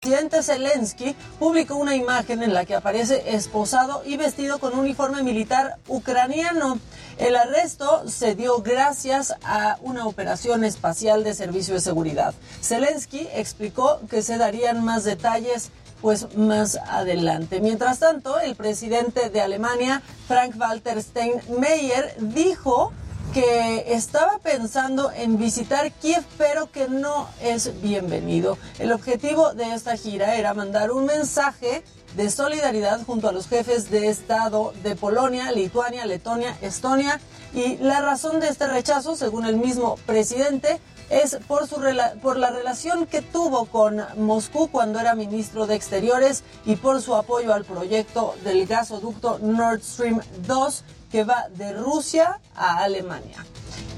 El presidente Zelensky publicó una imagen en la que aparece esposado y vestido con un uniforme militar ucraniano. El arresto se dio gracias a una operación espacial de servicio de seguridad. Zelensky explicó que se darían más detalles pues más adelante. Mientras tanto, el presidente de Alemania, Frank-Walter Steinmeier, dijo que estaba pensando en visitar Kiev, pero que no es bienvenido. El objetivo de esta gira era mandar un mensaje de solidaridad junto a los jefes de Estado de Polonia, Lituania, Letonia, Estonia. Y la razón de este rechazo, según el mismo presidente, es por, su por la relación que tuvo con Moscú cuando era ministro de Exteriores y por su apoyo al proyecto del gasoducto Nord Stream 2 que va de Rusia a Alemania.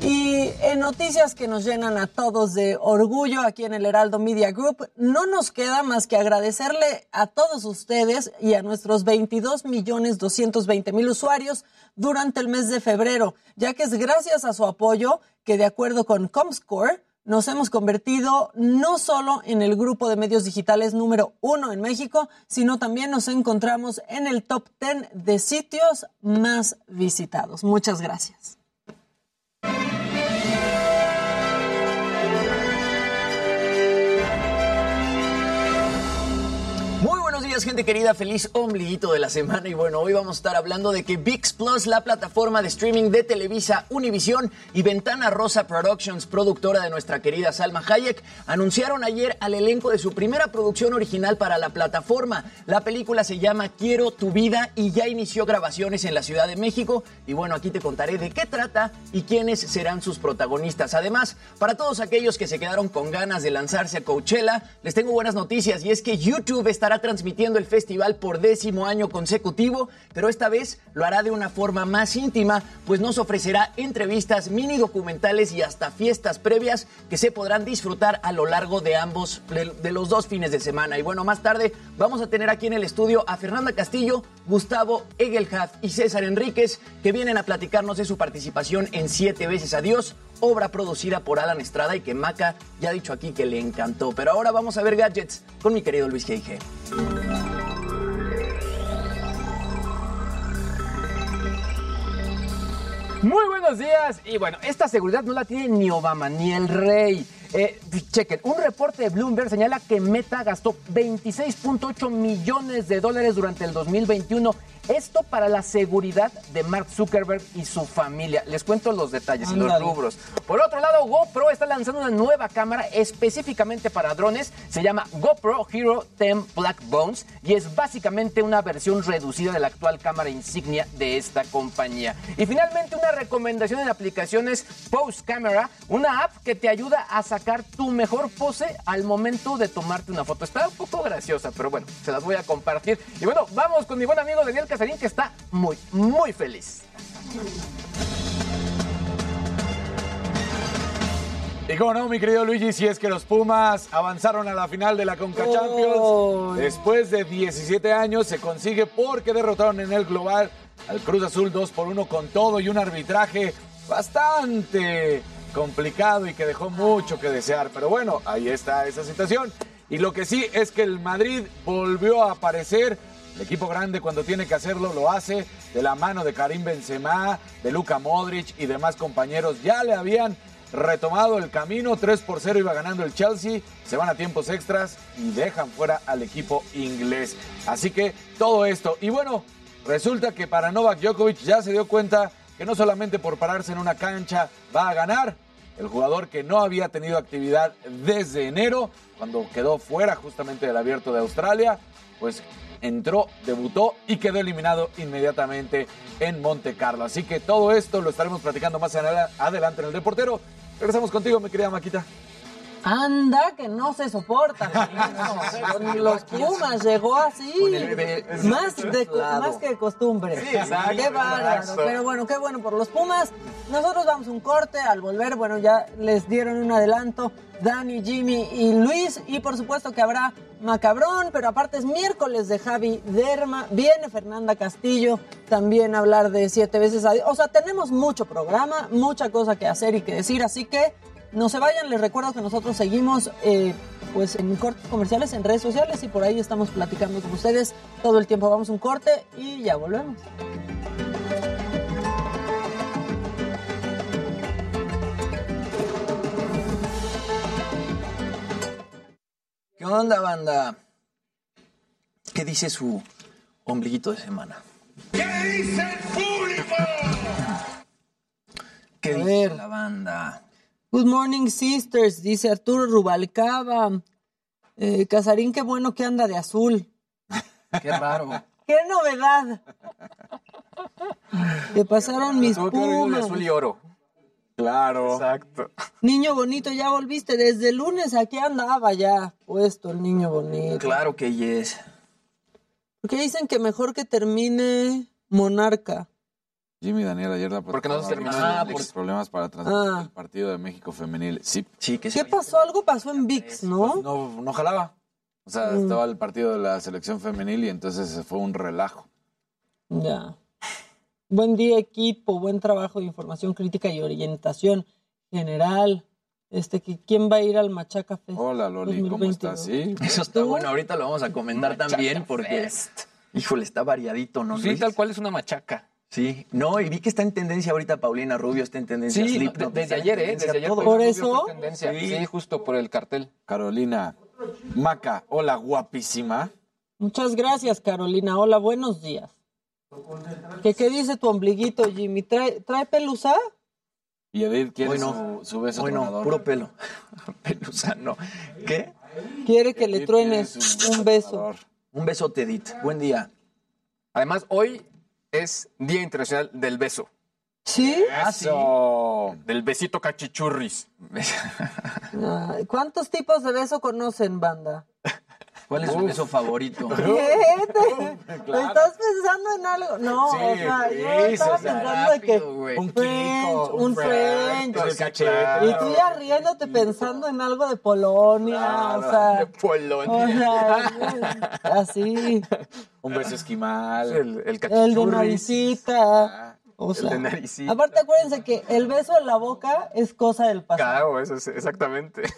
Y en noticias que nos llenan a todos de orgullo aquí en el Heraldo Media Group, no nos queda más que agradecerle a todos ustedes y a nuestros 22 millones 220 mil usuarios durante el mes de febrero, ya que es gracias a su apoyo que de acuerdo con Comscore, nos hemos convertido no solo en el grupo de medios digitales número uno en México, sino también nos encontramos en el top 10 de sitios más visitados. Muchas gracias. Gente querida, feliz ombliguito de la semana y bueno, hoy vamos a estar hablando de que VIX Plus, la plataforma de streaming de Televisa, Univision y Ventana Rosa Productions, productora de nuestra querida Salma Hayek, anunciaron ayer al elenco de su primera producción original para la plataforma. La película se llama Quiero tu vida y ya inició grabaciones en la Ciudad de México y bueno, aquí te contaré de qué trata y quiénes serán sus protagonistas. Además, para todos aquellos que se quedaron con ganas de lanzarse a Coachella, les tengo buenas noticias y es que YouTube estará transmitiendo el festival por décimo año consecutivo, pero esta vez lo hará de una forma más íntima, pues nos ofrecerá entrevistas, mini documentales y hasta fiestas previas que se podrán disfrutar a lo largo de ambos, de los dos fines de semana. Y bueno, más tarde vamos a tener aquí en el estudio a Fernanda Castillo, Gustavo Egelhaf y César Enríquez, que vienen a platicarnos de su participación en Siete veces Adiós, obra producida por Alan Estrada y que Maca ya ha dicho aquí que le encantó. Pero ahora vamos a ver gadgets con mi querido Luis G.I.G. Muy buenos días. Y bueno, esta seguridad no la tiene ni Obama ni el rey. Eh, chequen, un reporte de Bloomberg señala que Meta gastó 26.8 millones de dólares durante el 2021 esto para la seguridad de Mark Zuckerberg y su familia. Les cuento los detalles y los rubros. Por otro lado, GoPro está lanzando una nueva cámara específicamente para drones. Se llama GoPro Hero 10 Black Bones y es básicamente una versión reducida de la actual cámara insignia de esta compañía. Y finalmente una recomendación en aplicaciones Post Camera, una app que te ayuda a sacar tu mejor pose al momento de tomarte una foto. Está un poco graciosa, pero bueno, se las voy a compartir. Y bueno, vamos con mi buen amigo Daniel Casarín que está muy, muy feliz. Y como no, mi querido Luigi, si es que los Pumas avanzaron a la final de la Conca Champions, después de 17 años se consigue porque derrotaron en el global al Cruz Azul 2 por 1 con todo y un arbitraje bastante complicado y que dejó mucho que desear. Pero bueno, ahí está esa situación. Y lo que sí es que el Madrid volvió a aparecer el equipo grande cuando tiene que hacerlo lo hace de la mano de Karim Benzema, de Luka Modric y demás compañeros. Ya le habían retomado el camino, 3 por 0 iba ganando el Chelsea, se van a tiempos extras y dejan fuera al equipo inglés. Así que todo esto, y bueno, resulta que para Novak Djokovic ya se dio cuenta que no solamente por pararse en una cancha va a ganar, el jugador que no había tenido actividad desde enero, cuando quedó fuera justamente del abierto de Australia, pues entró, debutó y quedó eliminado inmediatamente en Monte Carlo. Así que todo esto lo estaremos platicando más adelante en el Deportero. Regresamos contigo, mi querida Maquita. Anda, que no se soporta. Con los Pumas llegó así. Más, de, más que de costumbre. qué bárbaro. Pero bueno, qué bueno por los Pumas. Nosotros damos un corte. Al volver, bueno, ya les dieron un adelanto Dani, Jimmy y Luis. Y por supuesto que habrá Macabrón, pero aparte es miércoles de Javi Derma. Viene Fernanda Castillo también a hablar de siete veces a O sea, tenemos mucho programa, mucha cosa que hacer y que decir. Así que no se vayan, les recuerdo que nosotros seguimos eh, pues en cortes comerciales en redes sociales y por ahí estamos platicando con ustedes todo el tiempo. Vamos a un corte y ya volvemos. ¿Qué onda, banda? ¿Qué dice su ombliguito de semana? ¿Qué dice el público? ¿Qué dice la banda? Good morning, sisters, dice Arturo Rubalcaba. Eh, Casarín, qué bueno que anda de azul. Qué raro. ¡Qué novedad! Que pasaron mis pumas. azul y oro. Claro. Exacto. Niño bonito, ya volviste. Desde el lunes aquí andaba ya puesto el niño bonito. Claro que yes. Porque dicen que mejor que termine Monarca. Jimmy Daniel ayer la Porque no se terminó. Ah, por problemas para transmitir Ah. el partido de México femenil. Sí, Sí, que ¿Qué sí. pasó? Algo pasó en VIX, ¿no? no, no jalaba. O sea, Mm. estaba el partido de la selección femenil y entonces fue un relajo. Ya. Buen día, equipo. Buen trabajo de información crítica y orientación general. Este, que ¿quién va a ir al Machaca Fest? Hola Loli, ¿cómo 2022? estás? Sí. Eso está ¿Tú? bueno. Ahorita lo vamos a comentar también porque, híjole, está variadito, ¿no? Sí, Luis? tal cual es una machaca. Sí, no, y vi que está en tendencia ahorita Paulina Rubio, está en tendencia. Sí, desde ayer, ¿eh? Desde ayer. todo. ¿Por eso? tendencia. Sí. Sí. justo por el cartel. Carolina, Maca, hola guapísima. Muchas gracias, Carolina. Hola, buenos días. ¿Qué, qué dice tu ombliguito, Jimmy? ¿Trae, trae pelusa? Y Edith quiere su, su beso Bueno, tronador. puro pelo. Pelusa, no. ¿Qué? Quiere que le truenes un beso. tronador. Un besote, Edith. Buen día. Además, hoy es Día Internacional del Beso. ¿Sí? Ah. Eso. Del besito cachichurris. Ay, ¿Cuántos tipos de beso conocen, banda? ¿Cuál es su beso favorito? ¿Qué? ¿Te, ¿Estás pensando en algo? No, Sí, o sea, yo estaba o pensando de que güey. Un French, un French. El y cachete. tú ya riéndote pensando en algo de Polonia, o sea, o sea, así, Un beso esquimal. El, el el de naricita, o El sea, de naricita. aparte acuérdense que el beso en la boca es cosa del pasado. Claro, eso es exactamente.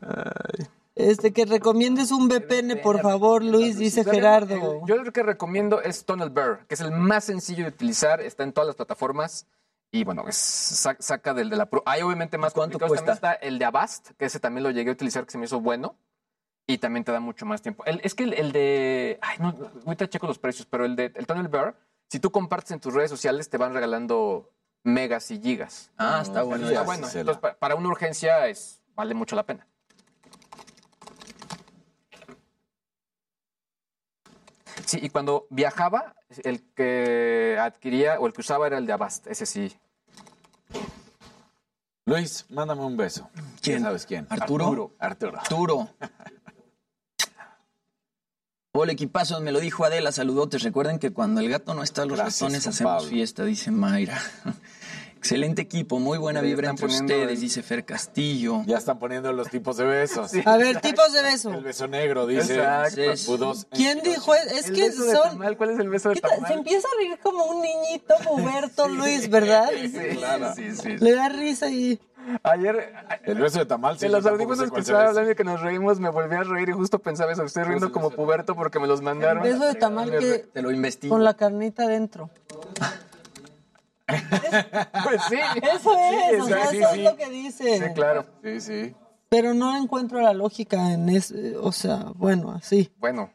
Eso. Este, que recomiendes un VPN, por favor, Luis, dice Gerardo. Yo lo que recomiendo es Tunnel Bear, que es el más sencillo de utilizar, está en todas las plataformas y bueno, es, sa- saca del de la Pro. Hay obviamente más ¿Cuánto complicados. También cuesta? está el de Avast, que ese también lo llegué a utilizar, que se me hizo bueno y también te da mucho más tiempo. El- es que el, el de, ay, no, ahorita checo los precios, pero el de el Tunnel Bear, si tú compartes en tus redes sociales, te van regalando megas y gigas. Ah, está bueno. Está bueno. Entonces, pa- para una urgencia es, vale mucho la pena. Sí, y cuando viajaba, el que adquiría o el que usaba era el de Avast, ese sí. Luis, mándame un beso. ¿Quién? Ya sabes quién. ¿Arturo? Arturo. Arturo. Hola, equipazo, me lo dijo Adela, saludotes. Recuerden que cuando el gato no está, los Gracias, ratones hacemos Pablo. fiesta, dice Mayra. Excelente equipo, muy buena Le vibra entre ustedes, el- dice Fer Castillo. Ya están poniendo los tipos de besos. A ver, tipos de beso. El beso negro, dice. Exacto. ¿Quién dijo? Es El que beso de son... tamal, ¿Cuál es el beso de ¿Qué tal? Se tamal? empieza a reír como un niñito puberto, Luis, ¿verdad? Sí, sí. Le da risa y... Ayer, El beso de tamal. sí, en los audífonos que estaba hablando y que nos reímos, me volví a reír y justo pensaba eso. Estoy riendo como puberto porque me los mandaron. Beso de tamal que Te lo investigo. con la carnita adentro. Pues sí. Eso es, o sea, sí, eso sí. es lo que dice. Sí, claro. Sí, sí. Pero no encuentro la lógica en ese, o sea, bueno, así. Bueno,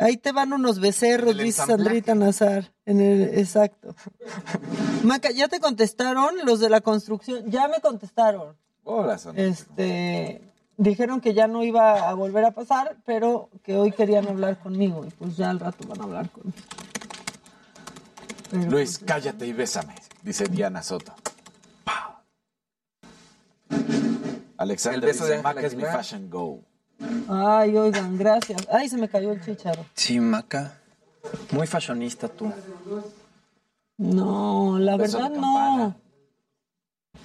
Ahí te van unos becerros, El dice. Sandrita Nazar. En el, exacto. Maca, ¿ya te contestaron los de la construcción? Ya me contestaron. Hola, Son. Este, dijeron que ya no iba a volver a pasar, pero que hoy querían hablar conmigo y pues ya al rato van a hablar conmigo. Pero, Luis, cállate y bésame, dice Diana Soto. ¡Pau! Alexander El beso de dice, Ángela Mac es mi Aguilar". fashion go. Ay, oigan, gracias. Ay, se me cayó el chicharo. Sí, Maca. Muy fashionista tú. No, la Beso verdad campana.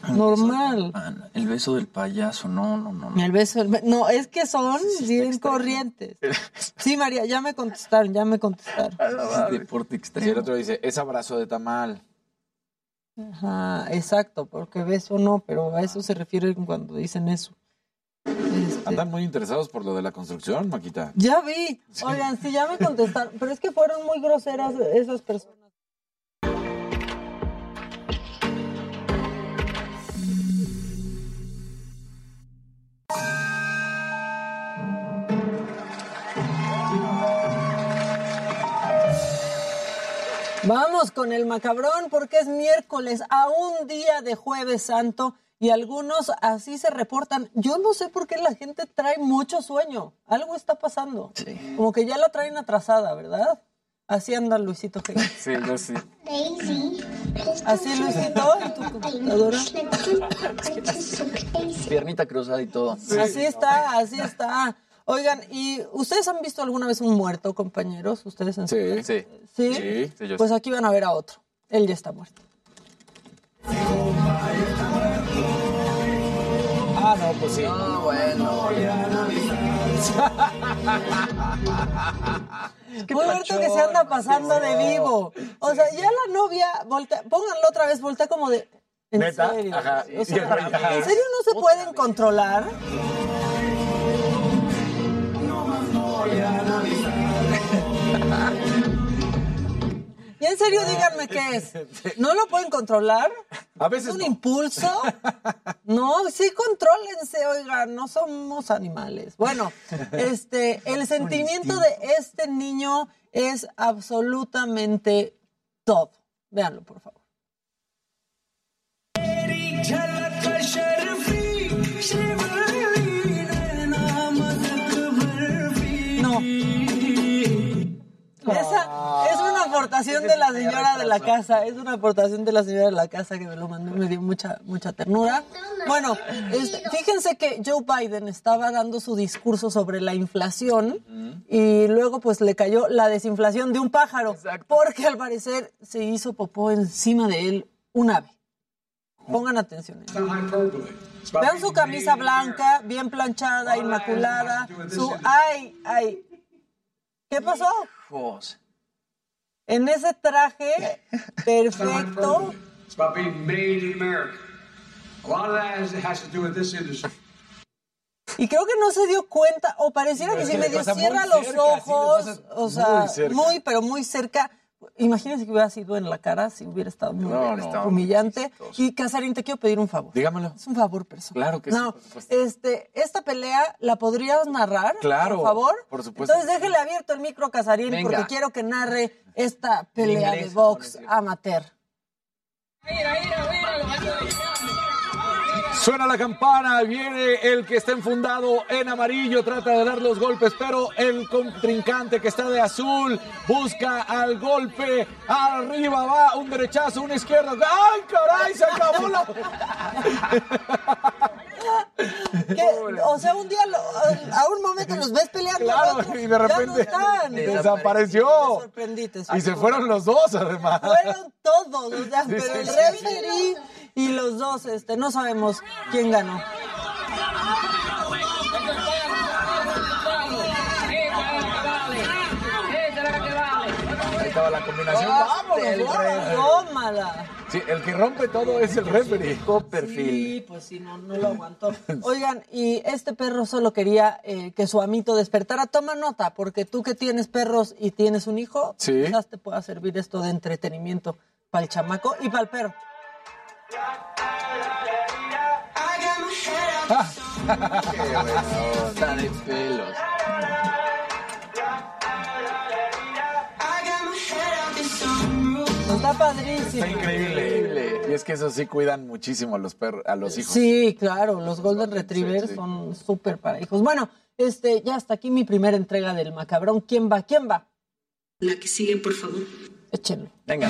No. Normal. El beso del payaso, no, no, no. no. El beso, el be- no, es que son bien corrientes. Sí, María, ya me contestaron, ya me contestaron. Es deporte Y el otro dice, es abrazo de tamal. Ajá, exacto, porque beso no, pero a eso se refieren cuando dicen eso. Este, Andan muy interesados por lo de la construcción, Maquita. ya vi, oigan, sí, ya me contestaron, pero es que fueron muy groseras esas personas. Vamos con el macabrón porque es miércoles, a un día de jueves santo y algunos así se reportan. Yo no sé por qué la gente trae mucho sueño. Algo está pasando. Sí. Como que ya la traen atrasada, ¿verdad? Así anda Luisito. G. sí, yo sí. Así Luisito en tu computadora. Piernita cruzada y todo. Así está, así está. Oigan, ¿y ustedes han visto alguna vez un muerto, compañeros? ¿Ustedes en Sí. Sí. ¿Sí? Sí. Sí, yo Pues aquí van a ver a otro. Él ya está muerto. Ah, no, pues sí. Ah, bueno. Muy muerto que se anda pasando de vivo. O sea, ya la novia, voltea, pónganlo otra vez, voltea como de. ¿En ¿Neta? serio? Ajá. O sea. ¿En serio no se pueden controlar? Y en serio, díganme qué es. ¿No lo pueden controlar? A veces ¿Es un no. impulso? No, sí, contrólense, oigan, no somos animales. Bueno, este, el sentimiento de este niño es absolutamente todo. Véanlo, por favor. Esa es una aportación de la señora de la casa, es una aportación de la señora de la casa que me lo mandó, me dio mucha mucha ternura. Bueno, este, fíjense que Joe Biden estaba dando su discurso sobre la inflación y luego pues le cayó la desinflación de un pájaro, porque al parecer se hizo popó encima de él un ave. Pongan atención. Vean su camisa blanca, bien planchada, inmaculada, su ay, ay. ¿Qué pasó? En ese traje perfecto. It's about being made in America. A lot of that has, has to do with this industry. Y creo que no se dio cuenta, o pareciera que si medio cierra los ojos, o sea, muy, pero muy cerca. Imagínense que hubiera sido en la cara, si hubiera estado muy No, no. humillante. Y Casarín, te quiero pedir un favor. Dígamelo. Es un favor personal. Claro que sí, no, por supuesto. Este, esta pelea la podrías narrar, Claro, por favor. por supuesto Entonces déjele abierto el micro, Casarín, Venga. porque quiero que narre esta pelea inglés, de box amateur. Suena la campana, viene el que está enfundado en amarillo, trata de dar los golpes, pero el contrincante que está de azul busca al golpe, arriba va un derechazo, un izquierdo, ¡ay caray! Se acabó la... O sea, un día, lo- a un momento los ves peleando. Claro, otro, y de no repente están. desapareció. Sorprendí, Y se fueron los dos, además. Fueron todos, o sea, Sí, pero sí, el sí, referee y los dos, este, no sabemos quién ganó. La combinación. ¡Vámonos! vámonos! Tómala. Sí, el que rompe todo es el referee. Sí, pues sí, no, no lo aguantó. Oigan, y este perro solo quería eh, que su amito despertara. Toma nota, porque tú que tienes perros y tienes un hijo, Sí. quizás te pueda servir esto de entretenimiento para el chamaco y para el perro. Qué bueno, está de pelos. Está padrísimo. Está increíble. Y es que eso sí cuidan muchísimo a los perros, a los hijos. Sí, claro, los Golden Retrievers son súper para hijos. Bueno, este, ya hasta aquí mi primera entrega del macabrón. ¿Quién va? ¿Quién va? La que sigue, por favor. Échenlo. Venga.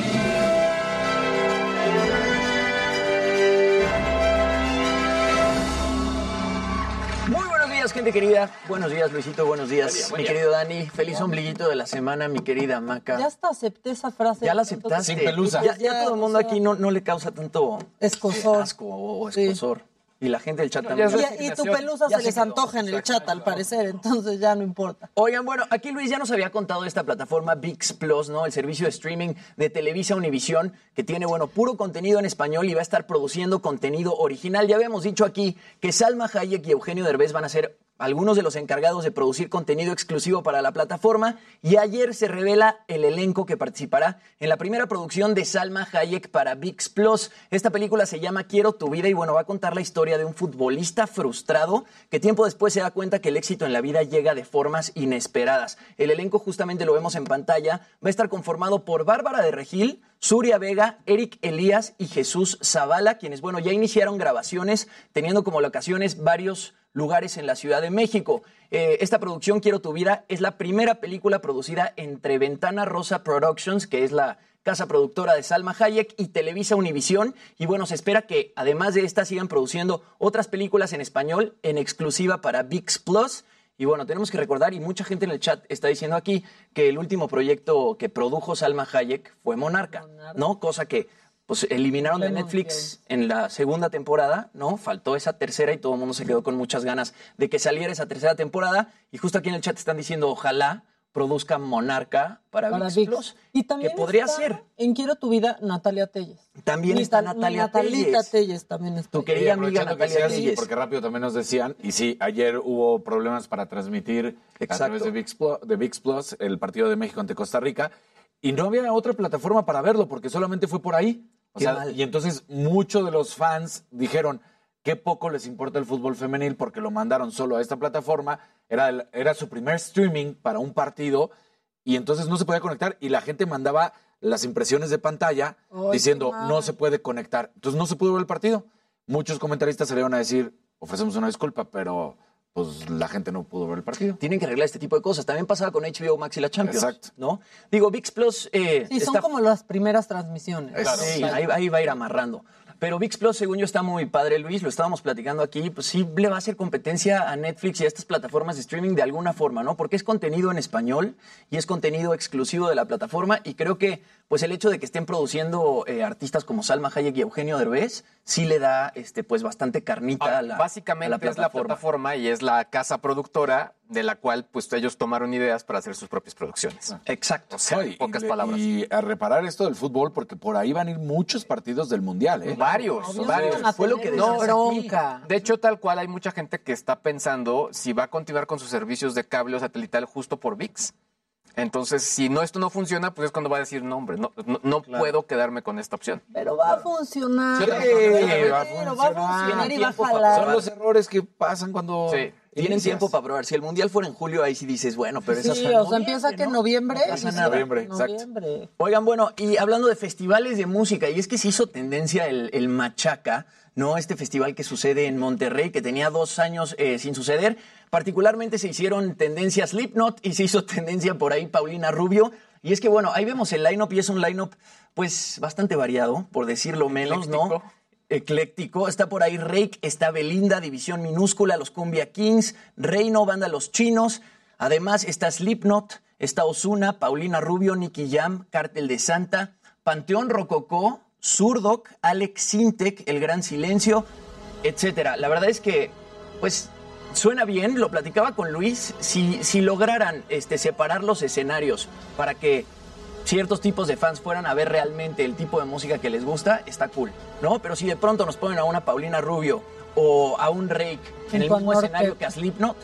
Gente querida. Buenos días, Luisito. Buenos días, mi querido Dani. Feliz ombliguito de la semana, mi querida Maca. Ya hasta acepté esa frase. Ya la aceptaste. Sin pelusa. Ya, ya Ya, todo el mundo aquí no, no le causa tanto Escosor. asco o Sí. escosor. Y la gente del chat también. es Y, y tu pelusa Ya se se les antoja en el chat, al parecer, entonces ya no importa. Oigan, bueno, aquí Luis ya nos había contado de esta plataforma VIX Plus, ¿no? El servicio de streaming de Televisa Univisión, que tiene, bueno, puro contenido en español y va a estar produciendo contenido original. Ya habíamos dicho aquí que Salma Hayek y Eugenio Derbez van a ser algunos de los encargados de producir contenido exclusivo para la plataforma y ayer se revela el elenco que participará en la primera producción de Salma Hayek para VIX Plus. Esta película se llama Quiero tu vida y bueno, va a contar la historia de un futbolista frustrado que tiempo después se da cuenta que el éxito en la vida llega de formas inesperadas. El elenco justamente lo vemos en pantalla, va a estar conformado por Bárbara de Regil, Suria Vega, Eric Elías y Jesús Zavala, quienes bueno, ya iniciaron grabaciones teniendo como locaciones varios lugares en la Ciudad de México. Eh, esta producción, Quiero tu vida, es la primera película producida entre Ventana Rosa Productions, que es la casa productora de Salma Hayek, y Televisa Univisión. Y bueno, se espera que además de esta sigan produciendo otras películas en español en exclusiva para VIX Plus. Y bueno, tenemos que recordar, y mucha gente en el chat está diciendo aquí, que el último proyecto que produjo Salma Hayek fue Monarca, ¿no? Cosa que pues eliminaron de Netflix en la segunda temporada, ¿no? Faltó esa tercera y todo el mundo se quedó con muchas ganas de que saliera esa tercera temporada. Y justo aquí en el chat están diciendo, ojalá produzca Monarca para, Para VIX VIX. Plus, Y también que podría está ser. En Quiero tu vida, Natalia Telles. También está Natalia Natalita Telles. Telles también está. Tu querida amiga que Natalia decías, Telles. porque rápido también nos decían, y sí, ayer hubo problemas para transmitir a Exacto. través de VIX, Plus, de VIX Plus el partido de México ante Costa Rica, y no había otra plataforma para verlo, porque solamente fue por ahí. O sea, mal. y entonces muchos de los fans dijeron, qué poco les importa el fútbol femenil porque lo mandaron solo a esta plataforma, era, el- era su primer streaming para un partido, y entonces no se podía conectar, y la gente mandaba las impresiones de pantalla diciendo, no se puede conectar. Entonces no se pudo ver el partido. Muchos comentaristas salieron a decir, ofrecemos una disculpa, pero pues la gente no pudo ver el partido. Tienen que arreglar este tipo de cosas. También pasaba con HBO Max y la Champions. Exacto. ¿no? Digo, VIX Plus. eh, Sí, son está- como las primeras transmisiones. Sí, ahí, ahí va a ir amarrando. Pero VIX Plus, según yo, está muy padre, Luis. Lo estábamos platicando aquí. Pues sí, le va a hacer competencia a Netflix y a estas plataformas de streaming de alguna forma, ¿no? Porque es contenido en español y es contenido exclusivo de la plataforma. Y creo que, pues, el hecho de que estén produciendo eh, artistas como Salma Hayek y Eugenio Derbez, sí le da, este, pues, bastante carnita a la, Básicamente a la es la plataforma y es la casa productora de la cual pues ellos tomaron ideas para hacer sus propias producciones. Exacto. O sea, No, en y, pocas y- palabras. y a reparar esto del fútbol, porque por ahí van a ir muchos partidos del Mundial, ¿eh? Varios, Obvio, varios. Fue lo que decías bronca. De hecho, tal cual hay mucha gente que está pensando si va a continuar con sus servicios de cable o satelital justo por VIX. Entonces, si no esto no funciona, pues es cuando va a decir, no, hombre, no, no, no puedo quedarme con esta opción. Pero va a funcionar. Sí, Pero va a va a funcionar y va a jalar. Son los errores que pasan cuando... Sí. Tienen tiempo para probar. Si el mundial fuera en julio, ahí sí dices, bueno, pero esas Sí, o sea, empieza que en noviembre. No pasa y- nada. Noviembre, exacto. Noviembre. Oigan, bueno, y hablando de festivales de música, y es que se hizo tendencia el, el Machaca, ¿no? Este festival que sucede en Monterrey, que tenía dos años eh, sin suceder. Particularmente se hicieron tendencias Slipknot y se hizo tendencia por ahí Paulina Rubio. Y es que, bueno, ahí vemos el line-up y es un line-up, pues, bastante variado, por decirlo menos, ¿no? Ecléctico. Está por ahí Rake, está Belinda, División Minúscula, los Cumbia Kings, Reino, Banda Los Chinos. Además está Slipknot, está Osuna, Paulina Rubio, Nicky Jam, Cártel de Santa, Panteón Rococó, Surdoc, Alex Sintek, El Gran Silencio, etcétera. La verdad es que, pues, suena bien, lo platicaba con Luis, si, si lograran este, separar los escenarios para que ciertos tipos de fans fueran a ver realmente el tipo de música que les gusta, está cool, ¿no? Pero si de pronto nos ponen a una Paulina Rubio o a un Rake en el mismo Norte. escenario que a Slipknot,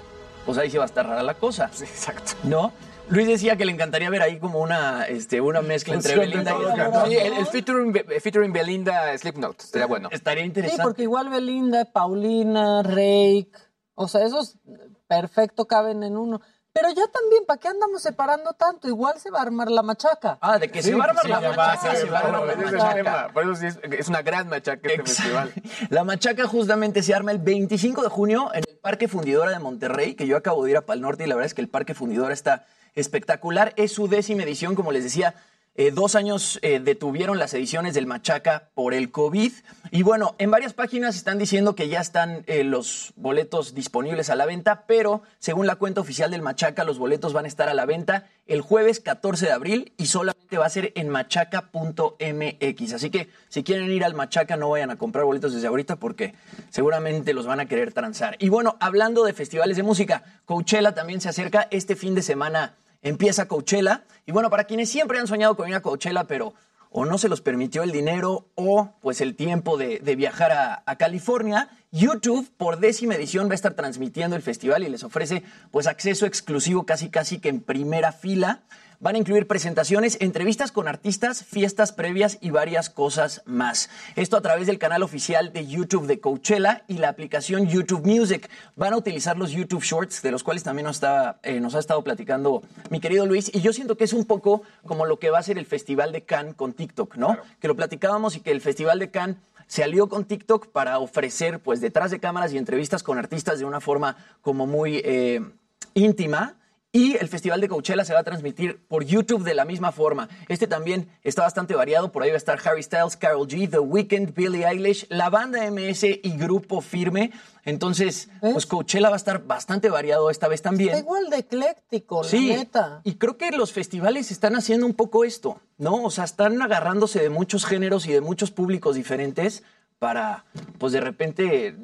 pues ahí sí va a estar rara la cosa. Sí, exacto. ¿no? Luis decía que le encantaría ver ahí como una, este, una mezcla entre Belinda y Slipknot. Sí, el, el featuring, featuring Belinda Slipknot. Estaría bueno. Estaría Sí, interesante. porque igual Belinda, Paulina, Rake, o sea, esos perfecto caben en uno. Pero ya también, ¿para qué andamos separando tanto? Igual se va a armar la machaca. Ah, de que Sí, se va a armar sí, la machaca, se va a armar la machaca. Por eso sí es, es una gran machaca este festival. La machaca justamente se arma el 25 de junio en el Parque Fundidora de Monterrey, que yo acabo de ir a Pal Norte y la verdad es que el Parque Fundidora está espectacular. Es su décima edición, como les decía. Eh, dos años eh, detuvieron las ediciones del Machaca por el COVID. Y bueno, en varias páginas están diciendo que ya están eh, los boletos disponibles a la venta, pero según la cuenta oficial del Machaca, los boletos van a estar a la venta el jueves 14 de abril y solamente va a ser en machaca.mx. Así que si quieren ir al Machaca, no vayan a comprar boletos desde ahorita porque seguramente los van a querer transar. Y bueno, hablando de festivales de música, Coachella también se acerca. Este fin de semana empieza Coachella. Y bueno, para quienes siempre han soñado con ir a Coachella, pero o no se los permitió el dinero o pues el tiempo de, viajar a, a California, YouTube por décima edición va a estar transmitiendo el festival y les ofrece pues acceso exclusivo casi casi que en primera fila. Van a incluir presentaciones, entrevistas con artistas, fiestas previas y varias cosas más. Esto a través del canal oficial de YouTube de Coachella y la aplicación YouTube Music. Van a utilizar los YouTube Shorts, de los cuales también nos, está, eh, nos ha estado platicando mi querido Luis. Y yo siento que es un poco como lo que va a ser el Festival de Cannes con TikTok, ¿no? Que lo platicábamos y que el Festival de Cannes se alió con TikTok para ofrecer, pues, detrás de cámaras y entrevistas con artistas de una forma como muy eh, íntima. Y el Festival de Coachella se va a transmitir por YouTube de la misma forma. Este también está bastante variado. Por ahí va a estar Harry Styles, Carol G, The Weeknd, Billie Eilish, la banda MS y Grupo Firme. Entonces, ¿Ves? pues Coachella va a estar bastante variado esta vez también. Está igual de ecléctico, Sí, la neta. y creo que los festivales están haciendo un poco esto, ¿no? O sea, están agarrándose de muchos géneros y de muchos públicos diferentes para, pues de repente,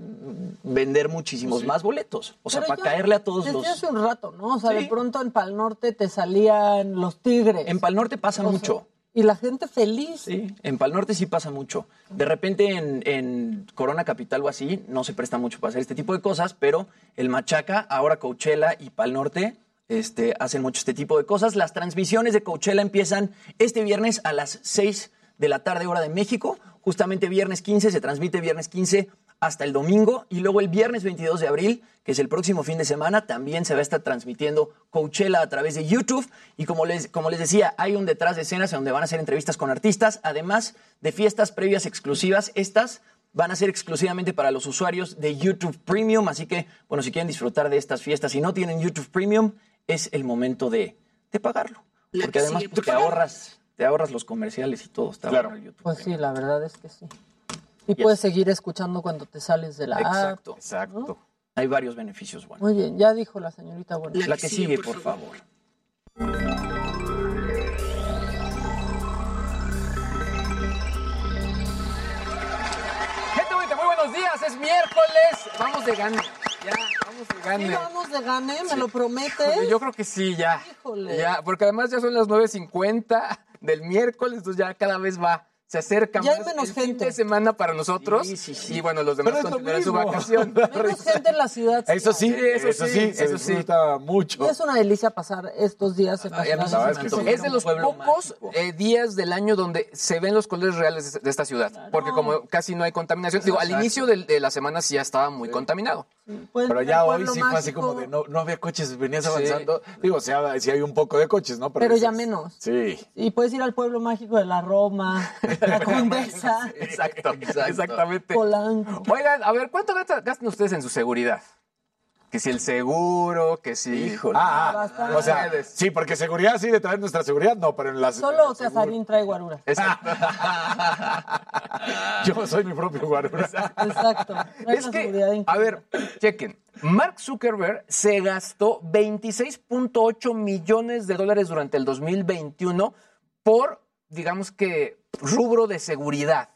vender muchísimos más boletos. O sea, Pero para ya caerle a todos desde los... hace un rato, ¿no? O sea, de pronto en Pal Norte te salían los tigres. En Pal Norte pasa O sea, mucho. Y la gente feliz. Sí, en Pal Norte sí pasa mucho. De repente en, en Corona Capital o así no se presta mucho para hacer este tipo de cosas, pero el Machaca, ahora Coachella y Pal Norte este, hacen mucho este tipo de cosas. Las transmisiones de Coachella empiezan este viernes a las 6 de la tarde hora de México. Justamente viernes 15 se transmite viernes 15 hasta el domingo. Y luego el viernes 22 de abril, que es el próximo fin de semana, también se va a estar transmitiendo Coachella a través de YouTube. Y como les, como les decía, hay un detrás de escenas en donde van a hacer entrevistas con artistas, además de fiestas previas exclusivas, estas van a ser exclusivamente para los usuarios de YouTube Premium, así que, bueno, si quieren disfrutar de estas fiestas y no tienen YouTube Premium, es el momento de, de pagarlo. Porque que además por te ahorras, te ahorras los comerciales y todo, está Claro. bueno YouTube Pues sí, la verdad es que sí. Y Yes. puedes seguir escuchando cuando te sales de la app. Exacto. Exacto. Hay varios beneficios buenos. Muy bien, ya dijo la señorita bueno. La que sigue, por favor. Gente bonita, muy buenos días. Es miércoles. Vamos de gane. Ya, vamos de ¿Sí gane. vamos de gane? ¿Me lo prometes? Híjole, Yo creo que sí, ya. Híjole. Ya, porque además ya son las 9.50 del miércoles, entonces ya cada vez va, se acerca Ya hay más menos el fin gente. de semana para nosotros. Sí, sí, sí. Y bueno, los demás Pero continuarán su vacación. Menos gente en la ciudad. Eso sí, Sí, eso eso, sí, eso sí. disfruta Y mucho. es una delicia pasar estos días en la Ay, a mí ciudad. es que Es de los pocos eh, días del año donde se ven los colores reales de, de esta ciudad. Porque como casi no hay contaminación. Digo, al inicio de, la semana sí ya estaba muy contaminado. Pero ya hoy sí fue así como de no, no había coches, venías avanzando. Digo, sí, ha- sí hay un poco de coches, ¿no? Pero ya dices, menos. Sí. Y puedes ir al pueblo mágico de la Roma, la Condesa, Exacto, exactamente. Polanco. Oigan, a ver, ¿cuánto gasta- gastan ustedes en su seguridad? Que si el seguro, que si... Híjole. Ah, ah, o sea, sí, porque seguridad sí, de traer nuestra seguridad, no, pero en las... Solo Casarín trae guaruras. Exacto. Yo soy mi propio guarura. Exacto. Trae Es que, seguridad a ver, chequen. Mark Zuckerberg se gastó 26.8 millones de dólares durante el 2021 por, digamos que, rubro de seguridad.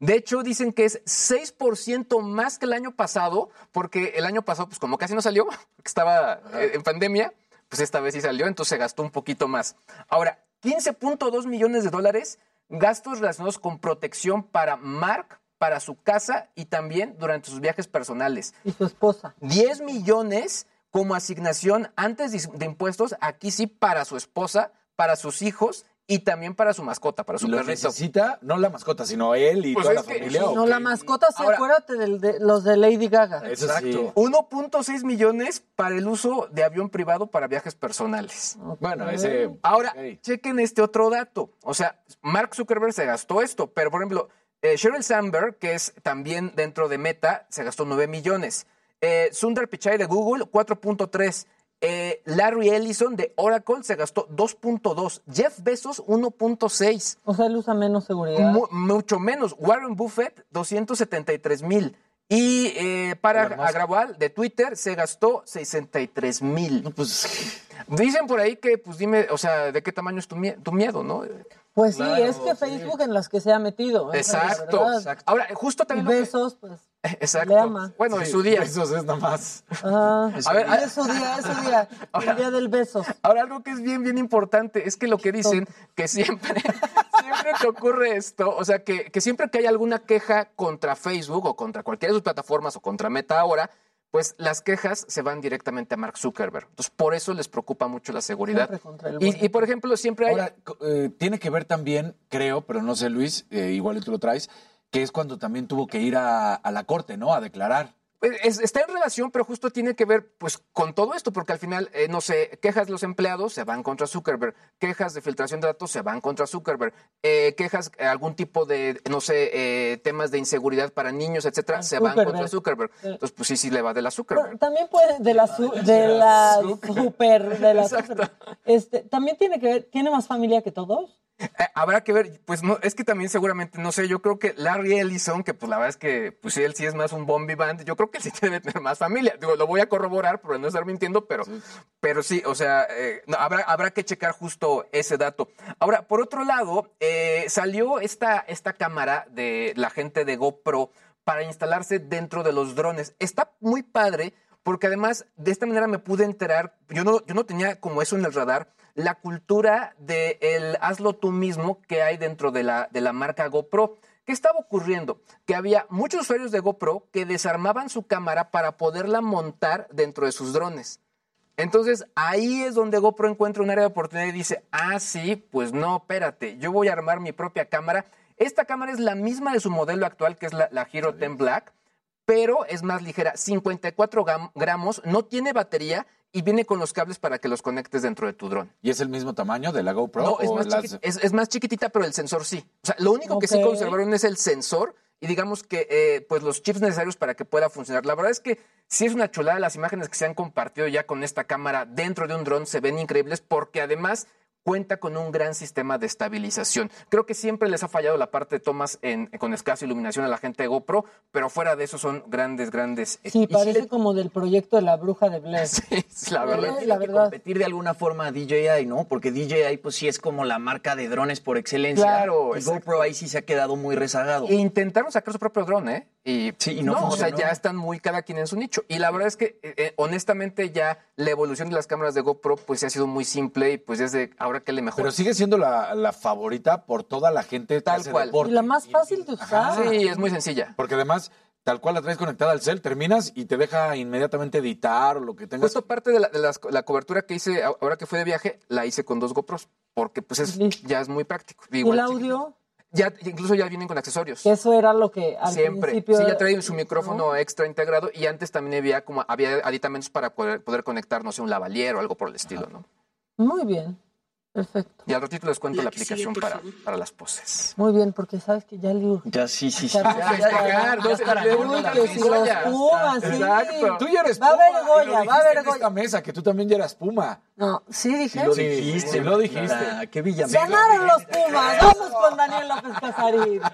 De hecho, dicen que es 6% más que el año pasado, porque el año pasado, pues como casi no salió, porque estaba eh, en pandemia, pues esta vez sí salió, entonces se gastó un poquito más. Ahora, 15.2 millones de dólares, gastos relacionados con protección para Mark, para su casa y también durante sus viajes personales. Y su esposa. 10 millones como asignación antes de impuestos, aquí sí para su esposa, para sus hijos y también para su mascota, para su lo perrito. necesita, no la mascota, sino él y Pues toda la familia. sí, ¿o No, la mascota, sí, Ahora- acuérdate del- de los de Lady Gaga. Eso sí. Exacto. 1.6 millones para el uso de avión privado para viajes personales. Bueno, ese. Ahora, chequen este otro dato. O sea, Mark Zuckerberg se gastó esto, pero por ejemplo, eh, Sheryl Sandberg, que es también dentro de Meta, se gastó 9 millones. Eh, Sundar Pichai de Google, 4.3. Eh, Larry Ellison de Oracle se gastó 2.2. Jeff Bezos, 1.6. O sea, él usa menos seguridad. Mu- mucho menos. Warren Buffett, 273 mil. Y eh, para. Agrawal de Twitter se gastó 63 mil. Pues Dicen por ahí que, pues dime, o sea, ¿de qué tamaño es tu, mie- tu miedo, no? Pues sí, es que Facebook en las que se ha metido. la Exacto. exacto. Ahora, justo Y también. que- besos, pues. Exacto. le ama. Bueno, en su día. Eso es nada más. Ah, A ver, es su día, es su día. El día del besos. Ahora, algo que es bien, bien importante es que lo que dicen, que siempre, siempre que ocurre esto, o sea, que, que siempre que hay alguna queja contra Facebook o contra cualquiera de sus plataformas o contra Meta ahora, pues las quejas se van directamente a Mark Zuckerberg. Entonces, por eso les preocupa mucho la seguridad. Y, por ejemplo, siempre hay... Ahora, eh, tiene que ver también, creo, pero no sé, Luis, eh, igual y tú lo traes, que es cuando también tuvo que ir a, la corte, ¿no? A declarar. Pues, es- está en relación, pero justo tiene que ver pues con todo esto, porque al final, eh, no sé, quejas de los empleados se van contra Zuckerberg, quejas de filtración de datos se van contra Zuckerberg, eh, quejas, eh, algún tipo de, no sé, eh, temas de inseguridad para niños, etcétera, A se van Zuckerberg. contra Zuckerberg. Entonces, pues sí, sí le va de la Zuckerberg. También puede, de la, su- de la super, de la super. Este, también tiene que ver, ¿tiene más familia que todos? Eh, habrá que ver, pues no, es que también seguramente, no sé, yo creo que Larry Ellison, que pues la verdad es que pues él sí es más un Bombi Band, yo creo que sí debe tener más familia. Digo, lo voy a corroborar por no estar mintiendo, pero sí, pero sí o sea, eh, no, habrá, habrá que checar justo ese dato. Ahora, por otro lado, eh, salió esta, esta cámara de la gente de GoPro para instalarse dentro de los drones. Está muy padre porque además de esta manera me pude enterar, yo no, yo no tenía como eso en el radar, la cultura de el hazlo tú mismo que hay dentro de la, de la marca GoPro. ¿Qué estaba ocurriendo? Que había muchos usuarios de GoPro que desarmaban su cámara para poderla montar dentro de sus drones. Entonces ahí es donde GoPro encuentra un área de oportunidad y dice, ah, sí, pues no, espérate, yo voy a armar mi propia cámara. Esta cámara es la misma de su modelo actual, que es la, la Hero 10 Black, pero es más ligera, 54 gam- gramos, no tiene batería y viene con los cables para que los conectes dentro de tu dron. ¿Y es el mismo tamaño de la GoPro? No, es más, las- es- es más chiquitita, pero el sensor sí. O sea, lo único que sí conservaron es el sensor y digamos que eh, pues los chips necesarios para que pueda funcionar. La verdad es que sí es una chulada. Las imágenes que se han compartido ya con esta cámara dentro de un dron se ven increíbles porque además cuenta con un gran sistema de estabilización. Creo que siempre les ha fallado la parte de tomas en- con escasa iluminación a la gente de GoPro, pero fuera de eso son grandes, grandes. Sí, Y parece sí- como del proyecto de la bruja de Blair. Sí, sí, la verdad. la que verdad. competir de alguna forma a DJI, ¿no? Porque DJI pues sí es como la marca de drones por excelencia. Claro, y exacto. GoPro ahí sí se ha quedado muy rezagado. E intentaron sacar su propio dron, ¿eh? Y, Sí, y no o sea, ya están muy cada quien en su nicho. Y la verdad es que, eh, eh, honestamente, ya la evolución de las cámaras de GoPro, pues ha sido muy simple y pues es de ahora que le mejor. Pero sigue siendo la, la favorita por toda la gente que Tal hace cual. deporte. Y la más fácil de usar. Sí, es muy sencilla. Porque además, tal cual la traes conectada al cel, terminas y te deja inmediatamente editar o lo que tengas. Justo parte de, la, de las- la cobertura que hice ahora que fui de viaje, la hice con dos GoPros, porque pues es, ya es muy práctico. Igual el chiquito. Ya, incluso ya vienen con accesorios. eso era lo que al Siempre. principio... Sí, ya trae su micrófono extra integrado y antes también había como había aditamentos para poder, poder conectar, no sé, un lavalier o algo por el estilo, ¿no? Muy bien, perfecto. Y al ratito les cuento La la, que sigue, aplicación para, para las poses. Muy bien, porque sabes que ya le urge. Ya sí, sí, sí. Ya, Ya, ya, ya, ya, que si los. Pumas, sí. Exacto. Tú ya eres Va a Puma. haber Goya, va a haber en esta Goya. mesa, que tú también ya eras Puma. No, ¿sí dije? Lo dijiste. sí lo dijiste. Ah, qué villamelón. Ganaron los Pumas. Vamos con Daniel López Casarín.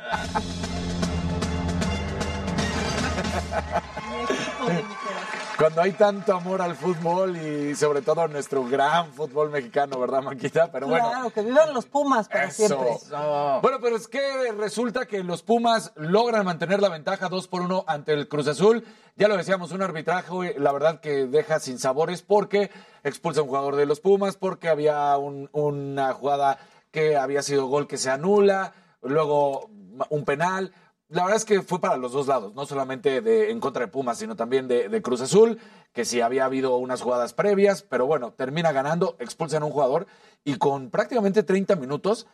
Mi equipo de mi corazón. Cuando hay tanto amor al fútbol y sobre todo a nuestro gran fútbol mexicano, ¿verdad, Maquita? Pero bueno. Claro, que vivan los Pumas para Eso. siempre. Bueno, pero es que resulta que los Pumas logran mantener la ventaja 2 por 1 ante el Cruz Azul. Ya lo decíamos, un arbitraje, la verdad que deja sin sabores porque expulsa a un jugador de los Pumas, porque había un- una jugada que había sido gol que se anula, luego un penal. La verdad es que fue para los dos lados, no solamente de, en contra de Pumas, sino también de, de Cruz Azul, que si había habido unas jugadas previas, pero bueno, termina ganando, expulsan a un jugador y con prácticamente 30 minutos,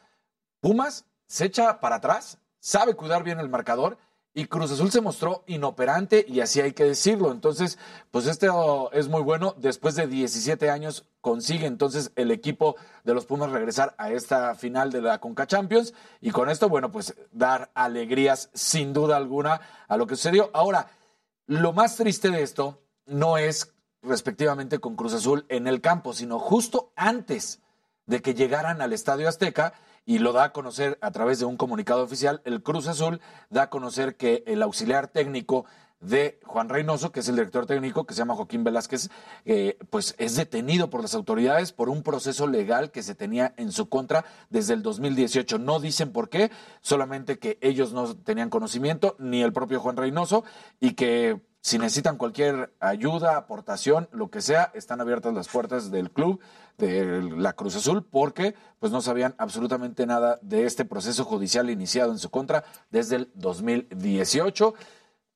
Pumas se echa para atrás, sabe cuidar bien el marcador y Cruz Azul se mostró inoperante y así hay que decirlo. Entonces, pues esto es muy bueno. Después de 17 años consigue entonces el equipo de los Pumas regresar a esta final de la Conca Champions y con esto, bueno, pues dar alegrías sin duda alguna a lo que sucedió. Ahora, lo más triste de esto no es respectivamente con Cruz Azul en el campo, sino justo antes de que llegaran al Estadio Azteca y lo da a conocer a través de un comunicado oficial. El Cruz Azul da a conocer que el auxiliar técnico de Juan Reynoso, que es el director técnico, que se llama Joaquín Velázquez, eh, pues es detenido por las autoridades por un proceso legal que se tenía en su contra desde el 2018. No dicen por qué, solamente que ellos no tenían conocimiento, ni el propio Juan Reynoso, y que si necesitan cualquier ayuda, aportación, lo que sea, están abiertas las puertas del club de la Cruz Azul porque pues no sabían absolutamente nada de este proceso judicial iniciado en su contra desde el 2018.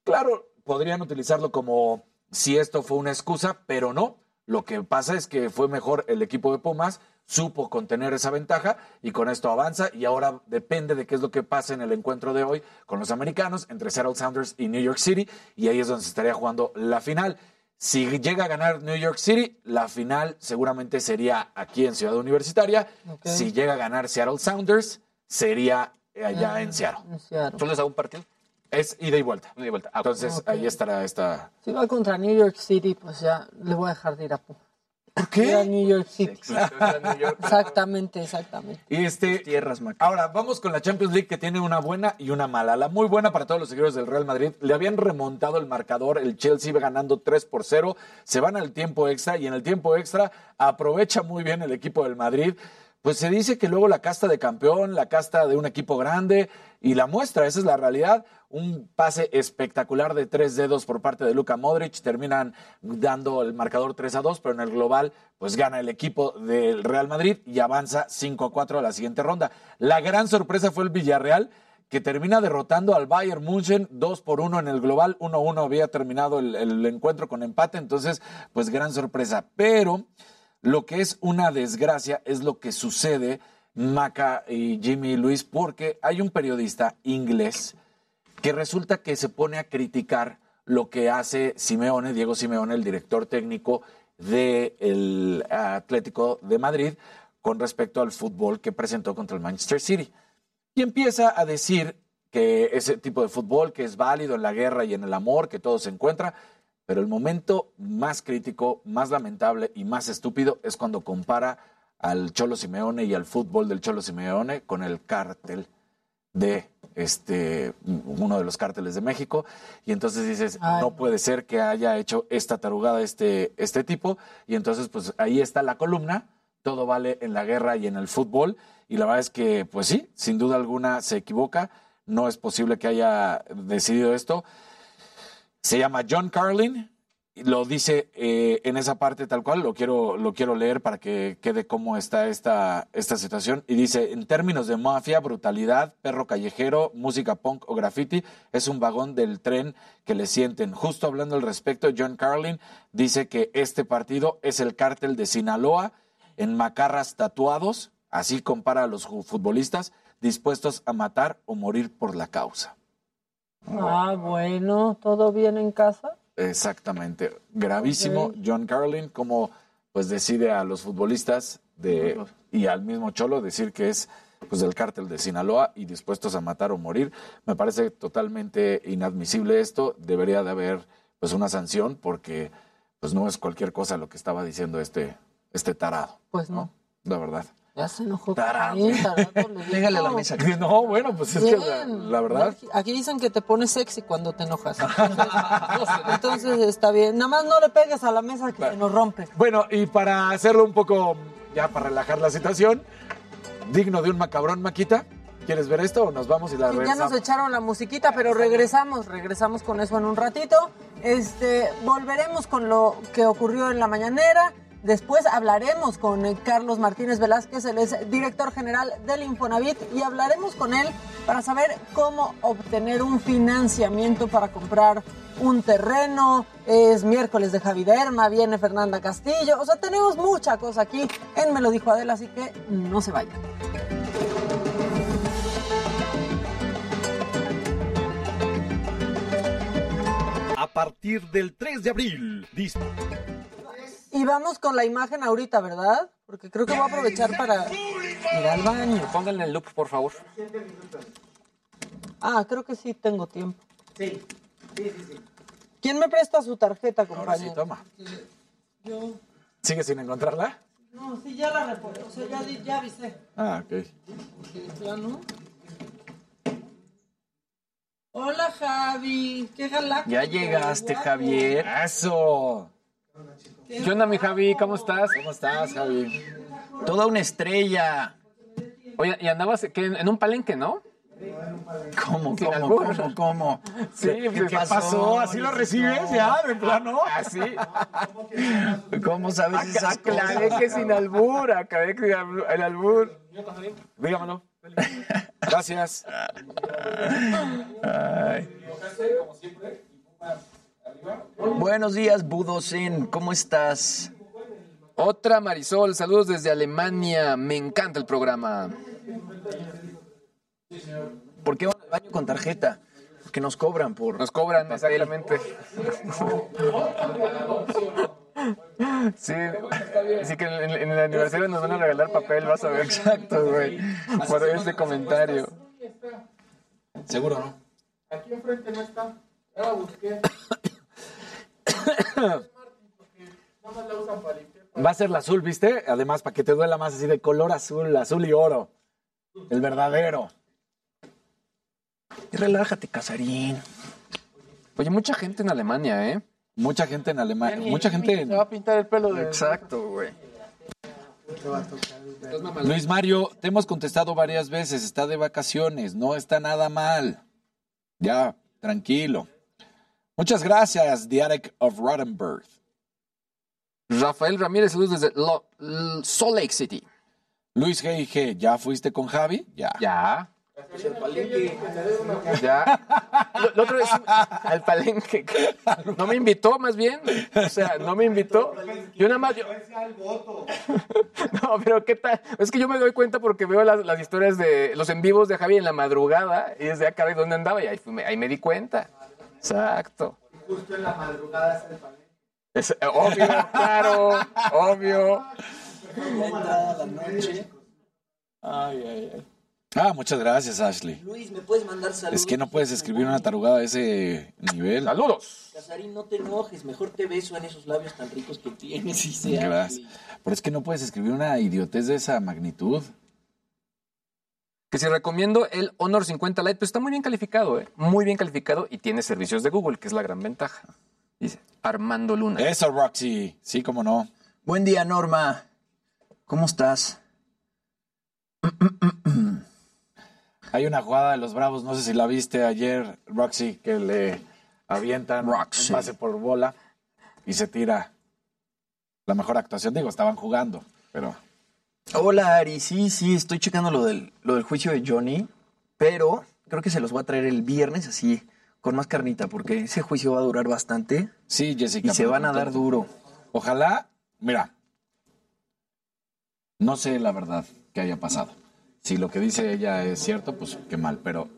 Claro, podrían utilizarlo como si esto fue una excusa, pero no. Lo que pasa es que fue mejor el equipo de Pumas, supo contener esa ventaja y con esto avanza y ahora depende de qué es lo que pase en el encuentro de hoy con los americanos entre Seattle Sounders y New York City y ahí es donde se estaría jugando la final. Si llega a ganar New York City, la final seguramente sería aquí en Ciudad Universitaria. Si llega a ganar Seattle Sounders, sería allá Ah, en Seattle. ¿Solo es a un partido? Es ida y vuelta. Ida y vuelta. Ah, Entonces ahí estará esta. Si va contra New York City, pues ya le voy a dejar de ir a Pumas. ¿Por Ir a New York City. Exacto, es a New York. Exactamente, exactamente. Y este, Tierras, Mac. Ahora, vamos con la Champions League que tiene una buena y una mala. La muy buena para todos los seguidores del Real Madrid. Le habían remontado el marcador, el Chelsea iba ganando 3 por 0. Se van al tiempo extra y en el tiempo extra aprovecha muy bien el equipo del Madrid. Pues se dice que luego la casta de campeón, la casta de un equipo grande y la muestra, esa es la realidad. Un pase espectacular de tres dedos por parte de Luka Modric. Terminan dando el marcador 3 a 2, pero en el global, pues gana el equipo del Real Madrid y avanza 5 a 4 a la siguiente ronda. La gran sorpresa fue el Villarreal, que termina derrotando al Bayern München 2 por 1 en el global. 1-1 había terminado el, el encuentro con empate, entonces, pues gran sorpresa. Pero lo que es una desgracia es lo que sucede, Maca y Jimmy y Luis, porque hay un periodista inglés que resulta que se pone a criticar lo que hace Simeone, Diego Simeone, el director técnico del Atlético de Madrid, con respecto al fútbol que presentó contra el Manchester City. Y empieza a decir que ese tipo de fútbol que es válido en la guerra y en el amor, que todo se encuentra, pero el momento más crítico, más lamentable y más estúpido es cuando compara al Cholo Simeone y al fútbol del Cholo Simeone con el cártel de este uno de los cárteles de México. Y entonces dices Ay. no puede ser que haya hecho esta tarugada este este tipo y entonces pues ahí está la columna todo vale en la guerra y en el fútbol y la verdad es que pues sí sin duda alguna se equivoca. No es posible que haya decidido esto se llama John Carlin lo dice eh, en esa parte tal cual, lo quiero, lo quiero leer para que quede cómo está esta, esta situación. Y dice, en términos de mafia, brutalidad, perro callejero, música punk o graffiti, es un vagón del tren que le sienten. Justo hablando al respecto, John Carlin dice que este partido es el cártel de Sinaloa en macarras tatuados, así compara a los futbolistas, dispuestos a matar o morir por la causa. Ah, bueno, ¿todo bien en casa? Exactamente. Gravísimo. John Carlin, como pues decide a los futbolistas de, y al mismo Cholo decir que es pues del cártel de Sinaloa y dispuestos a matar o morir. Me parece totalmente inadmisible esto. Debería de haber pues una sanción porque pues no es cualquier cosa lo que estaba diciendo este, este tarado. Pues no. La verdad. Ya se enojó. Bien, Pégale a la mesa. No, bueno, pues es que la, verdad. Aquí dicen que te pones sexy cuando te enojas. Entonces, entonces está bien. Nada más no le pegues a la mesa que se nos rompe. Bueno, y para hacerlo un poco, ya para relajar la situación, digno de un macabrón, Maquita, ¿quieres ver esto o nos vamos y la Sí, ya regresamos? nos echaron la musiquita, pero regresamos, regresamos con eso en un ratito. Este, volveremos con lo que ocurrió en la mañanera. Después hablaremos con eh, Carlos Martínez Velázquez, él es director general del Infonavit, y hablaremos con él para saber cómo obtener un financiamiento para comprar un terreno. Es miércoles de Javi Derma, viene Fernanda Castillo. O sea, tenemos mucha cosa aquí en Me lo dijo Adela, así que no se vayan. A partir del 3 de abril. Y vamos con la imagen ahorita, ¿verdad? Porque creo que voy a aprovechar para ir al baño. Pónganle el loop, por favor. Ah, creo que sí tengo tiempo. Sí, sí, sí. ¿Quién me presta su tarjeta, Ahora sí, compañero? toma. Yo. ¿Sigues sin encontrarla? No, sí, ya la reporté. O sea, ya, avisé. Ah, ok. Porque de plano. Hola, Javi. Qué galáctico. Ya llegaste. Javier. ¡Eso! ¿Qué onda, mi Javi? ¿Cómo estás? ¿Cómo estás, Javi? Toda una estrella. Oye, y andabas ¿qué? en un palenque, ¿no? ¿Cómo, cómo, albur. cómo, cómo? Sí, ¿Qué, qué pasó? ¿Así lo recibes ya, de plano? Así. ¿Cómo sabes esas Aclaré cosas? que sin albur, aclaré que el albur. Dígamelo. Gracias. Ay. Buenos días, Budosen. ¿Cómo estás? Otra Marisol, saludos desde Alemania. Me encanta el programa. ¿Por qué van al baño con tarjeta? Porque nos cobran por... Nos cobran, exactamente. Sí, así que en, en el aniversario nos van a regalar papel, vas a ver. Exacto, güey. Por este comentario. Seguro, ¿no? Aquí enfrente no está. Ya la busqué. Nada más la usan para limpiar. Va a ser la azul, ¿viste? Además, para que te duela más así de color azul, azul y oro. El verdadero. Y relájate, Casarín. Oye, mucha gente en Alemania, ¿eh? Mucha gente en Alemania. Mucha gente en... Se va a pintar el pelo de. Exacto, güey. Luis Mario, te hemos contestado varias veces. Está de vacaciones. No está nada mal. Ya, tranquilo. Muchas gracias, The Attic of Rottenberg. Rafael Ramírez, saludos desde Lo- L- Salt Lake City. Luis G.I.G., ¿ya fuiste con Javi? Ya. Ya. Ya. Otro es al palenque. No me invitó, más bien. O sea, no me invitó. Yo nada más. yo- No, pero ¿qué tal? Es que yo me doy cuenta porque veo las, las historias de los en vivos de Javi en la madrugada y desde acá de dónde andaba y ahí, ahí me di cuenta. Exacto. Justo en la madrugada está el panel. Es, eh, obvio, claro, obvio. Ah, muchas gracias, Ashley. Luis, ¿me puedes mandar saludos? Es que no puedes escribir una tarugada a ese nivel. Saludos. Casarín, no te enojes, mejor te beso en esos labios tan ricos que tienes y se abre. Gracias. Pero es que no puedes escribir una idiotez de esa magnitud. Que si recomiendo el Honor 50 Lite, pues está muy bien calificado, ¿eh? Muy bien calificado y tiene servicios de Google, que es la gran ventaja. Dice Armando Luna. Eso, Roxy. Sí, cómo no. Buen día, Norma. ¿Cómo estás? Hay una jugada de los Bravos, no sé si la viste ayer, Roxy, que le avientan Roxy. un pase por bola y se tira. La mejor actuación, digo, estaban jugando, pero Hola, Ari. Sí, sí, estoy checando lo del, lo del juicio de Johnny, pero creo que se los voy a traer el viernes así, con más carnita, porque ese juicio va a durar bastante sí, Jessica. y se van a dar duro. Ojalá, mira, no sé la verdad que haya pasado. Si lo que dice ella es cierto, pues qué mal, pero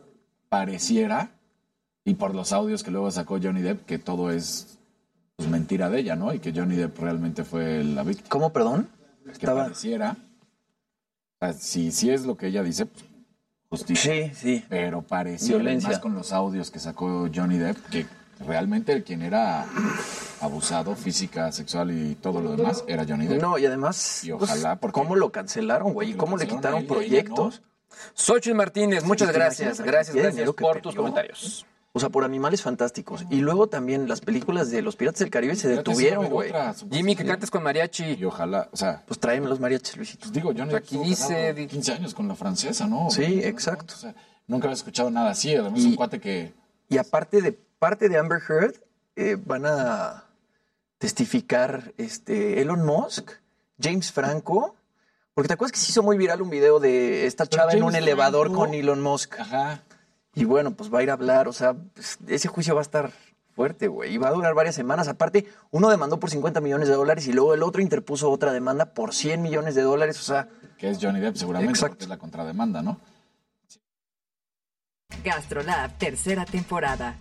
pareciera, y por los audios que luego sacó Johnny Depp, que todo es pues, mentira de ella, ¿no? Y que Johnny Depp realmente fue la víctima. ¿Cómo, perdón? Que Estaba... pareciera, sea, si, si es lo que ella dice, pues justicia. Sí, sí. Pero Violencia. más con los audios que sacó Johnny Depp, que realmente quien era abusado física, sexual y todo lo demás era Johnny Depp. No, y además, Y pues, ojalá, porque- ¿cómo lo cancelaron, güey? ¿Y Lo cómo le cancelaron quitaron él proyectos? Xochitl Martínez, muchas ¿te gracias. Gracias, gracias por tus comentarios. O sea, por animales fantásticos. Y luego también las películas de los Piratas del Caribe se detuvieron, güey. Jimmy, que cantes con mariachi. Y ojalá, o sea, Pues tráeme los mariachis, Luisito. pues digo, Johnny Depp Aquí estuvo dice- casado di- 15 años con la francesa, ¿no? Sí, ¿No? exacto. O sea, nunca había escuchado nada así. Además, Y- un cuate que... Y aparte de parte de Amber Heard, eh, van a testificar este, Elon Musk, James Franco. Porque te acuerdas que se hizo muy viral un video de esta chava en un elevador Franco- con Elon Musk. Ajá. Y bueno, pues va a ir a hablar, o sea, pues, ese juicio va a estar fuerte, güey. Y va a durar varias semanas. Aparte, uno demandó por 50 millones de dólares y luego el otro interpuso otra demanda por 100 millones de dólares. O sea, Que es Johnny Depp seguramente, Exacto. porque es la contrademanda, ¿no? GastroLab, tercera temporada.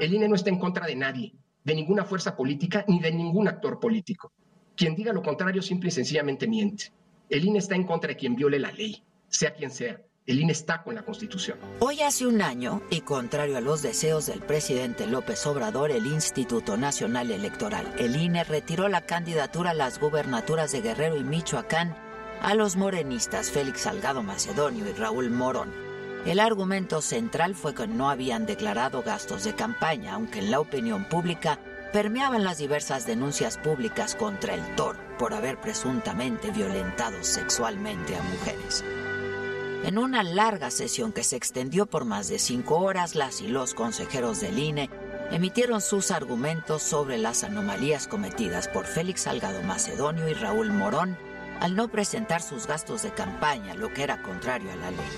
El INE no está en contra de nadie, de ninguna fuerza política ni de ningún actor político. Quien diga lo contrario simple y sencillamente miente. El INE está en contra de quien viole la ley, sea quien sea. El INE está con la Constitución. Hoy hace un año, y contrario a los deseos del presidente López Obrador, el Instituto Nacional Electoral, el INE, retiró la candidatura a las gubernaturas de Guerrero y Michoacán a los morenistas Félix Salgado Macedonio y Raúl Morón. El argumento central fue que no habían declarado gastos de campaña, aunque en la opinión pública permeaban las diversas denuncias públicas contra el toro por haber presuntamente violentado sexualmente a mujeres. En una larga sesión que se extendió por más de cinco horas, las y los consejeros del INE emitieron sus argumentos sobre las anomalías cometidas por Félix Salgado Macedonio y Raúl Morón al no presentar sus gastos de campaña, lo que era contrario a la ley.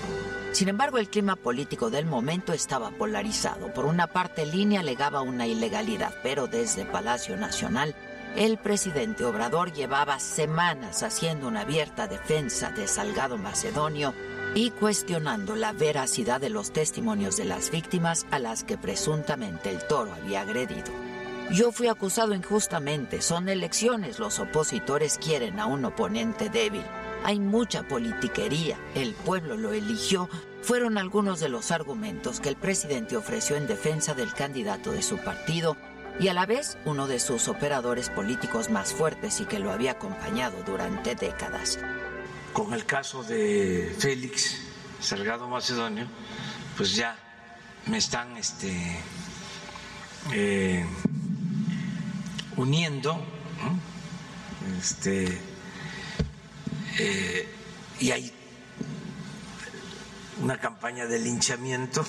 Sin embargo, el clima político del momento estaba polarizado. Por una parte, INE alegaba una ilegalidad, pero desde Palacio Nacional, el presidente Obrador llevaba semanas haciendo una abierta defensa de Salgado Macedonio y cuestionando la veracidad de los testimonios de las víctimas a las que presuntamente el toro había agredido. Yo fui acusado injustamente, son elecciones, los opositores quieren a un oponente débil. Hay mucha politiquería, el pueblo lo eligió, fueron algunos de los argumentos que el presidente ofreció en defensa del candidato de su partido y a la vez uno de sus operadores políticos más fuertes y que lo había acompañado durante décadas. Con el caso de Félix Salgado Macedonio, pues ya me están este, eh, uniendo, este, eh, y hay una campaña de linchamiento,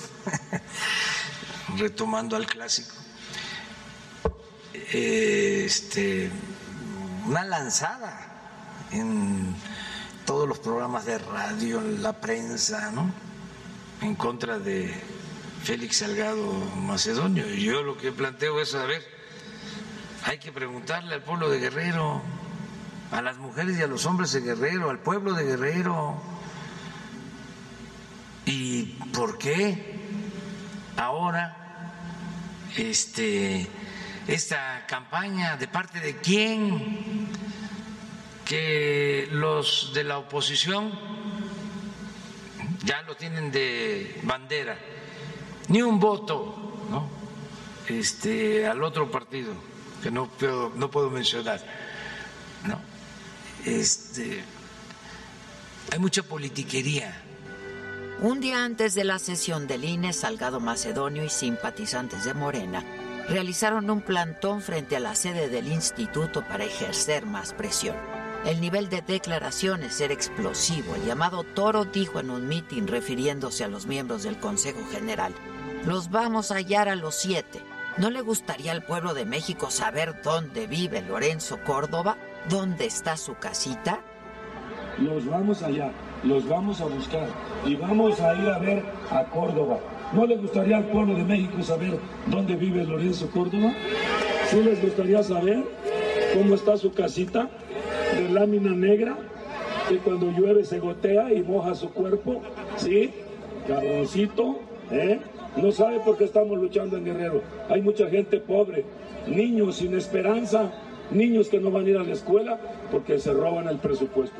retomando al clásico, este, una lanzada en todos los programas de radio, en la prensa, ¿no? En contra de Félix Salgado Macedonio. Yo lo que planteo es, a ver, hay que preguntarle al pueblo de Guerrero, a las mujeres y a los hombres de Guerrero, al pueblo de Guerrero, ¿y por qué ahora este, esta campaña de parte de quién? que los de la oposición ya lo tienen de bandera, ni un voto ¿no? este, al otro partido, que no puedo, no puedo mencionar. ¿no? Este, hay mucha politiquería. Un día antes de la sesión del INE, Salgado Macedonio y simpatizantes de Morena realizaron un plantón frente a la sede del instituto para ejercer más presión. El nivel de declaraciones era explosivo. El llamado Toro dijo en un mitin refiriéndose a los miembros del Consejo General, los vamos a hallar a los siete. ¿No le gustaría al pueblo de México saber dónde vive Lorenzo Córdoba? ¿Dónde está su casita? Los vamos allá, los vamos a buscar y vamos a ir a ver a Córdoba. ¿No le gustaría al pueblo de México saber dónde vive Lorenzo Córdoba? ¿Sí les gustaría saber cómo está su casita de lámina negra que cuando llueve se gotea y moja su cuerpo? ¿Sí? Cabroncito, ¿eh? No sabe por qué estamos luchando en Guerrero. Hay mucha gente pobre, niños sin esperanza, niños que no van a ir a la escuela porque se roban el presupuesto.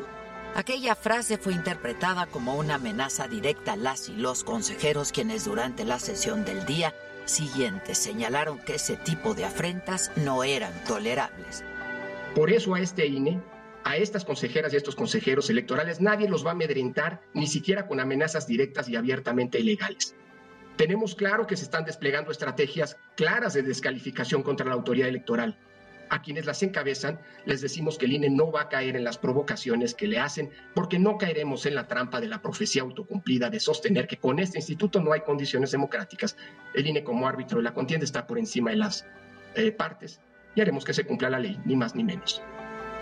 Aquella frase fue interpretada como una amenaza directa a las y los consejeros quienes durante la sesión del día siguiente señalaron que ese tipo de afrentas no eran tolerables. Por eso a este INE, a estas consejeras y a estos consejeros electorales, nadie los va a amedrentar, ni siquiera con amenazas directas y abiertamente ilegales. Tenemos claro que se están desplegando estrategias claras de descalificación contra la autoridad electoral. A quienes las encabezan les decimos que el INE no va a caer en las provocaciones que le hacen porque no caeremos en la trampa de la profecía autocumplida de sostener que con este instituto no hay condiciones democráticas. El INE como árbitro de la contienda está por encima de las eh, partes y haremos que se cumpla la ley, ni más ni menos.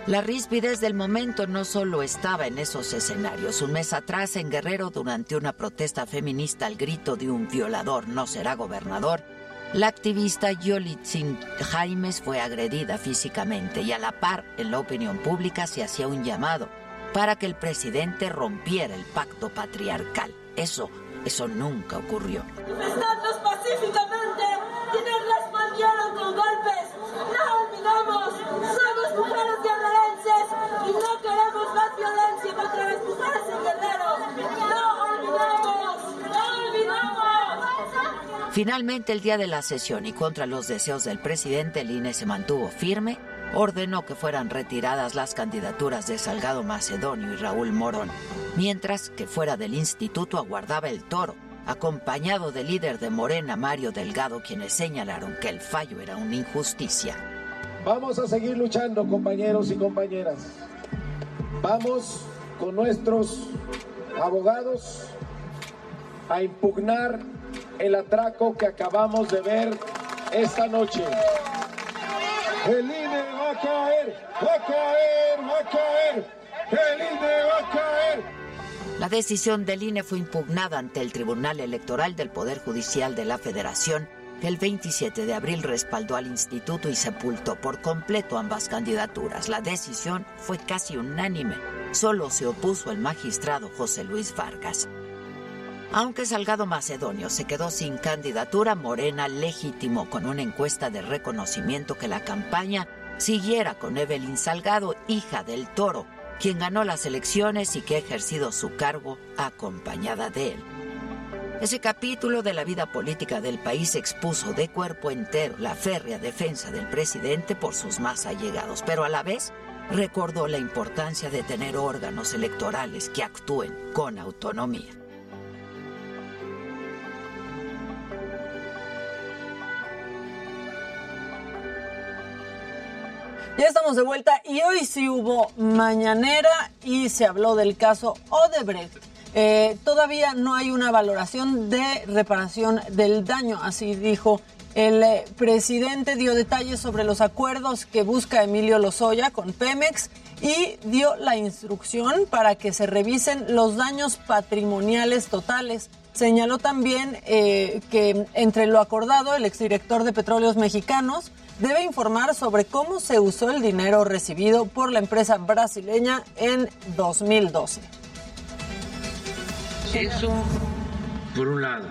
La rispidez del momento no solo estaba en esos escenarios. Un mes atrás, en Guerrero, durante una protesta feminista al grito de un violador no será gobernador, la activista Yolitzin Jaimes fue agredida físicamente y a la par en la opinión pública se hacía un llamado para que el presidente rompiera el pacto patriarcal. Eso, eso nunca ocurrió. Pacíficamente nos respondieron con golpes. No olvidamos, somos mujeres guerrerenses y no queremos más violencia contra las mujeres en Guerrero. No olvidamos, no olvidamos. Finalmente, el día de la sesión y contra los deseos del presidente, el INE se mantuvo firme, ordenó que fueran retiradas las candidaturas de Salgado Macedonio y Raúl Morón, mientras que fuera del instituto aguardaba el toro, acompañado del líder de Morena, Mario Delgado, quienes señalaron que el fallo era una injusticia. Vamos a seguir luchando, compañeros y compañeras. Vamos con nuestros abogados a impugnar el atraco que acabamos de ver esta noche. El INE va a caer, va a caer, va a caer. El INE va a caer. La decisión del INE fue impugnada ante el Tribunal Electoral del Poder Judicial de la Federación, que el 27 de abril respaldó al instituto y sepultó por completo ambas candidaturas. La decisión fue casi unánime. Solo se opuso el magistrado José Luis Vargas. Aunque Salgado Macedonio se quedó sin candidatura, Morena legitimó con una encuesta de reconocimiento que la campaña siguiera con Evelyn Salgado, hija del Toro, quien ganó las elecciones y que ha ejercido su cargo acompañada de él. Ese capítulo de la vida política del país expuso de cuerpo entero la férrea defensa del presidente por sus más allegados, pero a la vez recordó la importancia de tener órganos electorales que actúen con autonomía. Ya estamos de vuelta y hoy sí hubo mañanera y se habló del caso Odebrecht. Eh, todavía no hay una valoración de reparación del daño, así dijo el eh, presidente, dio detalles sobre los acuerdos que busca Emilio Lozoya con Pemex y dio la instrucción para que se revisen los daños patrimoniales totales. Señaló también eh, que entre lo acordado, el exdirector de Petróleos Mexicanos debe informar sobre cómo se usó el dinero recibido por la empresa brasileña en 2012. Eso, por un lado.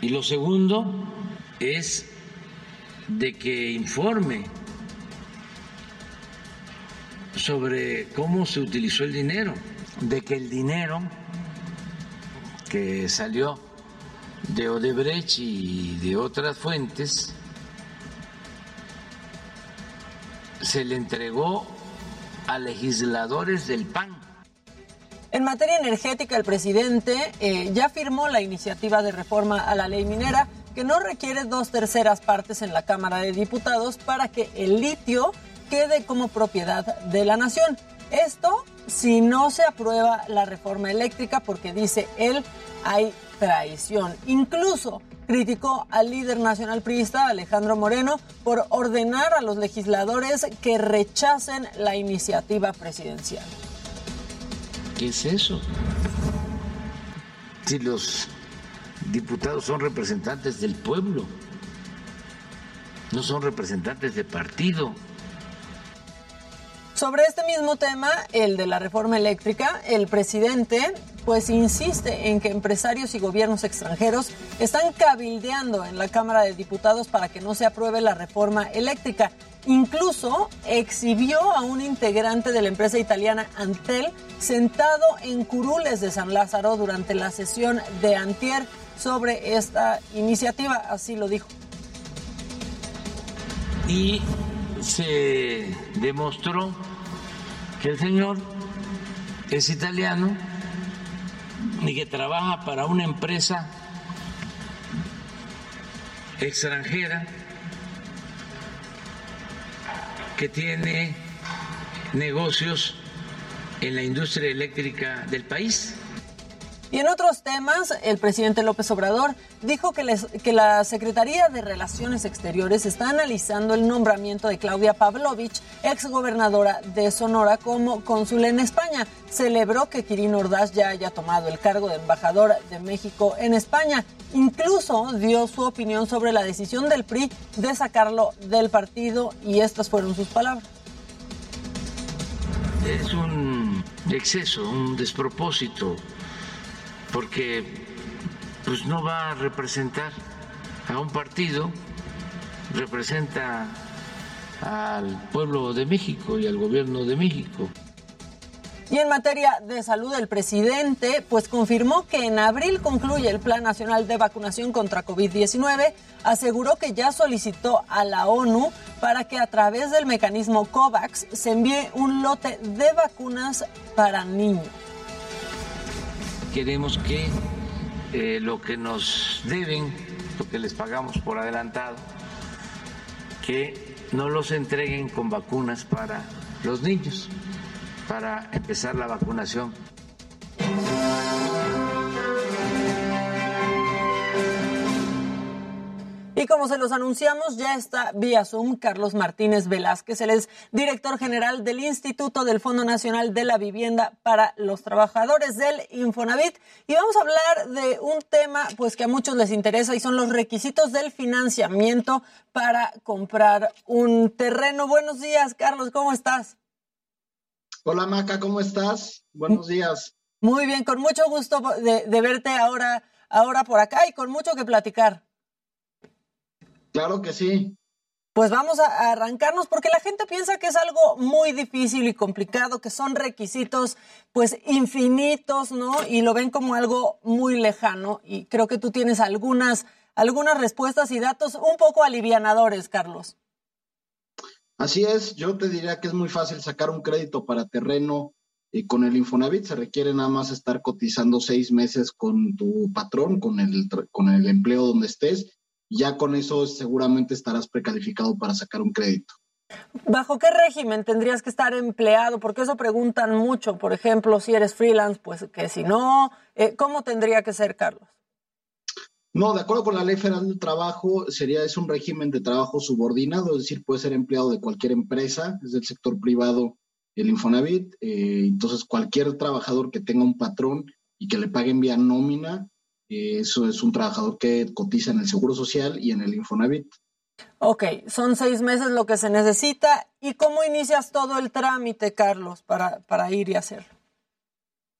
Y lo segundo es de que informe sobre cómo se utilizó el dinero, de que el dinero que salió de Odebrecht y de otras fuentes se le entregó a legisladores del PAN. En materia energética, el presidente eh, ya firmó la iniciativa de reforma a la ley minera que no requiere dos terceras partes en la Cámara de Diputados para que el litio quede como propiedad de la nación. Esto si no se aprueba la reforma eléctrica porque dice él hay traición. Incluso criticó al líder nacional priista Alejandro Moreno por ordenar a los legisladores que rechacen la iniciativa presidencial. ¿Qué es eso? Si los diputados son representantes del pueblo, no son representantes de partido. Sobre este mismo tema, el de la reforma eléctrica, el presidente pues insiste en que empresarios y gobiernos extranjeros están cabildeando en la Cámara de Diputados para que no se apruebe la reforma eléctrica. Incluso exhibió a un integrante de la empresa italiana Antel sentado en curules de San Lázaro durante la sesión de Antier sobre esta iniciativa, así lo dijo. Y se demostró que el señor es italiano y que trabaja para una empresa extranjera que tiene negocios en la industria eléctrica del país. Y en otros temas, el presidente López Obrador dijo que, la Secretaría de Relaciones Exteriores está analizando el nombramiento de Claudia Pavlovich, exgobernadora de Sonora, como cónsul en España. Celebró que Kirin Ordaz ya haya tomado el cargo de embajador de México en España. Incluso dio su opinión sobre la decisión del PRI de sacarlo del partido y estas fueron sus palabras. Es un exceso, un despropósito, porque pues no va a representar a un partido, representa al pueblo de México y al gobierno de México. Y en materia de salud, el presidente pues confirmó que en abril concluye el Plan Nacional de Vacunación contra COVID-19. Aseguró que ya solicitó a la ONU para que a través del mecanismo COVAX se envíe un lote de vacunas para niños. Queremos que eh, lo que nos deben, lo que les pagamos por adelantado, que no los entreguen con vacunas para los niños, para empezar la vacunación. Y como se los anunciamos, ya está vía Zoom Carlos Martínez Velázquez. Él es director general del Instituto del Fondo Nacional de la Vivienda para los Trabajadores del Infonavit. Y vamos a hablar de un tema pues que a muchos les interesa y son los requisitos del financiamiento para comprar un terreno. Buenos días, Carlos, ¿cómo estás? Hola Maca, ¿cómo estás? Buenos días. Muy bien, con mucho gusto de, de verte ahora, ahora por acá y con mucho que platicar. Claro que sí. Pues vamos a arrancarnos porque la gente piensa que es algo muy difícil y complicado, que son requisitos pues infinitos, ¿no? Y lo ven como algo muy lejano y creo que tú tienes algunas algunas respuestas y datos un poco alivianadores, Carlos. Así es, yo te diría que es muy fácil sacar un crédito para terreno y con el Infonavit se requiere nada más estar cotizando seis meses con tu patrón, con el, con el empleo donde estés. Ya con eso seguramente estarás precalificado para sacar un crédito. ¿Bajo qué régimen tendrías que estar empleado? Porque eso preguntan mucho. Por ejemplo, si eres freelance, pues que si no, eh, ¿cómo tendría que ser, Carlos? No, de acuerdo con la Ley Federal del Trabajo, sería es un régimen de trabajo subordinado, es decir, puede ser empleado de cualquier empresa, es del sector privado el Infonavit, eh, entonces cualquier trabajador que tenga un patrón y que le paguen vía nómina, eso es un trabajador que cotiza en el Seguro Social y en el Infonavit. Ok, son seis meses lo que se necesita. ¿Y cómo inicias todo el trámite, Carlos, para, para ir y hacerlo?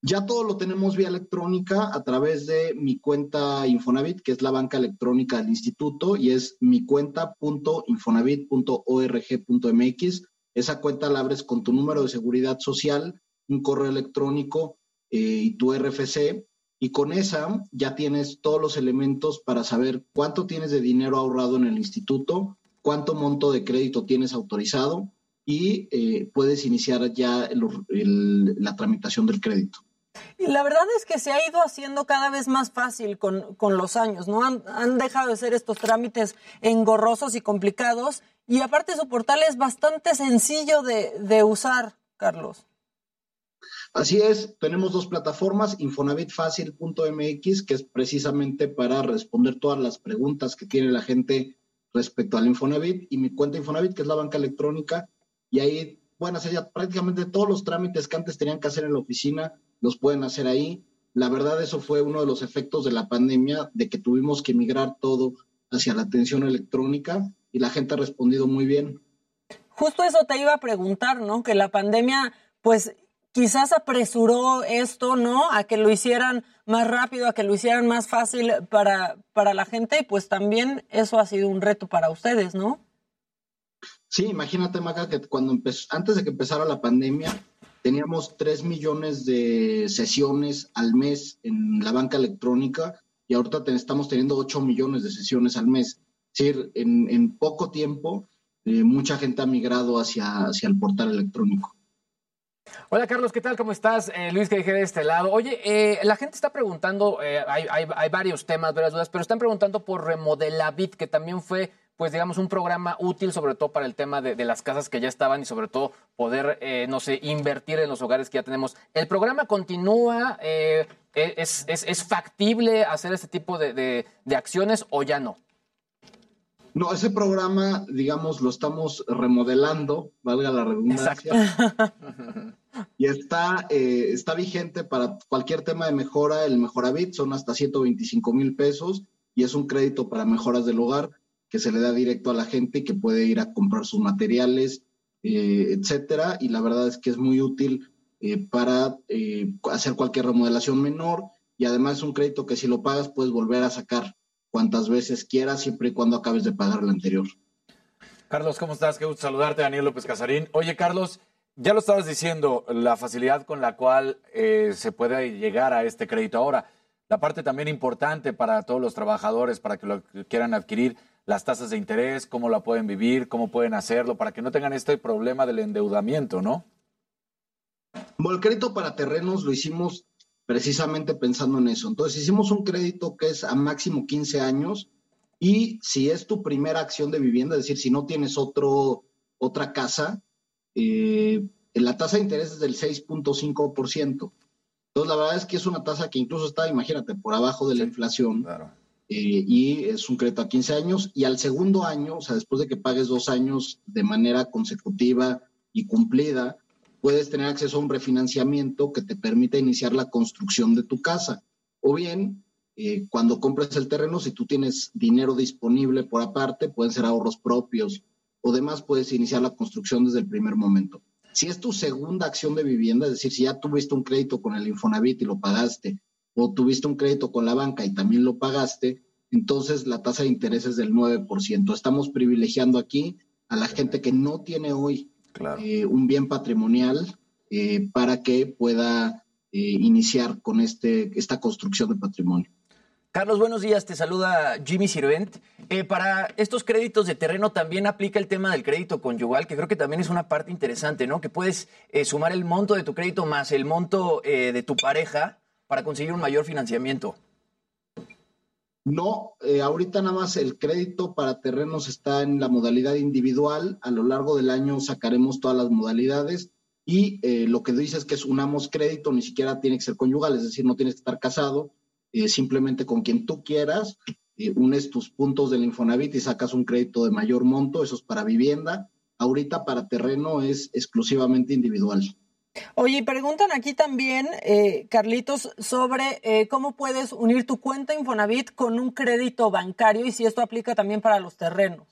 Ya todo lo tenemos vía electrónica a través de mi cuenta Infonavit, que es la banca electrónica del instituto, y es mi cuenta.infonavit.org.mx. Esa cuenta la abres con tu número de seguridad social, un correo electrónico eh, y tu RFC. Y con esa ya tienes todos los elementos para saber cuánto tienes de dinero ahorrado en el instituto, cuánto monto de crédito tienes autorizado y eh, puedes iniciar ya el- la tramitación del crédito. Y la verdad es que se ha ido haciendo cada vez más fácil con, con los años, ¿no? Han, han dejado de ser estos trámites engorrosos y complicados. Y aparte su portal es bastante sencillo de, de usar, Carlos. Así es, tenemos dos plataformas, infonavitfacil.mx, que es precisamente para responder todas las preguntas que tiene la gente respecto al Infonavit, y mi cuenta Infonavit, que es la banca electrónica, y ahí pueden hacer ya prácticamente todos los trámites que antes tenían que hacer en la oficina, los pueden hacer ahí. La verdad, eso fue uno de los efectos de la pandemia, de que tuvimos que migrar todo hacia la atención electrónica, y la gente ha respondido muy bien. Justo eso te iba a preguntar, ¿no? Que la pandemia, pues quizás apresuró esto, ¿no? A que lo hicieran más rápido, a que lo hicieran más fácil para, para la gente y pues también eso ha sido un reto para ustedes, ¿no? Sí, imagínate, Maca, que cuando empezó, antes de que empezara la pandemia, teníamos 3 millones de sesiones al mes en la banca electrónica y ahorita estamos teniendo 8 millones de sesiones al mes. Es decir, en, en poco tiempo, eh, mucha gente ha migrado hacia, hacia el portal electrónico. Hola Carlos, ¿qué tal? ¿Cómo estás? Eh, Luis que dejé de este lado. Oye, eh, la gente está preguntando, eh, hay, varios temas, varias dudas, pero están preguntando por Remodelavit, que también fue pues digamos, un programa útil, sobre todo para el tema de, las casas que ya estaban y sobre todo poder, no sé, invertir en los hogares que ya tenemos. ¿El programa continúa? Es, factible hacer este tipo de acciones o ya no? No, ese programa, digamos, lo estamos remodelando, valga la redundancia. Y está, eh, está vigente para cualquier tema de mejora. El Mejoravit son hasta 125 mil pesos y es un crédito para mejoras del hogar que se le da directo a la gente y que puede ir a comprar sus materiales, eh, etcétera. Y la verdad es que es muy útil eh, para eh, hacer cualquier remodelación menor y además es un crédito que si lo pagas puedes volver a sacar cuantas veces quieras siempre y cuando acabes de pagar el anterior. Carlos, ¿cómo estás? Qué gusto saludarte, Daniel López Casarín. Oye, Carlos, ya lo estabas diciendo, la facilidad con la cual eh, se puede llegar a este crédito ahora. La parte también importante para todos los trabajadores, para que lo quieran adquirir, las tasas de interés, cómo la pueden vivir, cómo pueden hacerlo, para que no tengan este problema del endeudamiento, ¿no? Bueno, el crédito para terrenos lo hicimos precisamente pensando en eso. Entonces, hicimos un crédito que es a máximo 15 años y si es tu primera acción de vivienda, es decir, si no tienes otro, otra casa, eh, la tasa de interés es del 6.5%. Entonces, la verdad es que es una tasa que incluso está, imagínate, por abajo de la inflación. Eh, y es un crédito a 15 años. Y al segundo año, o sea, después de que pagues dos años de manera consecutiva y cumplida, puedes tener acceso a un refinanciamiento que te permita iniciar la construcción de tu casa. O bien, eh, cuando compres el terreno, si tú tienes dinero disponible por aparte, pueden ser ahorros propios o demás, puedes iniciar la construcción desde el primer momento. Si es tu segunda acción de vivienda, es decir, si ya tuviste un crédito con el Infonavit y lo pagaste, o tuviste un crédito con la banca y también lo pagaste, entonces la tasa de interés es del 9%. Estamos privilegiando aquí a la gente que no tiene hoy eh, un bien patrimonial eh, para que pueda eh, iniciar con este, esta construcción de patrimonio. Carlos, buenos días. Te saluda Jimmy Sirvent. Eh, para estos créditos de terreno también aplica el tema del crédito conyugal, que creo que también es una parte interesante, ¿no? Que puedes eh, sumar el monto de tu crédito más el monto eh, de tu pareja para conseguir un mayor financiamiento. No, eh, ahorita nada más el crédito para terrenos está en la modalidad individual. A lo largo del año sacaremos todas las modalidades y eh, lo que dice es que unamos crédito, ni siquiera tiene que ser conyugal, es decir, no tienes que estar casado, eh, simplemente con quien tú quieras, unes tus puntos del Infonavit y sacas un crédito de mayor monto, eso es para vivienda. Ahorita para terreno es exclusivamente individual. Oye, y preguntan aquí también, eh, Carlitos, sobre eh, cómo puedes unir tu cuenta Infonavit con un crédito bancario y si esto aplica también para los terrenos.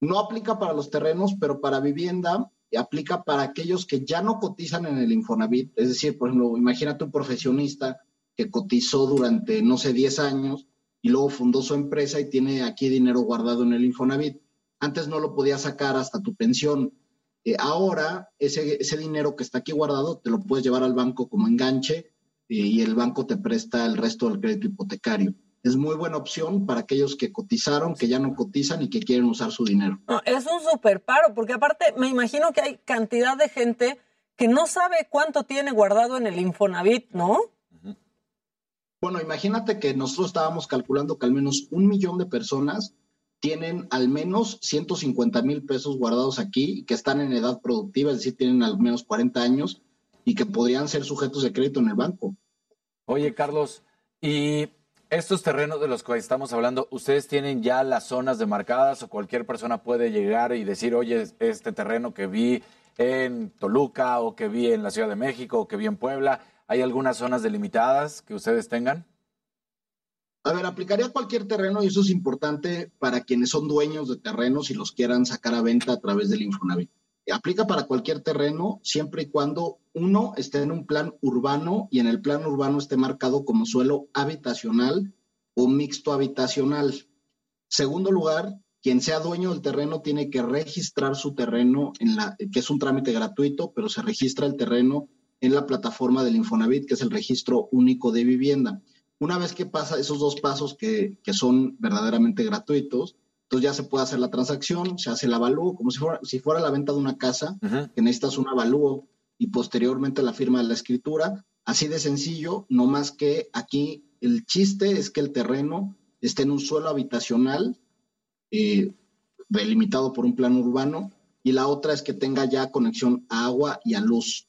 No aplica para los terrenos, pero para vivienda aplica para aquellos que ya no cotizan en el Infonavit. Es decir, por ejemplo, imagínate un profesionista que cotizó durante, no sé, 10 años y luego fundó su empresa y tiene aquí dinero guardado en el Infonavit. Antes no lo podía sacar hasta tu pensión. Eh, ahora, ese, ese dinero que está aquí guardado te lo puedes llevar al banco como enganche eh, y el banco te presta el resto del crédito hipotecario. Es muy buena opción para aquellos que cotizaron, que ya no cotizan y que quieren usar su dinero. No, es un super paro, porque aparte me imagino que hay cantidad de gente que no sabe cuánto tiene guardado en el Infonavit, ¿no? Bueno, imagínate que nosotros estábamos calculando que al menos un millón de personas tienen al menos 150 mil pesos guardados aquí que están en edad productiva, es decir, tienen al menos 40 años y que podrían ser sujetos de crédito en el banco. Oye, Carlos, y estos terrenos de los que estamos hablando, ¿ustedes tienen ya las zonas demarcadas o cualquier persona puede llegar y decir, oye, este terreno que vi en Toluca o que vi en la Ciudad de México o que vi en Puebla, ¿hay algunas zonas delimitadas que ustedes tengan? A ver, aplicaría cualquier terreno y eso es importante para quienes son dueños de terrenos y los quieran sacar a venta a través del Infonavit. Aplica para cualquier terreno siempre y cuando uno esté en un plan urbano y en el plan urbano esté marcado como suelo habitacional o mixto habitacional. Segundo lugar, quien sea dueño del terreno tiene que registrar su terreno en la que es un trámite gratuito, pero se registra el terreno en la plataforma del Infonavit, que es el registro único de vivienda. Una vez que pasa esos dos pasos que, que son verdaderamente gratuitos, entonces ya se puede hacer la transacción, se hace el avalúo, como si fuera, si fuera la venta de una casa, que necesitas un avalúo y posteriormente la firma de la escritura. Así de sencillo, no más que aquí el chiste es que el terreno esté en un suelo habitacional eh, delimitado por un plan urbano, y la otra es que tenga ya conexión a agua y a luz.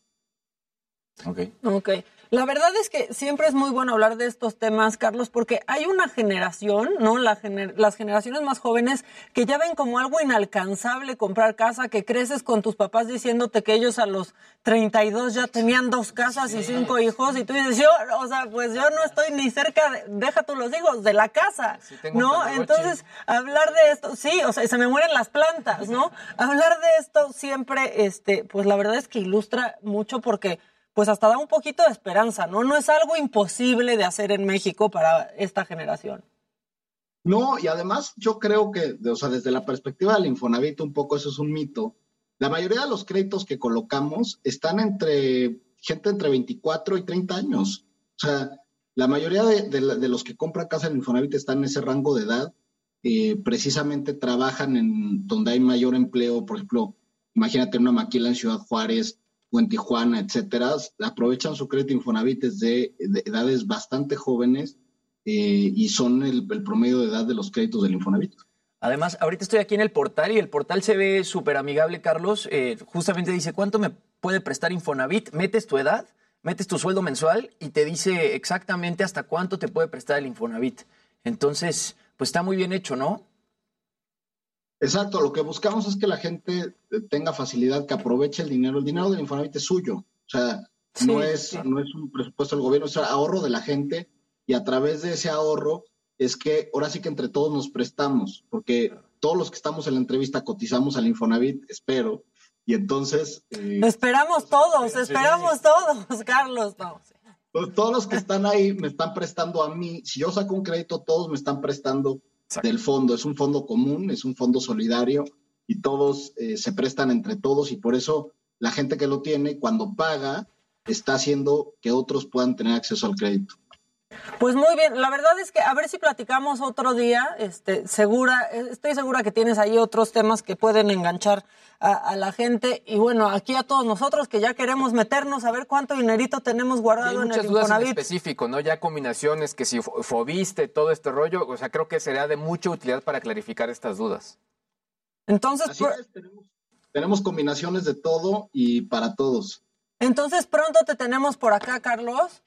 Ok. Ok. La verdad es que siempre es muy bueno hablar de estos temas, Carlos, porque hay una generación, ¿no? La gener- las generaciones más jóvenes que ya ven como algo inalcanzable comprar casa, que creces con tus papás diciéndote que ellos a los 32 ya tenían dos casas y cinco hijos, y tú dices, yo, o sea, pues yo no estoy ni cerca, de, deja tú los hijos, de la casa, tengo ¿no? Entonces, hablar de esto, sí, o sea, se me mueren las plantas, ¿no? Hablar de esto siempre, este, pues la verdad es que ilustra mucho porque pues hasta da un poquito de esperanza, ¿no? No es algo imposible de hacer en México para esta generación. No, y además yo creo que, o sea, desde la perspectiva del Infonavit, un poco eso es un mito. La mayoría de los créditos que colocamos están entre gente entre 24 y 30 años. O sea, la mayoría de, los que compran casa en Infonavit están en ese rango de edad. Eh, precisamente trabajan en donde hay mayor empleo, por ejemplo, imagínate una maquila en Ciudad Juárez o en Tijuana, etcétera, aprovechan su crédito Infonavit desde de edades bastante jóvenes eh, y son el, promedio de edad de los créditos del Infonavit. Además, ahorita estoy aquí en el portal y el portal se ve súper amigable, Carlos. Eh, justamente dice, ¿cuánto me puede prestar Infonavit? Metes tu edad, metes tu sueldo mensual y te dice exactamente hasta cuánto te puede prestar el Infonavit. Entonces, pues está muy bien hecho, ¿no? Exacto, lo que buscamos es que la gente eh, tenga facilidad, que aproveche el dinero. El dinero del Infonavit es suyo, o sea, no, es, no es un presupuesto del gobierno, es ahorro de la gente y a través de ese ahorro es que ahora sí que entre todos nos prestamos, porque todos los que estamos en la entrevista cotizamos al Infonavit, espero, y entonces... eh, Esperamos todos, esperamos todos, Carlos. No, sí. Pues todos los que están ahí me están prestando a mí. Si yo saco un crédito, todos me están prestando del fondo. Es un fondo común, es un fondo solidario y todos eh, se prestan entre todos y por eso la gente que lo tiene, cuando paga, está haciendo que otros puedan tener acceso al crédito. Pues muy bien, la verdad es que a ver si platicamos otro día, este, segura, estoy segura que tienes ahí otros temas que pueden enganchar a, a la gente y bueno, aquí a todos nosotros que ya queremos meternos a ver cuánto dinerito tenemos Y hay guardado en muchas el dudas en Infonavit. específico, ¿no? Ya combinaciones que si fo- fobiste, todo este rollo, o sea, creo que sería de mucha utilidad para clarificar estas dudas. Entonces, Así es, tenemos, tenemos combinaciones de todo y para todos. entonces pronto te tenemos por acá, Carlos.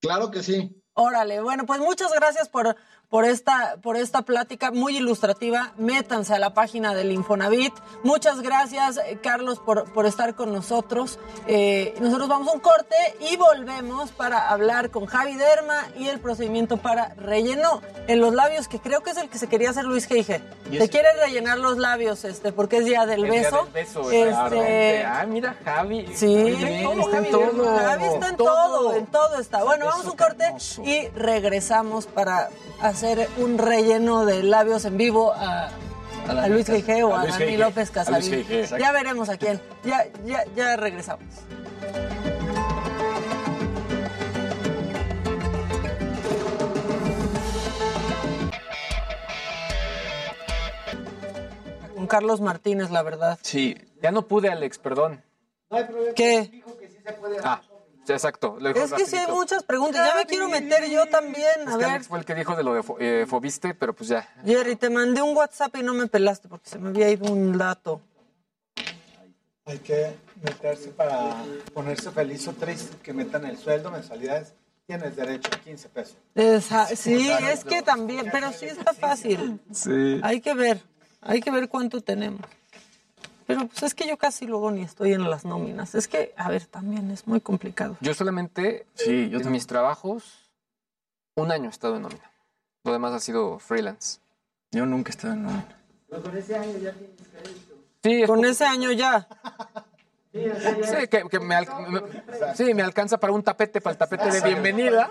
Claro que sí. Órale, bueno, pues muchas gracias por, por, esta, por esta plática muy ilustrativa. Métanse a la página del Infonavit. Muchas gracias, eh, Carlos, por, por estar con nosotros. Eh, nosotros vamos a un corte y volvemos para hablar con Javi Derma y el procedimiento para relleno en los labios, que creo que es el que se quería hacer Luis Geige. Es- quiere rellenar los labios, este, porque es día del El día beso. del beso, Este. Ah, mira, Javi. Sí, está en todo. Javi está en todo, en todo está. Bueno, vamos a un corte y regresamos para hacer un relleno de labios en vivo a, A la a Luis. G. o A Luis Dani G. López Casarín. Ya veremos a quién. Ya, ya, ya regresamos. Con Carlos Martínez, la verdad. Sí, ya no pude, Alex, perdón. ¿Qué? Ah, sí, exacto. lo dijo Es que sí hay muchas preguntas. Ya me quiero meter yo también. Es A que ver, Alex fue el que dijo de lo de fo- eh, fobiste, pero pues ya. Jerry, te mandé un WhatsApp y no me pelaste porque se me había ido un dato. Hay que meterse para ponerse feliz o triste, que metan el sueldo, mensualidades. Tienes derecho a 15 pesos. Esa- sí, es que también, pero sí está fácil. Sí. Hay que ver, hay que ver cuánto tenemos. Pero pues es que yo casi luego ni estoy en las nóminas. Es que, a ver, también es muy complicado. Yo solamente, Sí, yo en mis trabajos, un año he estado en nómina. Lo demás ha sido freelance. Yo nunca he estado en nómina. Pero con ese año ya tienes crédito. Sí, Con ese año ya. Sí, que, que me, al- me- sí, me alcanza para un tapete, para el tapete de bienvenida.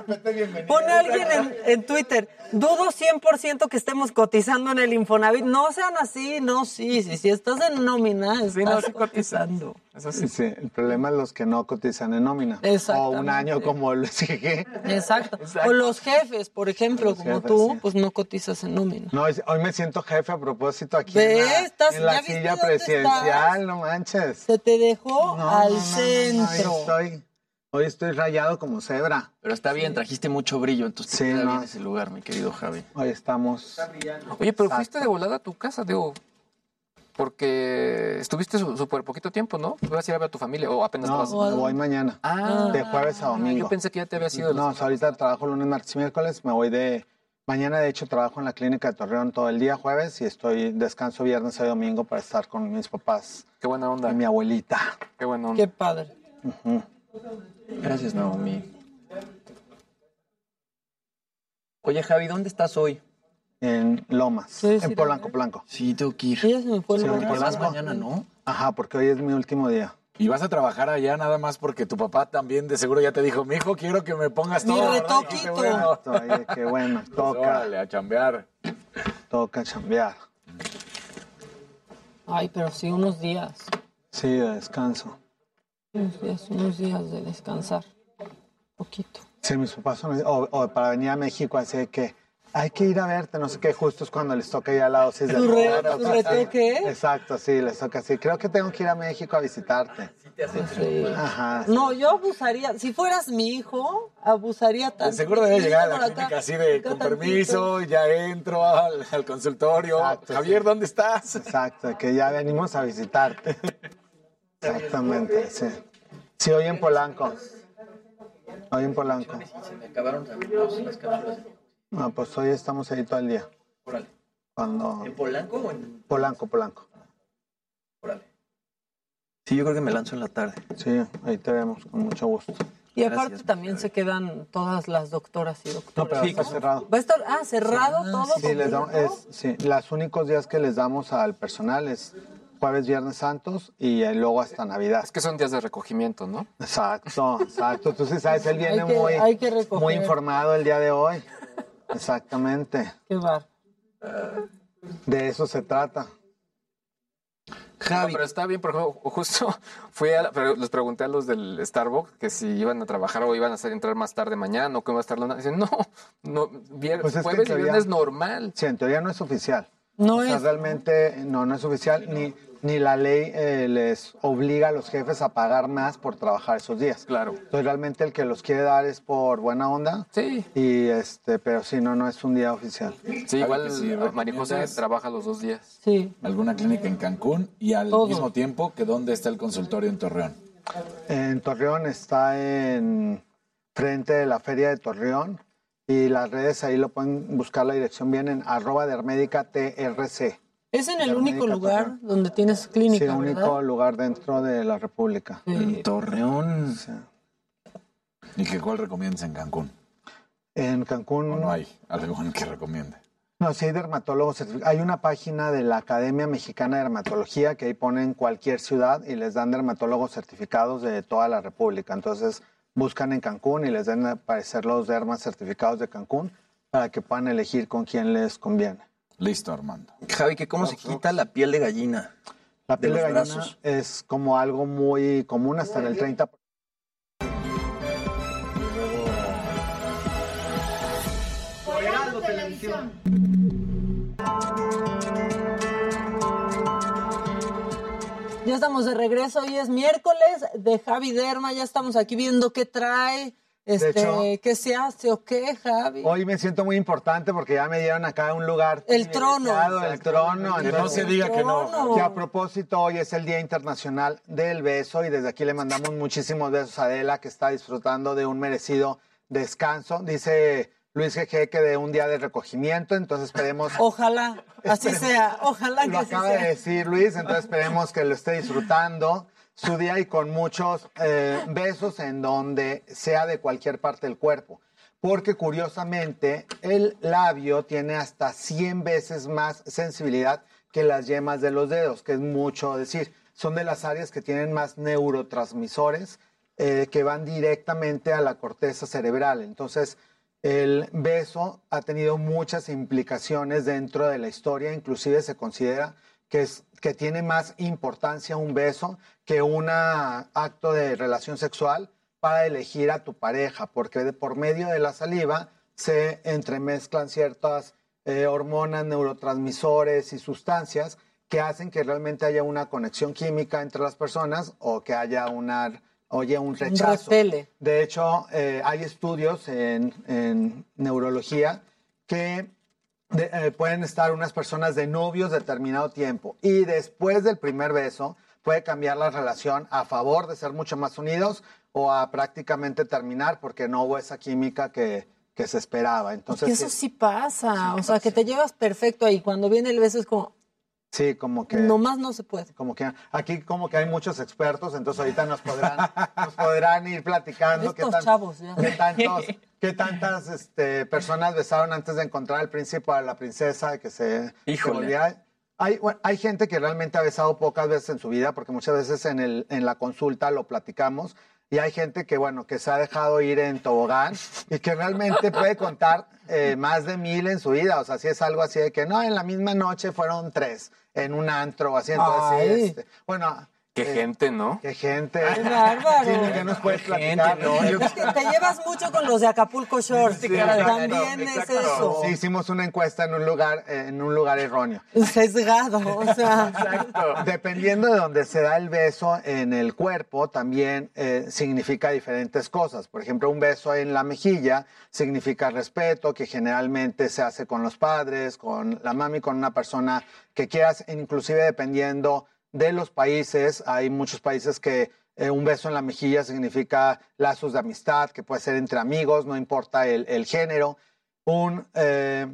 Pone alguien en, en Twitter, dudo 100% que estemos cotizando en el Infonavit. No sean así, no, sí, sí, si estás en nómina, estás cotizando. Eso sí. sí, el problema es los que no cotizan en nómina. O Exactamente. un año como el SG. Exacto. O los jefes, por ejemplo, Los como jefes, tú, sí. pues no cotizas en nómina. No, es- hoy me siento jefe a propósito aquí ¿Ves? en la, Estás- en la ¿ya viste silla presidencial, estás? no manches. Se te dejó No, al no, no, no, ahí centro. estoy. Hoy estoy rayado como cebra. Pero está bien, trajiste mucho brillo, entonces te Sí, queda no. bien ese lugar, mi querido Javi. Hoy estamos. Oye, pero fuiste de volada a tu casa, digo. Porque estuviste súper poquito tiempo, ¿no? Ibas a ir a ver a tu familia o apenas No, estabas. me voy mañana. Ah. de jueves a domingo. Yo pensé que ya te había sido. No, o sea, ahorita trabajo lunes, martes y miércoles. Me voy de. Mañana, de hecho, trabajo en la clínica de Torreón todo el día, jueves, y estoy descanso viernes y domingo para estar con mis papás. Qué buena onda. Y mi abuelita. Qué buena onda. Qué padre. Gracias, Naomi. Oye, Javi, ¿dónde estás hoy? En Lomas. en Polanco, Polanco. Sí, tengo que ir. Ya se me fue el Polanco. mañana, ¿no? Ajá, porque hoy es mi último día. Y vas a trabajar allá nada más porque tu papá también de seguro ya te dijo, mijo, quiero que me pongas Mi todo. ¿verdad? retoquito. Qué bueno. Oye, qué bueno, Pues toca, órale, a chambear. toca chambear. Ay, pero sí, unos días. Sí, de descanso. Unos días, unos días de descansar. Poquito. Sí, mis papás son, o, o para venir a México, así de que hay que ir a verte, no sé qué, justo es cuando les toca ya la dosis de ¿Tu re- tu retoque? Exacto, sí, les toca así. Creo que tengo que ir a México a visitarte. Sí. Ajá. No, yo abusaría. Si fueras mi hijo, abusaría De tanto. seguro debe llegar a la clínica así de con tantito. permiso, ya entro al, al consultorio. Javier, ¿dónde estás? Exacto, que ya venimos a visitarte. Exactamente, sí. Sí, hoy en Polanco. Hoy en Polanco. Se me acabaron también las cápsulas. No, pues hoy estamos ahí todo el día. Órale. Cuando... ¿En Polanco o en...? Polanco, Polanco. Sí, yo creo que me lanzo en la tarde. Sí, ahí te vemos, con mucho gusto. Y aparte también se quedan todas las doctoras y No, doctores. pero está cerrado. ¿Va a estar ah, cerrado todo? Sí, les damos, es, sí, los únicos días que les damos al personal es jueves, viernes santos y eh, luego hasta Navidad. Es que son días de recogimiento, ¿no? Exacto, exacto. Tú sí sabes, él viene Hay que- muy, hay que recoger. muy informado el día de hoy. Exactamente. Qué bar. De eso se trata. Javi. pero está bien, por ejemplo, justo fui a la- pero les pregunté a los del Starbucks que si iban a trabajar o iban a hacer, entrar más tarde mañana o cómo va a estar la Dicen, no, no, vier- Pues que jueves y viernes normal. Sí, en teoría no es oficial. No O sea, es. realmente no, no es oficial, ni, ni la ley eh, les obliga a los jefes a pagar más por trabajar esos días. Claro. Entonces realmente el que los quiere dar es por buena onda. Sí. Y este, pero sí, no, no es un día oficial. Sí, igual sí, María José trabaja los dos días. Sí. Alguna clínica en Cancún y al Todo. mismo tiempo que dónde está el consultorio en Torreón. En Torreón está en frente de la feria de Torreón y las redes ahí lo pueden buscar la dirección bien en arroba dermédica TRC. Es en el Dermédica único lugar Torreón. donde tienes Sí, clínica, el único ¿verdad? lugar dentro de la República. En Torreón. ¿Y que cuál recomiendas en Cancún? En Cancún. ¿O no hay algo en que recomiende? No, sí hay dermatólogos certificados. Hay una página de la Academia Mexicana de Dermatología que ahí ponen cualquier ciudad y les dan dermatólogos certificados de toda la República. Entonces buscan en Cancún y les deben aparecer los dermas certificados de Cancún para que puedan elegir con quién les conviene. Listo, Armando. Javi, que cómo se quita la piel de gallina. La piel de, gallina brazos. es como algo muy común hasta en el 30%. Televisión. Ya estamos de regreso, hoy es miércoles de Javi Derma, ya estamos aquí viendo qué trae, este, hecho- qué se hace o qué, Javi. Hoy me siento muy importante porque ya me dieron acá un lugar. El trono. El trono. Que no se diga que no. Que a propósito, hoy es el Día Internacional del Beso y desde aquí le mandamos muchísimos besos a Adela que está disfrutando de un merecido descanso. Dice Luis GG que de un día de recogimiento, entonces esperemos... Ojalá, así sea, ojalá que Lo así acaba de decir Luis, entonces esperemos que lo esté disfrutando su día y con muchos eh, besos en donde sea de cualquier parte del cuerpo. Porque curiosamente el labio tiene hasta 100 veces más sensibilidad que las yemas de los dedos, que es mucho decir. Son de las áreas que tienen más neurotransmisores eh, que van directamente a la corteza cerebral. Entonces, el beso ha tenido muchas implicaciones dentro de la historia, inclusive se considera que, es, que tiene más importancia un beso que un acto de relación sexual para elegir a tu pareja, porque de- por medio de la saliva se entremezclan ciertas eh, hormonas, neurotransmisores y sustancias que hacen que realmente haya una conexión química entre las personas o que haya una oye un rechazo. De hecho, eh, hay estudios en, en neurología que de- eh, pueden estar unas personas de novios determinado tiempo y después del primer beso puede cambiar la relación a favor de ser mucho más unidos o a prácticamente terminar porque no hubo esa química que, que se esperaba. Entonces, que eso sí, sí pasa, o sea, que te llevas perfecto ahí. Cuando viene el beso es como, sí, como que... nomás no se puede. como que aquí como que hay muchos expertos, entonces ahorita nos podrán, nos podrán ir platicando qué, Estos tan- chavos, ya. qué tantos, qué tantas este, personas besaron antes de encontrar al príncipe o a la princesa que se, volviera- Hay, bueno, hay gente que realmente ha besado pocas veces en su vida, porque muchas veces en, el, en la consulta lo platicamos, y hay gente que, bueno, que se ha dejado ir en tobogán y que realmente puede contar eh, más de mil en su vida. O sea, si es algo así de que, no, en la misma noche fueron tres en un antro o así. Entonces, sí, este, bueno, Qué gente, ¿no? Qué gente. Qué bárbaro. Sí, ¿qué nos puedes platicar? Es que te llevas mucho con los de Acapulco Shore. También es eso. Sí, hicimos una encuesta en un lugar, eh, en un lugar erróneo. Sesgado, o sea. Dependiendo de donde se da el beso en el cuerpo, también eh, significa diferentes cosas. Por ejemplo, un beso en la mejilla significa respeto, que generalmente se hace con los padres, con la mami, con una persona que quieras, inclusive dependiendo de los países. Hay muchos países que eh, un beso en la mejilla significa lazos de amistad, que puede ser entre amigos, no importa el, género. Un eh,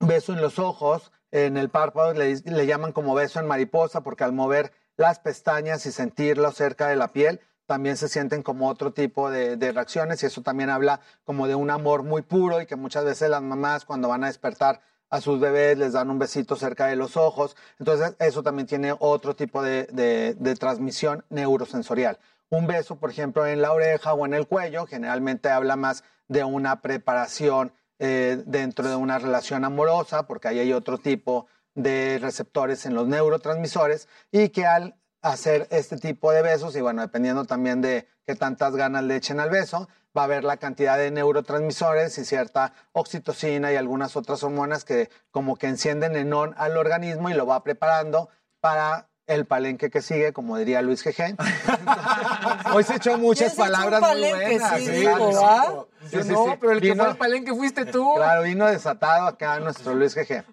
beso en los ojos, en el párpado le, le llaman como beso en mariposa, porque al mover las pestañas y sentirlo cerca de la piel, también se sienten como otro tipo de, de reacciones y eso también habla como de un amor muy puro y que muchas veces las mamás cuando van a despertar a sus bebés les dan un besito cerca de los ojos. Entonces eso también tiene otro tipo de, de- transmisión neurosensorial. Un beso, por ejemplo, en la oreja o en el cuello, generalmente habla más de una preparación eh, dentro de una relación amorosa, porque ahí hay otro tipo de receptores en los neurotransmisores y que al hacer este tipo de besos, y bueno, dependiendo también de qué tantas ganas le echen al beso, va a haber la cantidad de neurotransmisores y cierta oxitocina y algunas otras hormonas que como que encienden en on al organismo y lo va preparando para el palenque que sigue, como diría Luis GG. Hoy se echó muchas ¿Quién se echó un palabras muy buenas. Sí, sí, dijo, sí, sí, Yo sí, no, pero el que Vino- fue al palenque fuiste tú. Claro, vino desatado acá nuestro Luis GG. Es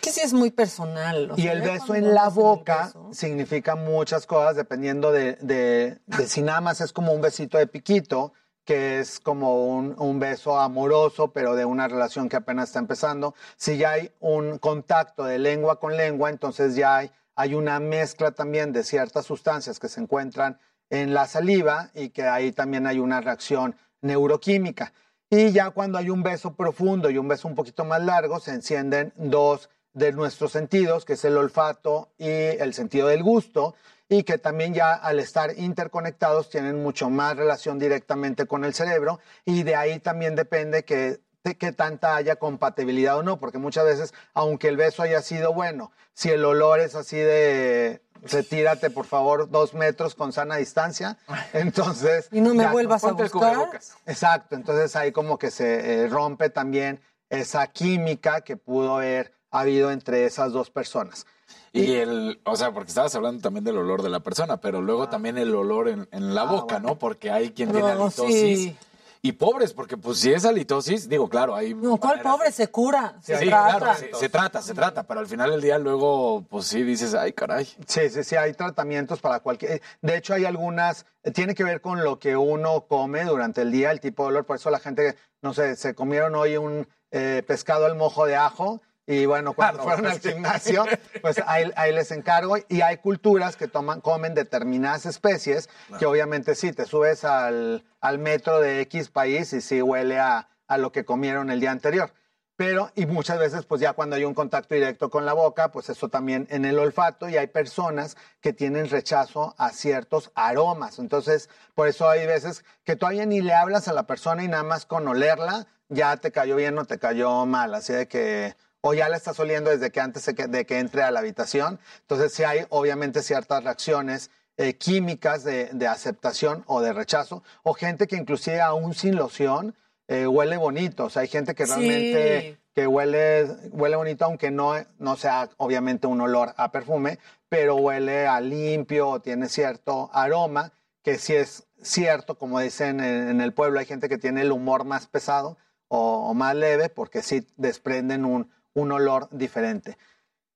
que sí es muy personal. Y el beso en la boca significa muchas cosas dependiendo de, de- de si nada más es como un besito de piquito, que es como un, beso amoroso, pero de una relación que apenas está empezando. Si ya hay un contacto de lengua con lengua, entonces ya hay, hay una mezcla también de ciertas sustancias que se encuentran en la saliva y que ahí también hay una reacción neuroquímica. Y ya cuando hay un beso profundo y un beso un poquito más largo, se encienden dos de nuestros sentidos, que es el olfato y el sentido del gusto, y que también ya al estar interconectados tienen mucho más relación directamente con el cerebro, y de ahí también depende que qué tanta haya compatibilidad o no, porque muchas veces, aunque el beso haya sido bueno, si el olor es así de retírate por favor dos metros con sana distancia, entonces... Y no me ya- vuelvas a Ponte el buscar. Exacto, entonces ahí como que se eh, rompe también esa química que pudo haber habido entre esas dos personas. Y el, o sea, porque estabas hablando también del olor de la persona, pero luego también el olor en, en la boca, ¿no? Porque hay quien tiene halitosis. sí. Y pobres, porque pues si es halitosis, digo, claro, hay... No, ¿cuál pobre se cura? Se Sí, trata. claro, se, se trata, se trata, pero al final del día luego, pues sí dices, ay, caray. Sí, sí, sí, hay tratamientos para cualquier... De hecho, hay algunas... eh, Tiene que ver con lo que uno come durante el día, el tipo de olor. Por eso la gente, no sé, se comieron hoy un eh, pescado al mojo de ajo y bueno, cuando no, fueron al gimnasio, pues ahí, ahí les encargo. Y hay culturas que toman, comen determinadas especies que obviamente sí, te subes al, al metro de X país y sí huele a, a lo que comieron el día anterior. Pero, y muchas veces, pues ya cuando hay un contacto directo con la boca, pues eso también en el olfato, y hay personas que tienen rechazo a ciertos aromas. Entonces, por eso hay veces que todavía ni le hablas a la persona y nada más con olerla, ya te cayó bien o te cayó mal. Así de que, o ya la estás oliendo desde que antes de que, de que entre a la habitación. Entonces, sí hay obviamente ciertas reacciones eh, químicas de, de aceptación o de rechazo, o gente que inclusive aún sin loción eh, huele bonito. O sea, hay gente que Sí. realmente que huele, huele bonito, aunque no, no sea obviamente un olor a perfume, pero huele a limpio o tiene cierto aroma que sí es cierto, como dicen en, en el pueblo, hay gente que tiene el humor más pesado o, o más leve porque sí desprenden un, un olor diferente.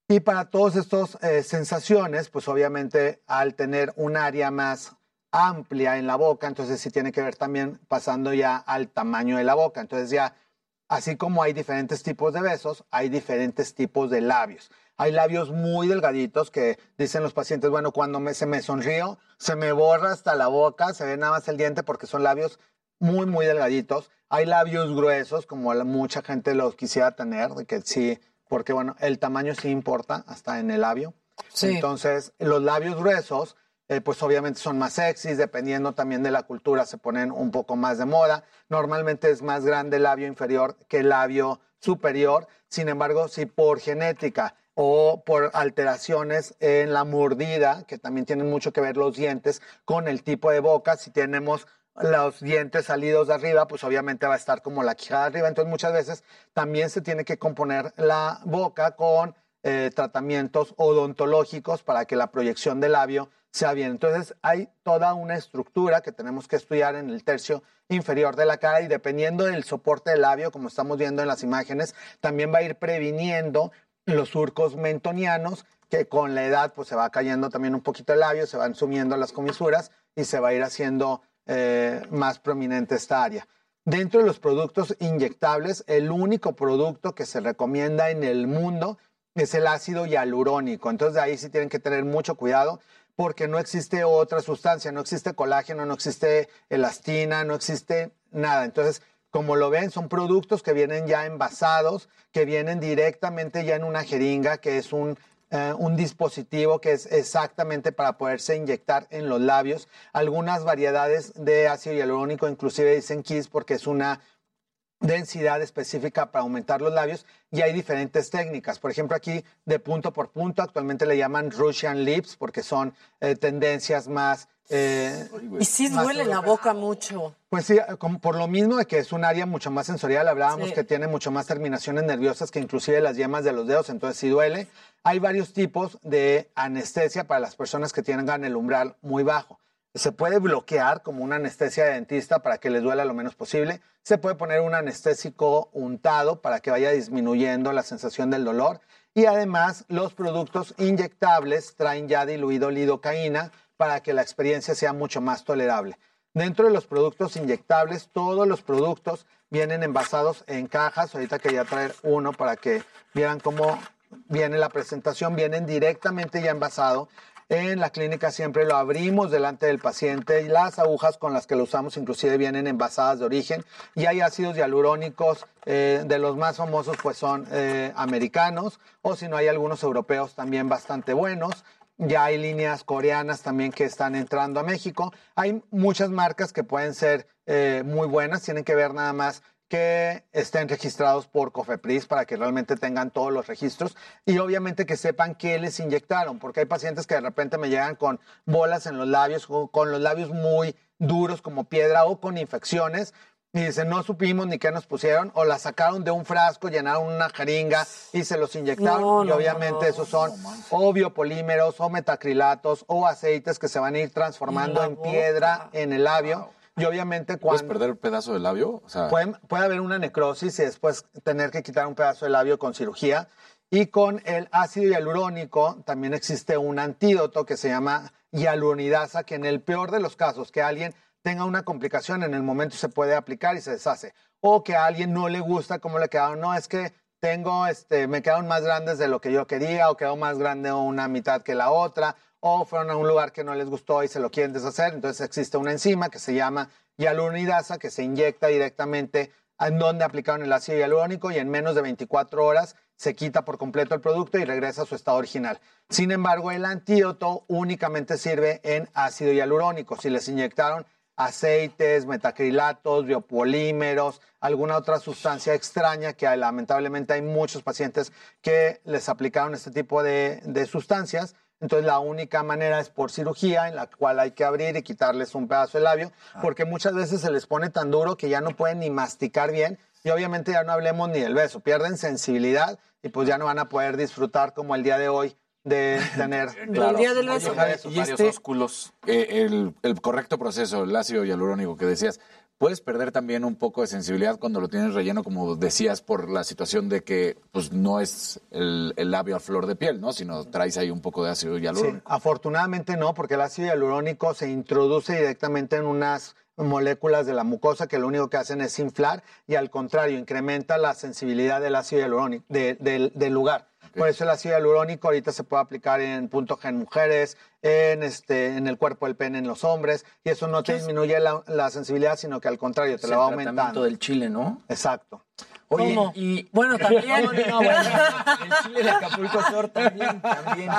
Y para todas estas sensaciones, pues obviamente al tener un área más amplia en la boca, entonces sí tiene que ver también pasando ya al tamaño de la boca. Entonces ya, así como hay diferentes tipos de besos, hay diferentes tipos de labios. Hay labios muy delgaditos que dicen los pacientes, bueno, cuando me, se me sonrío, se me borra hasta la boca, se ve nada más el diente porque son labios muy, muy delgaditos. Hay labios gruesos, como mucha gente los quisiera tener, de que sí, porque bueno, el tamaño sí importa hasta en el labio. Sí. Entonces, los labios gruesos, eh, pues obviamente son más sexys, dependiendo también de la cultura, se ponen un poco más de moda. Normalmente es más grande el labio inferior que el labio superior. Sin embargo, si por genética o por alteraciones en la mordida, que también tienen mucho que ver los dientes con el tipo de boca, si tenemos los dientes salidos de arriba, pues obviamente va a estar como la quijada de arriba. Entonces muchas veces también se tiene que componer la boca con eh, tratamientos odontológicos para que la proyección del labio sea bien. Entonces hay toda una estructura que tenemos que estudiar en el tercio inferior de la cara y dependiendo del soporte del labio, como estamos viendo en las imágenes, también va a ir previniendo los surcos mentonianos que con la edad pues se va cayendo también un poquito el labio, se van sumiendo las comisuras y se va a ir haciendo eh, más prominente esta área. Dentro de los productos inyectables, el único producto que se recomienda en el mundo es el ácido hialurónico. Entonces de ahí sí tienen que tener mucho cuidado porque no existe otra sustancia, no existe colágeno, no existe elastina, no existe nada. Entonces, como lo ven, son productos que vienen ya envasados, que vienen directamente ya en una jeringa, que es un, eh, un dispositivo que es exactamente para poderse inyectar en los labios. Algunas variedades de ácido hialurónico inclusive dicen Kiss porque es una densidad específica para aumentar los labios y hay diferentes técnicas. Por ejemplo, aquí de punto por punto, actualmente le llaman Russian Lips porque son eh, tendencias más... eh, Y sí duele la boca mucho. pues sí, como por lo mismo de que es un área mucho más sensorial, hablábamos Sí. que tiene mucho más terminaciones nerviosas que inclusive las yemas de los dedos, entonces sí duele. Hay varios tipos de anestesia para las personas que tengan el umbral muy bajo. Se puede bloquear como una anestesia de dentista para que les duela lo menos posible. Se puede poner un anestésico untado para que vaya disminuyendo la sensación del dolor. Y además, los productos inyectables traen ya diluido lidocaína para que la experiencia sea mucho más tolerable. Dentro de los productos inyectables, todos los productos vienen envasados en cajas. Ahorita quería traer uno para que vieran cómo viene la presentación. Vienen directamente ya envasado. En la clínica siempre lo abrimos delante del paciente y las agujas con las que lo usamos inclusive vienen envasadas de origen y hay ácidos hialurónicos eh, de los más famosos pues son eh, americanos o si no hay algunos europeos también bastante buenos. Ya hay líneas coreanas también que están entrando a México. Hay muchas marcas que pueden ser eh, muy buenas, tienen que ver nada más que estén registrados por Cofepris para que realmente tengan todos los registros y obviamente que sepan qué les inyectaron, porque hay pacientes que de repente me llegan con bolas en los labios, con los labios muy duros como piedra o con infecciones y dicen, no supimos ni qué nos pusieron, o la sacaron de un frasco, llenaron una jeringa y se los inyectaron. No, y no, obviamente no, esos son o biopolímeros o metacrilatos o aceites que se van a ir transformando en piedra en el labio. Y obviamente ¿Puedes cuando... perder un pedazo de labio? O sea, Puede, puede haber una necrosis y después tener que quitar un pedazo de labio con cirugía. Y con el ácido hialurónico también existe un antídoto que se llama hialuronidasa, que en el peor de los casos, que alguien tenga una complicación, en el momento se puede aplicar y se deshace. O que a alguien no le gusta cómo le quedaron. No, es que tengo, este, me quedaron más grandes de lo que yo quería, o quedó más grande una mitad que la otra, o fueron a un lugar que no les gustó y se lo quieren deshacer. Entonces existe una enzima que se llama hialuronidasa que se inyecta directamente en donde aplicaron el ácido hialurónico y en menos de 24 horas se quita por completo el producto y regresa a su estado original. Sin embargo, el antídoto únicamente sirve en ácido hialurónico. Si les inyectaron aceites, metacrilatos, biopolímeros, alguna otra sustancia extraña que lamentablemente hay muchos pacientes que les aplicaron este tipo de, de sustancias. Entonces la única manera es por cirugía en la cual hay que abrir y quitarles un pedazo de labio porque muchas veces se les pone tan duro que ya no pueden ni masticar bien y obviamente ya no hablemos ni del beso, pierden sensibilidad y pues ya no van a poder disfrutar como el día de hoy de tener El día del Oye, beso. Javi, y varios este, ósculos. eh, el, el correcto proceso, el ácido hialurónico que decías, puedes perder también un poco de sensibilidad cuando lo tienes relleno, como decías, por la situación de que pues no es el, el labio a flor de piel, ¿no? Sino traes ahí un poco de ácido Sí, hialurónico. afortunadamente no, porque el ácido hialurónico se introduce directamente en unas moléculas de la mucosa que lo único que hacen es inflar y al contrario, incrementa la sensibilidad del ácido hialurónico de- del- del lugar. Por eso el ácido hialurónico ahorita se puede aplicar en punto G en mujeres, en, este, en el cuerpo del pene en los hombres, y eso no te disminuye la, la sensibilidad, sino que al contrario, te la va el tratamiento aumentando. del chile, ¿no? Exacto. Oye, ¿Cómo? y... Bueno, también. No, no, no, bueno, el chile de Acapulco Shore también, también.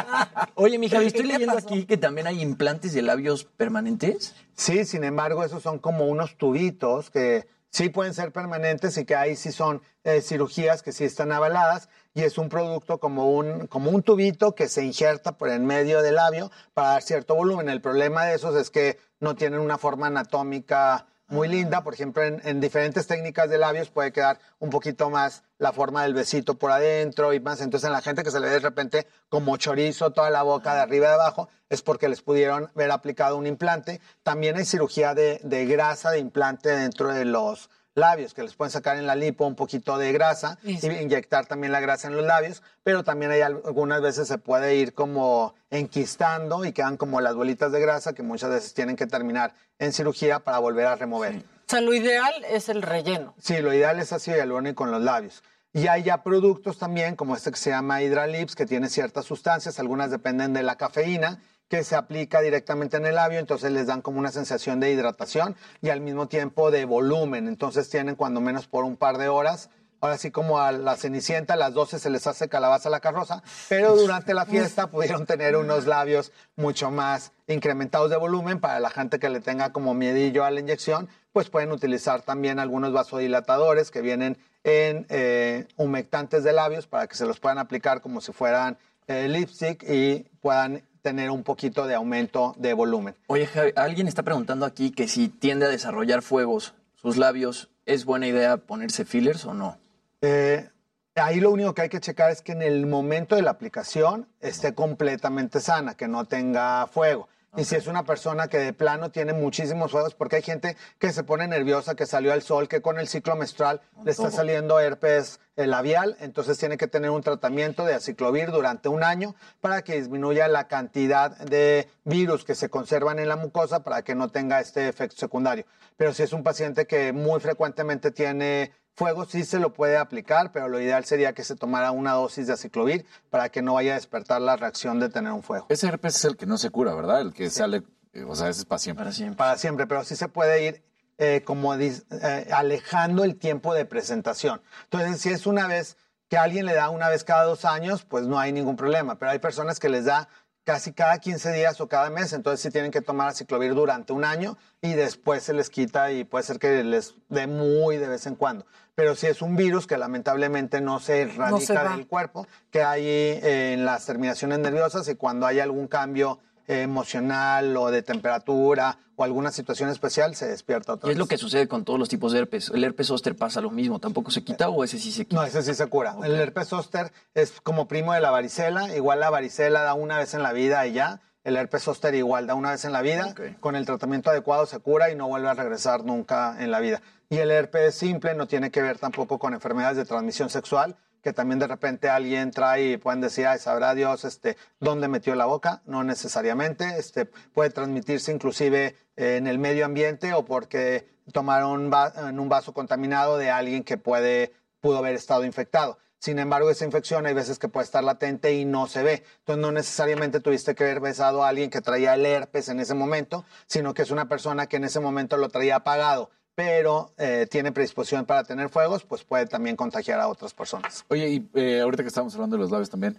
Oye, mi Javi, estoy ¿Qué leyendo pasó? aquí que también hay implantes de labios permanentes. Sí, sin embargo, esos son como unos tubitos que sí pueden ser permanentes y que ahí sí son eh, cirugías que sí están avaladas y es un producto como un, como un tubito que se injerta por en medio del labio para dar cierto volumen. El problema de esos es que no tienen una forma anatómica muy linda. Por ejemplo, en, en diferentes técnicas de labios puede quedar un poquito más la forma del besito por adentro y más. Entonces, en la gente que se le ve de repente como chorizo toda la boca de arriba y de abajo, es porque les pudieron haber aplicado un implante. También hay cirugía de, de grasa de implante dentro de los labios, que les pueden sacar en la lipo un poquito de grasa Sí, sí. y inyectar también la grasa en los labios, pero también hay al- algunas veces se puede ir como enquistando y quedan como las bolitas de grasa que muchas veces tienen que terminar en cirugía para volver a remover. O sea, lo ideal es el relleno. Sí, lo ideal es ácido hialurónico en los labios. Y hay ya productos también, como este que se llama Hydralips, que tiene ciertas sustancias, algunas dependen de la cafeína, que se aplica directamente en el labio, entonces les dan como una sensación de hidratación y al mismo tiempo de volumen. Entonces tienen cuando menos por un par de horas. Ahora sí como a la Cenicienta a las 12 se les hace calabaza a la carroza, pero durante la fiesta pudieron tener unos labios mucho más incrementados de volumen para la gente que le tenga como miedillo a la inyección, pues pueden utilizar también algunos vasodilatadores que vienen en eh, humectantes de labios para que se los puedan aplicar como si fueran eh, lipstick y puedan tener un poquito de aumento de volumen. Oye, Javi, alguien está preguntando aquí que si tiende a desarrollar fuegos sus labios, ¿es buena idea ponerse fillers o no? Eh, ahí lo único que hay que checar es que en el momento de la aplicación esté completamente sana, que no tenga fuego. Y si es una persona que de plano tiene muchísimos fuegos, porque hay gente que se pone nerviosa, que salió al sol, que con el ciclo menstrual le está saliendo herpes eh, labial, entonces tiene que tener un tratamiento de aciclovir durante un año para que disminuya la cantidad de virus que se conservan en la mucosa para que no tenga este efecto secundario. Pero si es un paciente que muy frecuentemente tiene fuego, sí se lo puede aplicar, pero lo ideal sería que se tomara una dosis de aciclovir para que no vaya a despertar la reacción de tener un fuego. Ese herpes es el que no se cura, ¿verdad? El que sale, eh, o sea, ese es para siempre. Para siempre. Para siempre, pero sí se puede ir eh, como dis- eh, alejando el tiempo de presentación. Entonces, si es una vez que alguien le da una vez cada dos años, pues no hay ningún problema, pero hay personas que les da casi cada 15 días o cada mes, entonces sí tienen que tomar aciclovir durante un año y después se les quita y puede ser que les dé muy de vez en cuando. Pero si es un virus que lamentablemente no se erradica va. del cuerpo, que hay eh, en las terminaciones nerviosas y cuando hay algún cambio emocional o de temperatura o alguna situación especial, se despierta otra Y es vez. lo que sucede con todos los tipos de herpes. ¿El herpes zóster pasa lo mismo? ¿Tampoco se quita o ese sí se quita? No, ese sí se cura. El herpes zóster es como primo de la varicela. Igual la varicela da una vez en la vida y ya. El herpes zóster igual da una vez en la vida. Con el tratamiento adecuado se cura y no vuelve a regresar nunca en la vida. Y el herpes simple no tiene que ver tampoco con enfermedades de transmisión sexual, que también de repente alguien trae y pueden decir, ay, sabrá Dios este, dónde metió la boca. No necesariamente. Este, puede transmitirse inclusive eh, en el medio ambiente o porque tomaron en un vaso contaminado de alguien que puede, pudo haber estado infectado. Sin embargo, esa infección hay veces que puede estar latente y no se ve. Entonces, no necesariamente tuviste que haber besado a alguien que traía el herpes en ese momento, sino que es una persona que en ese momento lo traía apagado, pero eh, tiene predisposición para tener fuegos, pues puede también contagiar a otras personas. Oye, y eh, ahorita que estamos hablando de los labios también,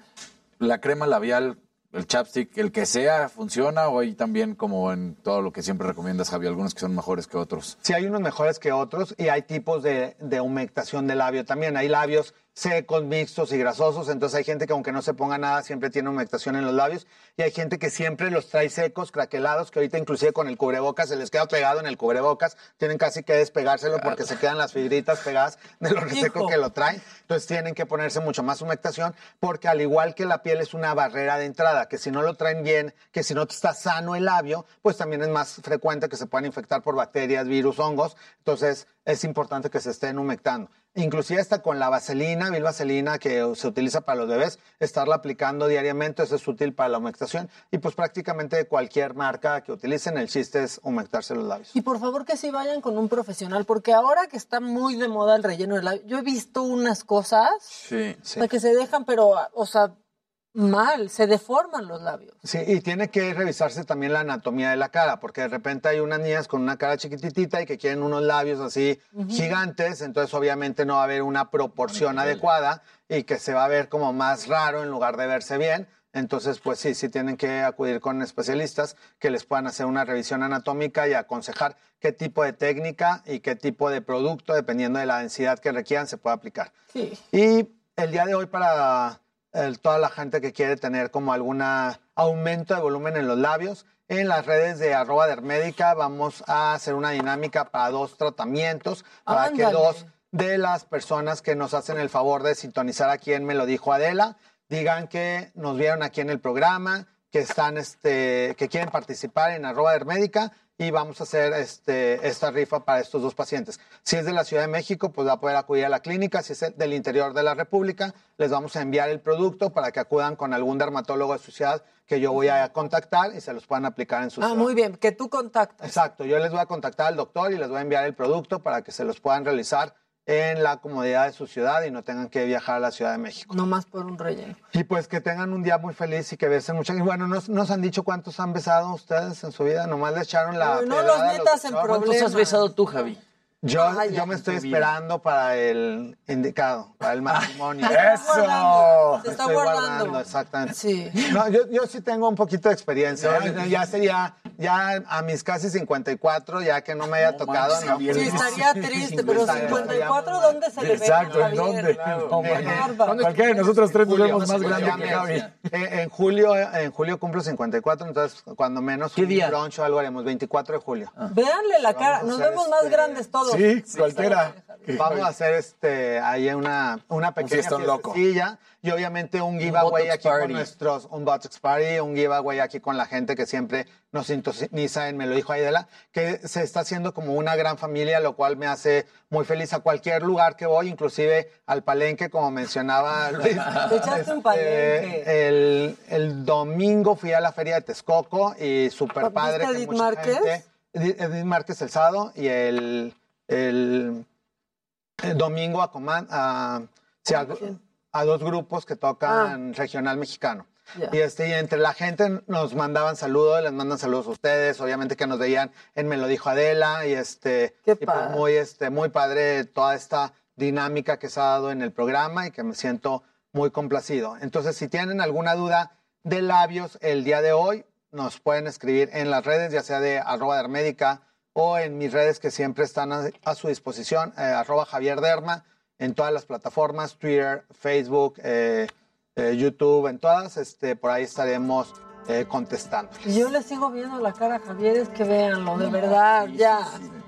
la crema labial, el chapstick, el que sea, ¿funciona o hay también como en todo lo que siempre recomiendas, Javi, algunos que son mejores que otros? Sí, hay unos mejores que otros y hay tipos de, de humectación de labio también. Hay labios secos, mixtos y grasosos. Entonces hay gente que aunque no se ponga nada, siempre tiene humectación en los labios. Y hay gente que siempre los trae secos, craquelados, que ahorita inclusive con el cubrebocas se les queda pegado en el cubrebocas. Tienen casi que despegárselo porque se quedan las fibриtas pegadas de lo reseco que lo traen. Entonces tienen que ponerse mucho más humectación porque al igual que la piel es una barrera de entrada, que si no lo traen bien, que si no está sano el labio, pues también es más frecuente que se puedan infectar por bacterias, virus, hongos. Entonces es importante que se estén humectando. Inclusive hasta con la vaselina, vaselina que se utiliza para los bebés, estarla aplicando diariamente, eso es útil para la humectación. Y pues prácticamente cualquier marca que utilicen, el chiste es humectarse los labios. Y por favor que sí vayan con un profesional, porque ahora que está muy de moda el relleno de labios, yo he visto unas cosas Sí, o sea, que se dejan, pero, o sea, mal, se deforman los labios. Sí, y tiene que revisarse también la anatomía de la cara, porque de repente hay unas niñas con una cara chiquititita y que quieren unos labios así gigantes, entonces obviamente no va a haber una proporción adecuada y que se va a ver como más raro en lugar de verse bien. Entonces, pues sí, sí tienen que acudir con especialistas que les puedan hacer una revisión anatómica y aconsejar qué tipo de técnica y qué tipo de producto, dependiendo de la densidad que requieran, se puede aplicar. Sí. Y el día de hoy para el- toda la gente que quiere tener como algún aumento de volumen en los labios, en las redes de arroba dermédica vamos a hacer una dinámica para dos tratamientos, para que dos de las personas que nos hacen el favor de sintonizar aquí en Me lo dijo Adela, digan que nos vieron aquí en el programa, que están, este, que quieren participar en arroba dermédica y vamos a hacer este, esta rifa para estos dos pacientes. Si es de la Ciudad de México, pues va a poder acudir a la clínica. Si es del interior de la República, les vamos a enviar el producto para que acudan con algún dermatólogo de su ciudad que yo voy a contactar y se los puedan aplicar en su Ah, ciudad. muy bien, que tú contactas. Exacto, yo les voy a contactar al doctor y les voy a enviar el producto para que se los puedan realizar en la comodidad de su ciudad y no tengan que viajar a la Ciudad de México. No más por un relleno. Y pues que tengan un día muy feliz y que besen mucho. Y bueno, ¿nos, nos han dicho cuántos han besado ustedes en su vida? Nomás le echaron la. Uy, no los metas en doctores. ¿Cuántos has besado tú, Javi? Yo, yo me estoy esperando para el indicado, para el matrimonio. Se está guardando, se está Estoy guardando. exactamente. Sí. No, yo, yo sí tengo un poquito de experiencia. Ya, ya sería, ya a mis casi 54, ya que no me haya tocado. manches, no, pues, Sí, estaría triste, pero Estaría- 54, ¿dónde se le ve? Exacto, ¿en dónde? No, Eh, Cualquiera de nosotros tres vemos más grande que Javi. en julio, en julio cumplo 54, entonces cuando menos ¿Qué un día? brunch o algo haremos, 24 de julio. Véanle la cara, nos vemos más grandes todos. Sí, cualquiera. Vamos a hacer este ahí una, una pequeña fiestecilla y obviamente un giveaway aquí party. con nuestros, un Botox Party, un giveaway aquí con la gente que siempre nos sintoniza en Me lo dijo Aidela, que se está haciendo como una gran familia, lo cual me hace muy feliz a cualquier lugar que voy, inclusive al palenque, como mencionaba Luis. Te echaste un palenque. Este, el, el domingo fui a la feria de Texcoco y súper padre. ¿Viste a que Edith mucha Márquez? gente- Edith Edith Márquez el sábado y el, el, el domingo a, coman- a, sí, a- a dos grupos que tocan regional mexicano. Y, este, y entre la gente nos mandaban saludos, les mandan saludos a ustedes, obviamente que nos veían en Me lo dijo Adela y este Qué y pues muy este muy padre toda esta dinámica que se ha dado en el programa y que me siento muy complacido. Entonces, si tienen alguna duda de labios el día de hoy, nos pueden escribir en las redes, ya sea de arroba dermédica o en mis redes que siempre están a, su disposición, eh, arroba Javier Derma, en todas las plataformas, Twitter, Facebook, eh, eh, YouTube, en todas, este, por ahí estaremos eh, Yo le sigo viendo la cara a Javier, es que véanlo, de verdad, ya.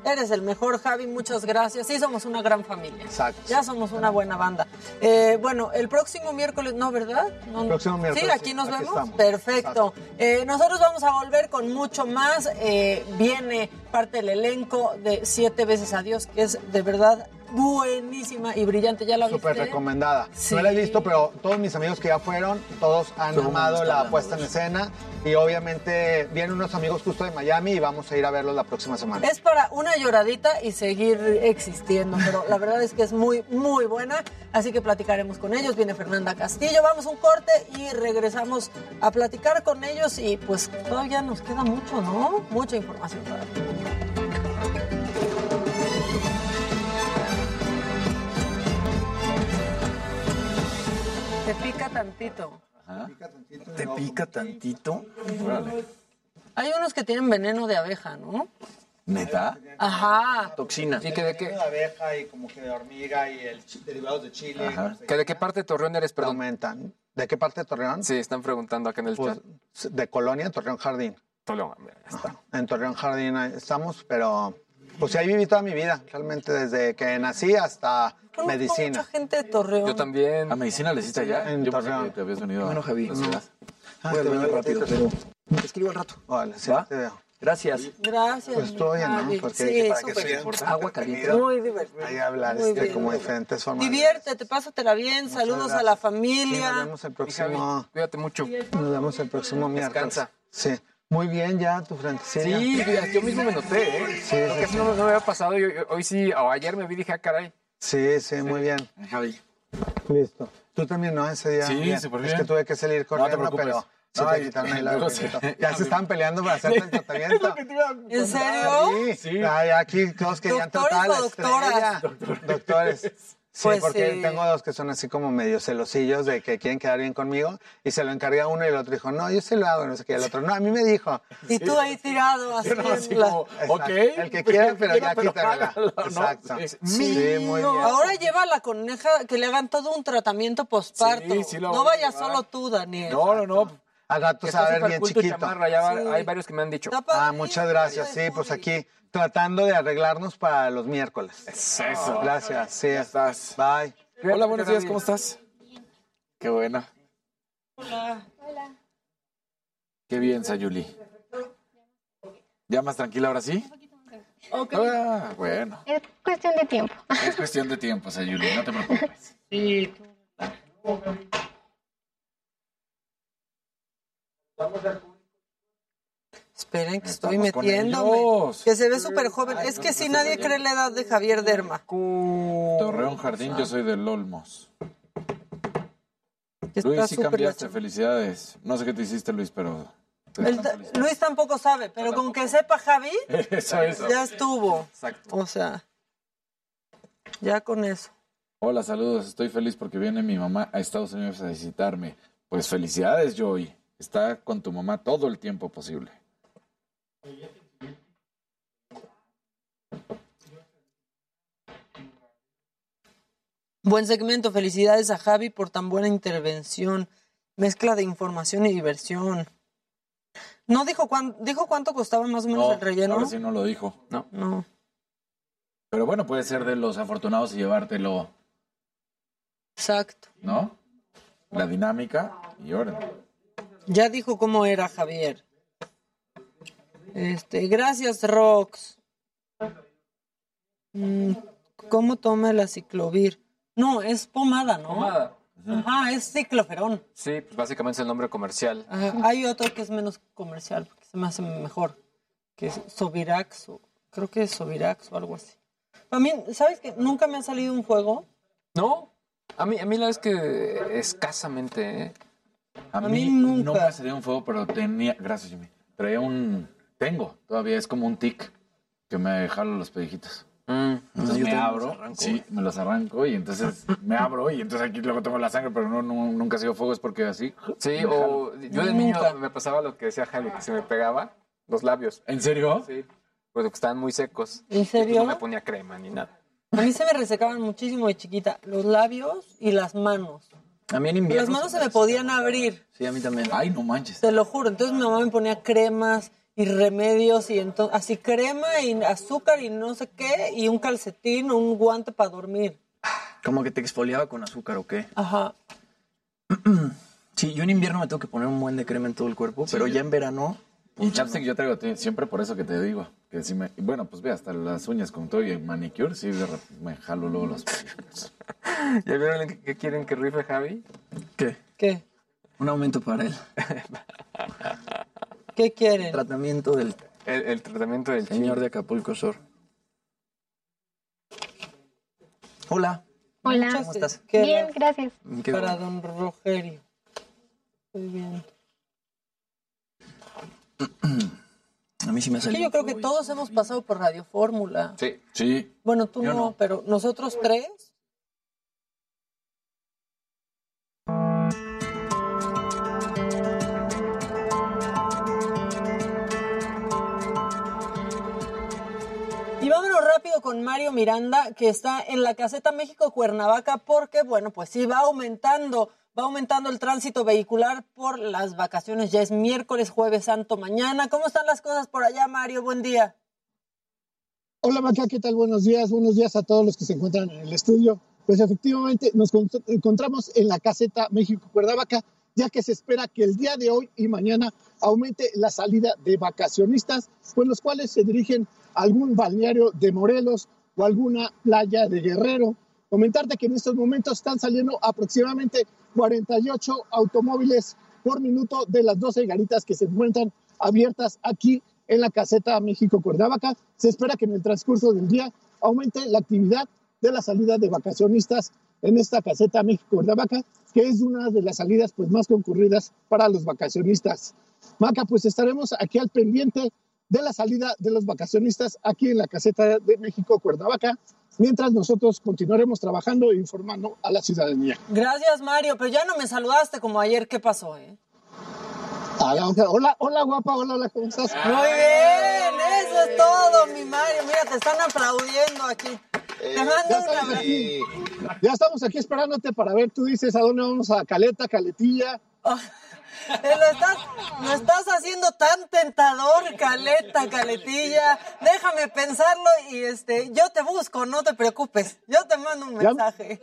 Eres el mejor, Javi, muchas gracias. Sí, somos una gran familia. Exacto. Ya somos una buena banda. Eh, bueno, el próximo miércoles, ¿no, verdad? No, El próximo miércoles, Sí, aquí nos aquí vemos. estamos. Perfecto. Eh, nosotros vamos a volver con mucho más. Eh, viene parte del elenco de Siete veces a Dios, que es de verdad buenísima y brillante. ¿Ya la? Súper recomendada. Sí. No la he visto, pero todos mis amigos que ya fueron, todos han ¿Cómo amado la la puesta en escena. Y obviamente vienen unos amigos justo de Miami y vamos a ir a verlos la próxima semana. Es para una lloradita y seguir existiendo, pero la verdad es que es muy, muy buena, así que platicaremos con ellos. Viene Fernanda Castillo, vamos a un corte y regresamos a platicar con ellos y pues todavía nos queda mucho, ¿no? Mucha información para ti. Te pica tantito. ¿Te pica tantito? Hay unos que tienen veneno de abeja, ¿no? ¿Neta? Ajá. Toxina. ¿Y que de qué? de abeja y como que de hormiga y el derivados de chile. ¿Que ¿De qué parte de Torreón eres, perdón? Aumentan. ¿De qué parte de Torreón? Sí, están preguntando acá en el Pues, chat. de Colonia, Torreón Jardín. Torreón, está. En Torreón Jardín estamos, pero pues ahí viví toda mi vida, realmente desde que nací hasta medicina. Mucha gente de Torreón. Yo también. ¿A medicina le hiciste allá? En Yo pensé Torreón. que te habías venido Bueno, a Javi. la ciudad. Ah, Voy al te baño veo rápido, ratito. pero te escribo al rato. Vale, sí, ¿Va? te veo. Gracias. Gracias. Pues todo bien, ¿no? Javi. Porque sí, para que súper. sea Agua caliente. Muy divertido. Ahí hablar Muy este, bien. como diferentes formas. de- Diviértete, pásatela bien, Muchas saludos a la Sí, nos familia. vemos el próximo. Cuídate mucho. Nos vemos el próximo miércoles. Descansa. Sí. Muy bien ya tu frente. Sí, yo mismo me noté, ¿eh? Sí, Creo sí, que así sí. no, no me había pasado. Yo- yo- hoy sí, o ayer me vi y dije, ah, caray. Sí, sí, muy bien. Javi. Listo. Tú también, ¿no? Ese día. Sí, súper bien. Es que tuve que salir No te corriendo, preocupes. pero sí Ay, te quitaron se- Ya se estaban peleando para hacerte el tratamiento. ¿En serio? Sí, Sí. Ay, aquí todos querían ¿Doctores tratar a la doctoras? Doctores. Sí, Pues porque tengo dos que son así como medio celosillos de que quieren quedar bien conmigo y se lo encargué a uno y el otro dijo, no, yo se lo hago, no sé qué, el otro, no, a mí me dijo. Y tú ahí tirado, así. Yo no, así en la- como, Exacto. ok. El que quiera, pero ya pero quítamela. hágalo, ¿no? Exacto. Sí. Sí, muy bien. Ahora lleva a la coneja que le hagan todo un tratamiento postparto. Sí, sí lo no voy a vayas llevar. solo tú, Daniel. No, no, no. Al rato se va a ver bien chiquito. chamarra, ya va- Sí. hay varios que me han dicho. Ah, muchas gracias. Sí, pues aquí tratando de arreglarnos para los miércoles. Eso. Gracias. Sí. Ya estás. Bye. Hola, buenos días, ¿cómo estás? Qué buena. Hola. Qué bien, Sayuli. ¿Ya más tranquila ahora sí? Ah, bueno. Es cuestión de tiempo. Es cuestión de tiempo, Sayuli, no te preocupes. Sí. Esperen que estoy metiéndome. Que se ve súper joven. Es que si nadie cree la edad de Javier Derma. Torreón Jardín, yo soy del Olmos. Está Luis, sí cambiaste, felicidades. No sé qué te hiciste, Luis, pero... Luis tampoco sabe, pero con que sepa Javi, Eso ya estuvo. Exacto. O sea, ya con eso. Hola, saludos. Estoy feliz porque viene mi mamá a Estados Unidos a visitarme. Pues felicidades, Joey. Está con tu mamá todo el tiempo posible. Buen segmento, felicidades a Javi por tan buena intervención. Mezcla de información y diversión. ¿No dijo, cuán- dijo cuánto costaba más o menos No, el relleno? ahora sí no lo dijo. No. No. Pero bueno, puede ser de los afortunados y llevártelo, Exacto. ¿no? La dinámica y orden. Ya dijo cómo era Javier. Este, gracias, Rox. Mm, ¿Cómo toma la ciclovir? No, es pomada, ¿no? Pomada. Ajá, es cicloferón. Sí, pues básicamente es el nombre comercial. Ajá, Hay otro que es menos comercial, porque se me hace mejor, que es Sovirax, o, creo que es Sovirax o algo así. A mí, ¿sabes que Nunca me ha salido un juego. No, a mí, a mí la vez que escasamente, ¿eh? A, A mí, mí nunca. no me salió un fuego, pero tenía... Gracias, Jimmy. Traía un... Tengo, todavía es como un tic que me jalo los pellejitos. Entonces yo me abro, arranco, sí, me los arranco y entonces me abro y entonces aquí luego tengo la sangre, pero no, no- nunca ha sido fuego, es porque así. Sí, me o jalo. yo de niño me pasaba lo que decía Javi, que se me pegaba los labios. ¿En serio? Sí, porque estaban muy secos. ¿En Y serio? No me ponía crema ni nada. A mí se me resecaban muchísimo de chiquita los labios y las manos. A mí en invierno. Las manos se me podían abrir, Sí, a mí también. Ay, no manches. te lo juro. Entonces mi mamá me ponía cremas y remedios y entonces así crema y azúcar y no sé qué y un calcetín o un guante para dormir. Como que te exfoliaba con azúcar o qué. Ajá. Sí, yo en invierno me tengo que poner un buen de crema en todo el cuerpo, pero ya en verano. Y chapstick yo traigo ti- siempre por eso que te digo. Que si me, y bueno, pues ve, hasta las uñas con todo y el manicure, sí, me jalo luego los pellejitos. ¿Ya vieron qué- qué quieren que rife Javi? ¿Qué? ¿Qué? Un aumento para él. ¿Qué quieren? Tratamiento del El, el tratamiento del señor de Acapulco Sur. Hola. Hola. ¿Cómo estás? ¿Qué Bien, gracias. Qué Para bueno. don Rogerio. Muy bien. A mí sí me ha Es que salido. yo creo que todos hemos pasado por Radio Fórmula. Sí. Sí. Bueno, tú no. pero nosotros tres. Y vámonos rápido con Mario Miranda, que está en la caseta México Cuernavaca, porque, bueno, pues sí, va aumentando, va aumentando el tránsito vehicular por las vacaciones. Ya es miércoles, jueves santo, mañana. ¿Cómo están las cosas por allá, Mario? Buen día. Hola Maca, ¿qué tal? Buenos días, buenos días a todos los que se encuentran en el estudio. Pues efectivamente nos encontramos en la caseta México Cuernavaca, ya que se espera que el día de hoy y mañana aumente la salida de vacacionistas, pues los cuales se dirigen a algún balneario de Morelos o alguna playa de Guerrero. Comentarte que en estos momentos están saliendo aproximadamente 48 automóviles por minuto de las 12 garitas que se encuentran abiertas aquí en la caseta México Cuernavaca. Se espera que en el transcurso del día aumente la actividad de la salida de vacacionistas en esta caseta México Cuernavaca, que es una de las salidas pues, más concurridas para los vacacionistas. Maca, pues estaremos aquí al pendiente de la salida de los vacacionistas aquí en la caseta de México Cuernavaca, mientras nosotros continuaremos trabajando e informando a la ciudadanía. Gracias, Mario, pero ya no me saludaste como ayer. ¿Qué pasó, eh? Hola, hola, guapa, hola, hola, ¿cómo estás? Muy bien, eso es todo, mi Mario. Mira, te están aplaudiendo aquí. te mando ya, un estamos aquí, ya estamos aquí esperándote para ver, tú dices a dónde vamos a Caleta, Caletilla. Eh, Lo estás, lo estás haciendo tan tentador, Caleta, Caletilla. Déjame pensarlo y este, yo te busco, no te preocupes. Yo te mando un Ya- mensaje.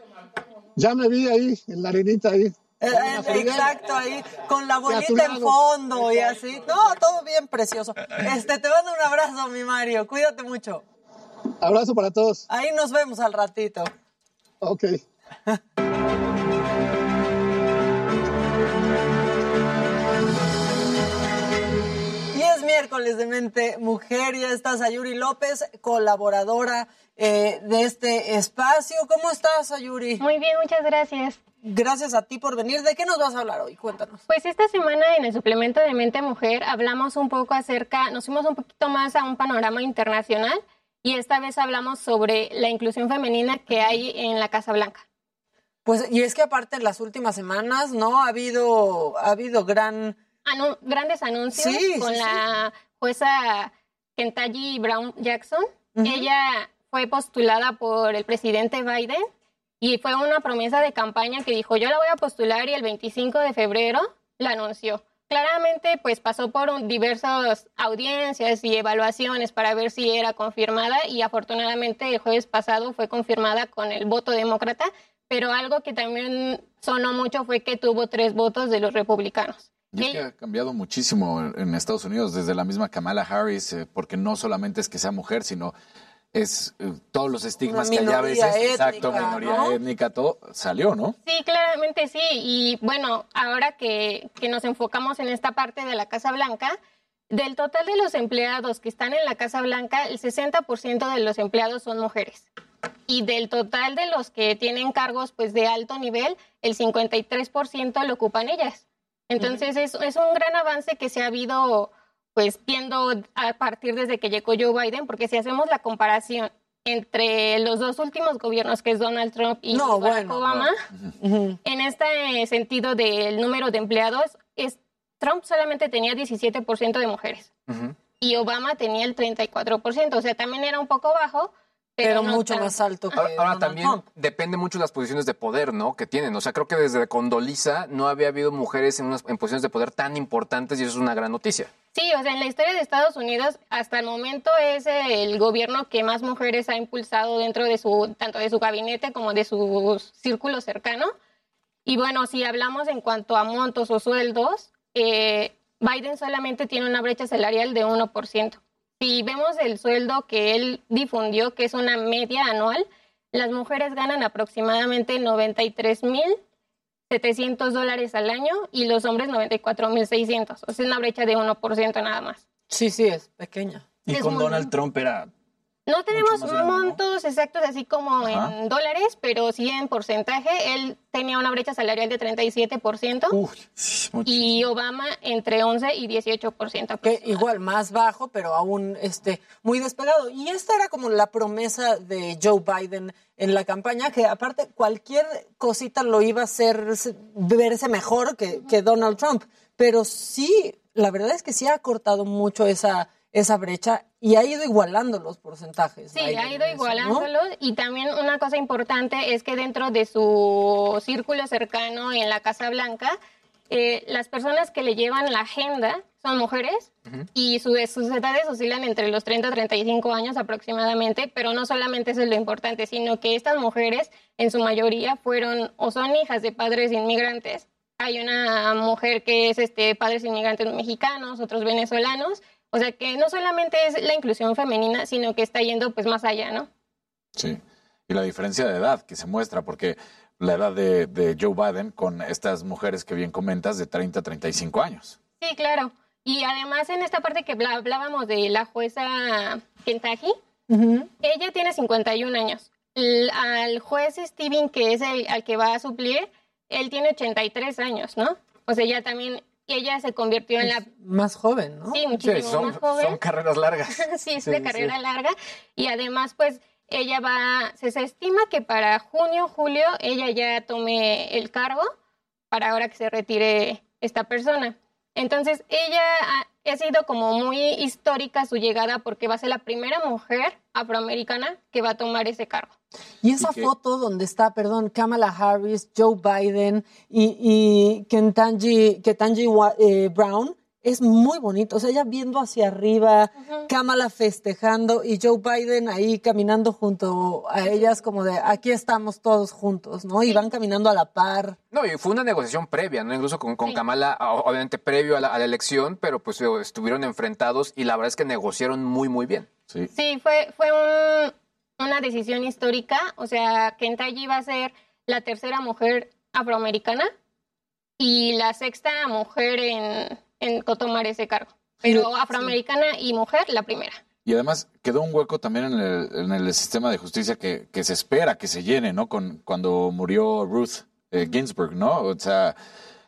Ya me vi ahí, en la arenita ahí. Eh, eh, exacto, ahí, con la bolita en fondo y así. No, todo bien precioso. Este, te mando un abrazo, mi Mario. Cuídate mucho. Abrazo para todos. Ahí nos vemos al ratito. Ok. miércoles de Mente Mujer. Ya está Sayuri López, colaboradora eh, de este espacio. ¿Cómo estás, Sayuri? Muy bien, muchas gracias. Gracias a ti por venir. ¿De qué nos vas a hablar hoy? Cuéntanos. Pues esta semana en el suplemento de Mente Mujer hablamos un poco acerca, nos fuimos un poquito más a un panorama internacional y esta vez hablamos sobre la inclusión femenina que hay en la Casa Blanca. Pues, y es que aparte en las últimas semanas, ¿no? Ha habido, ha habido gran... Anu- grandes anuncios Sí, con sí, la jueza Kentucky Brown Jackson. Ella fue postulada por el presidente Biden y fue una promesa de campaña que dijo, yo la voy a postular y el 25 de febrero la anunció. Claramente, pues pasó por un- diversas audiencias y evaluaciones para ver si era confirmada y afortunadamente el jueves pasado fue confirmada con el voto demócrata, pero algo que también sonó mucho fue que tuvo tres votos de los republicanos. Y es que ha cambiado muchísimo en Estados Unidos, desde la misma Kamala Harris, eh, porque no solamente es que sea mujer, sino es eh, todos los estigmas que hay a veces, exacto, minoría ¿no? étnica, todo salió, ¿no? Sí, claramente sí. Y bueno, ahora que, que nos enfocamos en esta parte de la Casa Blanca, del total de los empleados que están en la Casa Blanca, el 60% de los empleados son mujeres. Y del total de los que tienen cargos pues de alto nivel, el 53% lo ocupan ellas. Entonces es, es un gran avance que se ha habido pues viendo a partir desde que llegó Joe Biden, porque si hacemos la comparación entre los dos últimos gobiernos, que es Donald Trump y No, Barack bueno, Obama, en este sentido del número de empleados, es, Trump solamente tenía 17% de mujeres y Obama tenía el 34%, o sea, también era un poco bajo, pero, Pero no mucho más alto que Ahora, ahora Donald también Trump. depende mucho de las posiciones de poder, ¿no? Que tienen. O sea, creo que desde Condoliza no había habido mujeres en, unas, en posiciones de poder tan importantes y eso es una gran noticia. Sí, o sea, en la historia de Estados Unidos, hasta el momento es el gobierno que más mujeres ha impulsado dentro de su, tanto de su gabinete como de su círculo cercano. Y bueno, si hablamos en cuanto a montos o sueldos, eh, Biden solamente tiene una brecha salarial de 1%. Si vemos el sueldo que él difundió, que es una media anual, las mujeres ganan aproximadamente 93 mil 700 dólares al año y los hombres 94.600. O sea, una brecha de 1% nada más. Sí, sí, es pequeña. Y Es con muy Donald Trump era No tenemos montos exactos así como Ajá. en dólares, pero sí en porcentaje. Él tenía una brecha salarial de 37% y Obama entre 11 y 18%. Que igual más bajo, pero aún este, muy despegado. Y esta era como la promesa de Joe Biden en la campaña, que aparte cualquier cosita lo iba a hacer se- verse mejor que, que Donald Trump. Pero sí, la verdad es que sí ha cortado mucho esa, esa brecha y ha ido igualando los porcentajes. Sí, ha ido eso, ¿no? igualándolos y también una cosa importante es que dentro de su círculo cercano en la Casa Blanca, eh, las personas que le llevan la agenda son mujeres y su- sus edades oscilan entre los 30 y 35 años aproximadamente, pero no solamente eso es lo importante, sino que estas mujeres en su mayoría fueron o son hijas de padres inmigrantes. Hay una mujer que es este padres inmigrantes mexicanos, otros venezolanos, o sea que no solamente es la inclusión femenina, sino que está yendo pues más allá, ¿no? Sí. Y la diferencia de edad que se muestra, porque la edad de, de Joe Biden con estas mujeres que bien comentas de 30 a 35 años. Sí, claro. Y además en esta parte que hablábamos de la jueza Kentucky, ella tiene 51 años. Al juez Steven, que es el al que va a suplir, él tiene 83 años, ¿no? O sea, ya también ella se convirtió en la... Más joven, ¿no? Sí, muchísimo más joven. son carreras largas. sí, es Sí, de sí, carrera sí. larga. Y además, pues, ella va, se, se estima que para junio, julio, ella ya tome el cargo para ahora que se retire esta persona. Entonces, ella ha, sido como muy histórica su llegada porque va a ser la primera mujer afroamericana que va a tomar ese cargo. Y esa Y foto donde está, perdón, Kamala Harris, Joe Biden y, y Ketanji, Ketanji Wa- eh, Brown es muy bonito. O sea, ella viendo hacia arriba, Kamala festejando y Joe Biden ahí caminando junto a ellas como de aquí estamos todos juntos, ¿no? Y van caminando a la par. No, y fue una negociación previa, ¿no? Incluso con, con Kamala, obviamente previo a la, a la elección, pero pues estuvieron enfrentados y la verdad es que negociaron muy, muy bien. Sí. Sí, fue, fue un- una decisión histórica. O sea, Kentucky va a ser la tercera mujer afroamericana y la sexta mujer en, en tomar ese cargo. Pero afroamericana y mujer, la primera. Y además quedó un hueco también en el, en el sistema de justicia que, que se espera que se llene, ¿no? Con, cuando murió Ruth eh, Ginsburg, ¿no? O sea,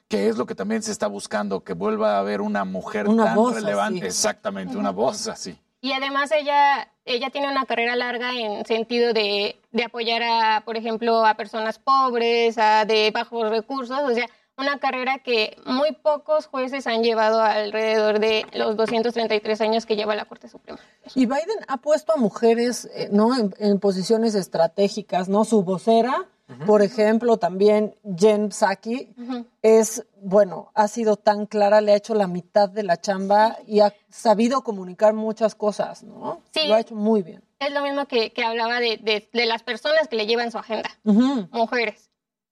que es lo que también se está buscando, que vuelva a haber una mujer Una tan voz relevante. así. Exactamente, una voz así. Y además ella, ella tiene una carrera larga en sentido de, de apoyar a, por ejemplo, a personas pobres, a de bajos recursos, o sea, una carrera que muy pocos jueces han llevado alrededor de los 233 años que lleva la Corte Suprema. Y Biden ha puesto a mujeres, eh, ¿no? En, en posiciones estratégicas, ¿no? Su vocera, por ejemplo, también Jen Psaki, es, bueno, ha sido tan clara, le ha hecho la mitad de la chamba y ha sabido comunicar muchas cosas, ¿no? Sí. Lo ha hecho muy bien. Es lo mismo que, que hablaba de, de- de las personas que le llevan su agenda, mujeres,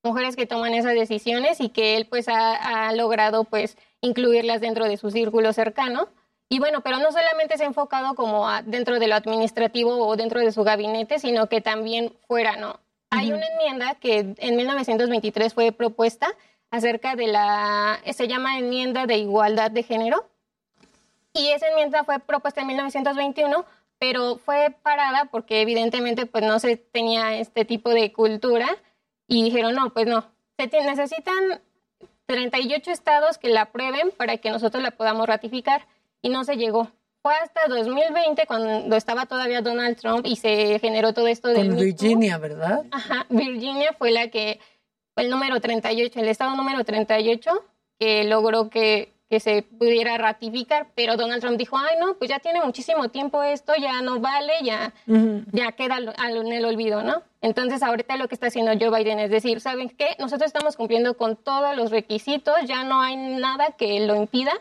mujeres que toman esas decisiones y que él pues ha, ha logrado pues incluirlas dentro de su círculo cercano. Y bueno, pero no solamente se ha enfocado como a- dentro de lo administrativo o dentro de su gabinete, sino que también fuera, ¿no? Hay una enmienda que en 1923 fue propuesta acerca de la, se llama enmienda de igualdad de género, y esa enmienda fue propuesta en 1921, pero fue parada porque evidentemente pues no se tenía este tipo de cultura y dijeron, no, pues no, se necesitan 38 estados que la aprueben para que nosotros la podamos ratificar y no se llegó. Fue hasta 2020 cuando estaba todavía Donald Trump y se generó todo esto del Con. Virginia, ¿verdad? Ajá, Virginia fue la que, fue el número 38, el estado número 38, que logró que, que se pudiera ratificar, pero Donald Trump dijo, ay no, pues ya tiene muchísimo tiempo esto, ya no vale, ya, ya queda al- al- en el olvido, ¿no? Entonces ahorita lo que está haciendo Joe Biden es decir, ¿saben qué? Nosotros estamos cumpliendo con todos los requisitos, ya no hay nada que lo impida,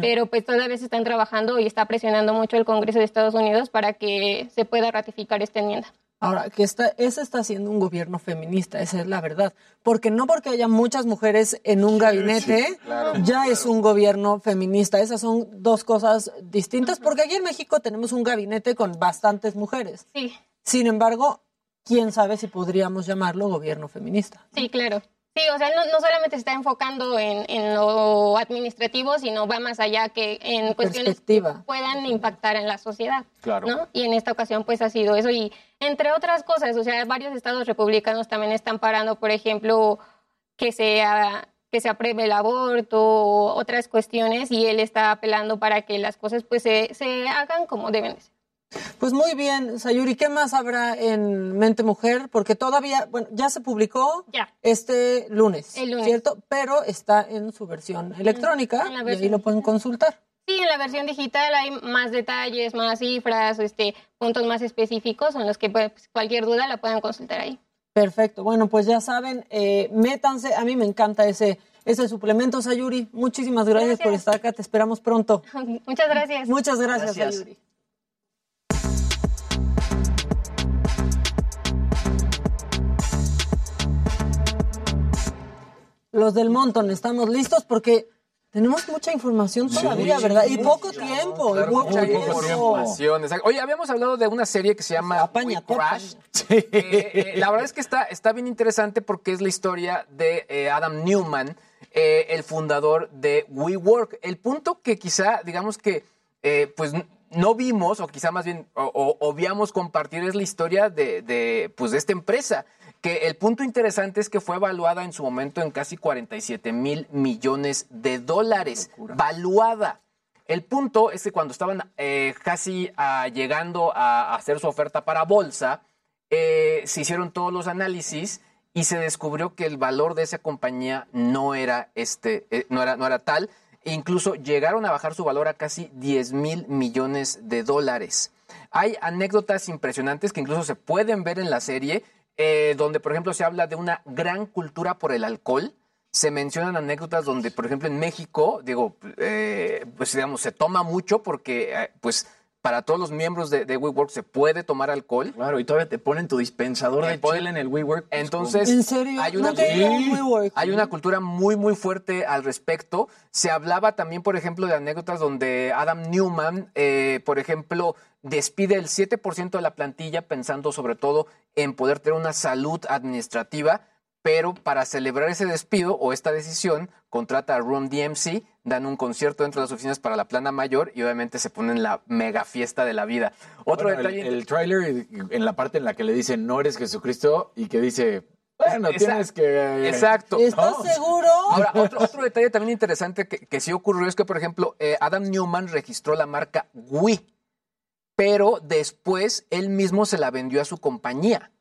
pero pues todavía se están trabajando y está presionando mucho el Congreso de Estados Unidos para que se pueda ratificar esta enmienda. Ahora, que está, ese está siendo un gobierno feminista, esa es la verdad. Porque no porque haya muchas mujeres en un gabinete, sí, claro, ya es un gobierno feminista. Esas son dos cosas distintas, porque aquí en México tenemos un gabinete con bastantes mujeres. Sí. Sin embargo, quién sabe si podríamos llamarlo gobierno feminista. Sí, claro. Sí, o sea, no, no solamente se está enfocando en, en lo administrativo, sino va más allá que en cuestiones que puedan impactar en la sociedad. Claro. ¿no? Y en esta ocasión, pues ha sido eso. Y entre otras cosas, o sea, varios estados republicanos también están parando, por ejemplo, que se, que se apruebe el aborto o otras cuestiones, y él está apelando para que las cosas pues se, se hagan como deben de ser. Pues muy bien, Sayuri, ¿qué más habrá en Mente Mujer? Porque todavía, bueno, ya se publicó Ya. este lunes, El lunes. ¿cierto? Pero está en su versión electrónica en y ahí lo pueden consultar. Sí, en la versión digital hay más detalles, más cifras, este, puntos más específicos en los que pues, cualquier duda la pueden consultar ahí. Perfecto. Bueno, pues ya saben, eh, métanse. A mí me encanta ese, ese suplemento, Sayuri. Muchísimas gracias, por estar acá. Te esperamos pronto. Muchas gracias. Muchas gracias, Gracias. Sayuri. Los del Montón, ¿estamos listos? Porque tenemos mucha información todavía, ¿verdad? Y poco tiempo. y poco Mucha tiempo. información, exacto. Oye, habíamos hablado de una serie que se llama We Crash. Eh, eh, la verdad es que está, está bien interesante porque es la historia de eh, Adam Newman, el fundador de WeWork. El punto que quizá, digamos que, eh, pues no vimos, o quizá más bien o, o- obviamos compartir, es la historia de, de, pues, de esta empresa. Que el punto interesante es que fue evaluada en su momento en casi 47 mil millones de dólares. Valuada. El punto es que cuando estaban eh, casi ah, llegando a hacer su oferta para bolsa, eh, se hicieron todos los análisis y se descubrió que el valor de esa compañía no era, este, eh, no era, no era tal. E incluso llegaron a bajar su valor a casi 10 mil millones de dólares. Hay anécdotas impresionantes que incluso se pueden ver en la serie, eh, donde, por ejemplo, se habla de una gran cultura por el alcohol. Se mencionan anécdotas donde, por ejemplo, en México, digo, eh, pues digamos, se toma mucho porque, eh, pues, para todos los miembros de, de WeWork se puede tomar alcohol. Claro, y todavía te ponen tu dispensador de chile en el WeWork. pues, Entonces, ¿En serio? hay una, WeWork. hay una cultura muy, muy fuerte al respecto. Se hablaba también, por ejemplo, de anécdotas donde Adam Newman, eh, por ejemplo, despide el 7% de la plantilla pensando sobre todo en poder tener una salud administrativa, pero para celebrar ese despido o esta decisión, contrata a Room DMC, dan un concierto dentro de las oficinas para la plana mayor y obviamente se ponen la mega fiesta de la vida. Otro Bueno, detalle... El, el tráiler, en la parte en la que le dicen no eres Jesucristo y que dice, bueno, Esa- tienes que. Exacto. ¿Estás No. seguro? Ahora, otro, otro detalle también interesante que, que sí ocurrió es que, por ejemplo, eh, Adam Newman registró la marca Wii, pero después él mismo se la vendió a su compañía.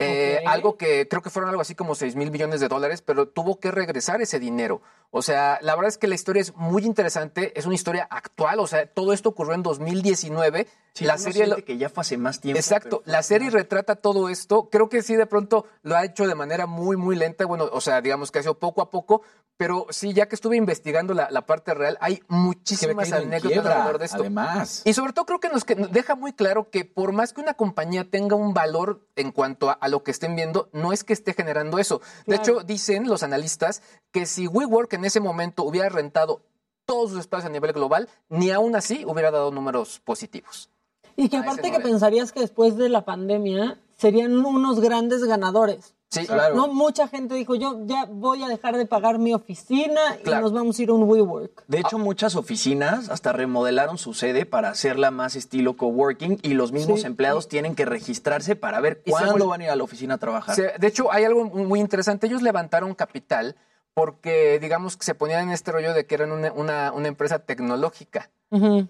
Eh. Algo que creo que fueron algo así como 6 mil millones de dólares, pero tuvo que regresar ese dinero. O sea, la verdad es que la historia es muy interesante, es una historia actual, o sea, todo esto ocurrió en 2019. Sí, la serie siente que ya fue hace más tiempo. Exacto, la serie retrata todo esto. Creo que sí, de pronto lo ha hecho de manera muy, muy lenta. Bueno, o sea, digamos que ha sido poco a poco, pero sí, ya que estuve investigando la, la parte real, hay muchísimas anécdotas quiebra, alrededor de esto. además. Y sobre todo creo que nos, que nos deja muy claro que por más que una compañía tenga un valor en cuanto a, a lo que estén viendo, no es que esté generando eso. De hecho, dicen los analistas que si WeWork en ese momento hubiera rentado todos sus espacios a nivel global, ni aún así hubiera dado números positivos. Y que aparte que pensarías que después de la pandemia serían unos grandes ganadores. Sí, claro. No, mucha gente dijo, yo ya voy a dejar de pagar mi oficina y nos vamos a ir a un WeWork. De hecho, muchas oficinas hasta remodelaron su sede para hacerla más estilo coworking y los mismos Sí. empleados tienen que registrarse para ver cuándo van a ir a la oficina a trabajar. Se- de hecho, hay algo muy interesante. Ellos levantaron capital porque, digamos, que se ponían en este rollo de que eran una, una- una empresa tecnológica.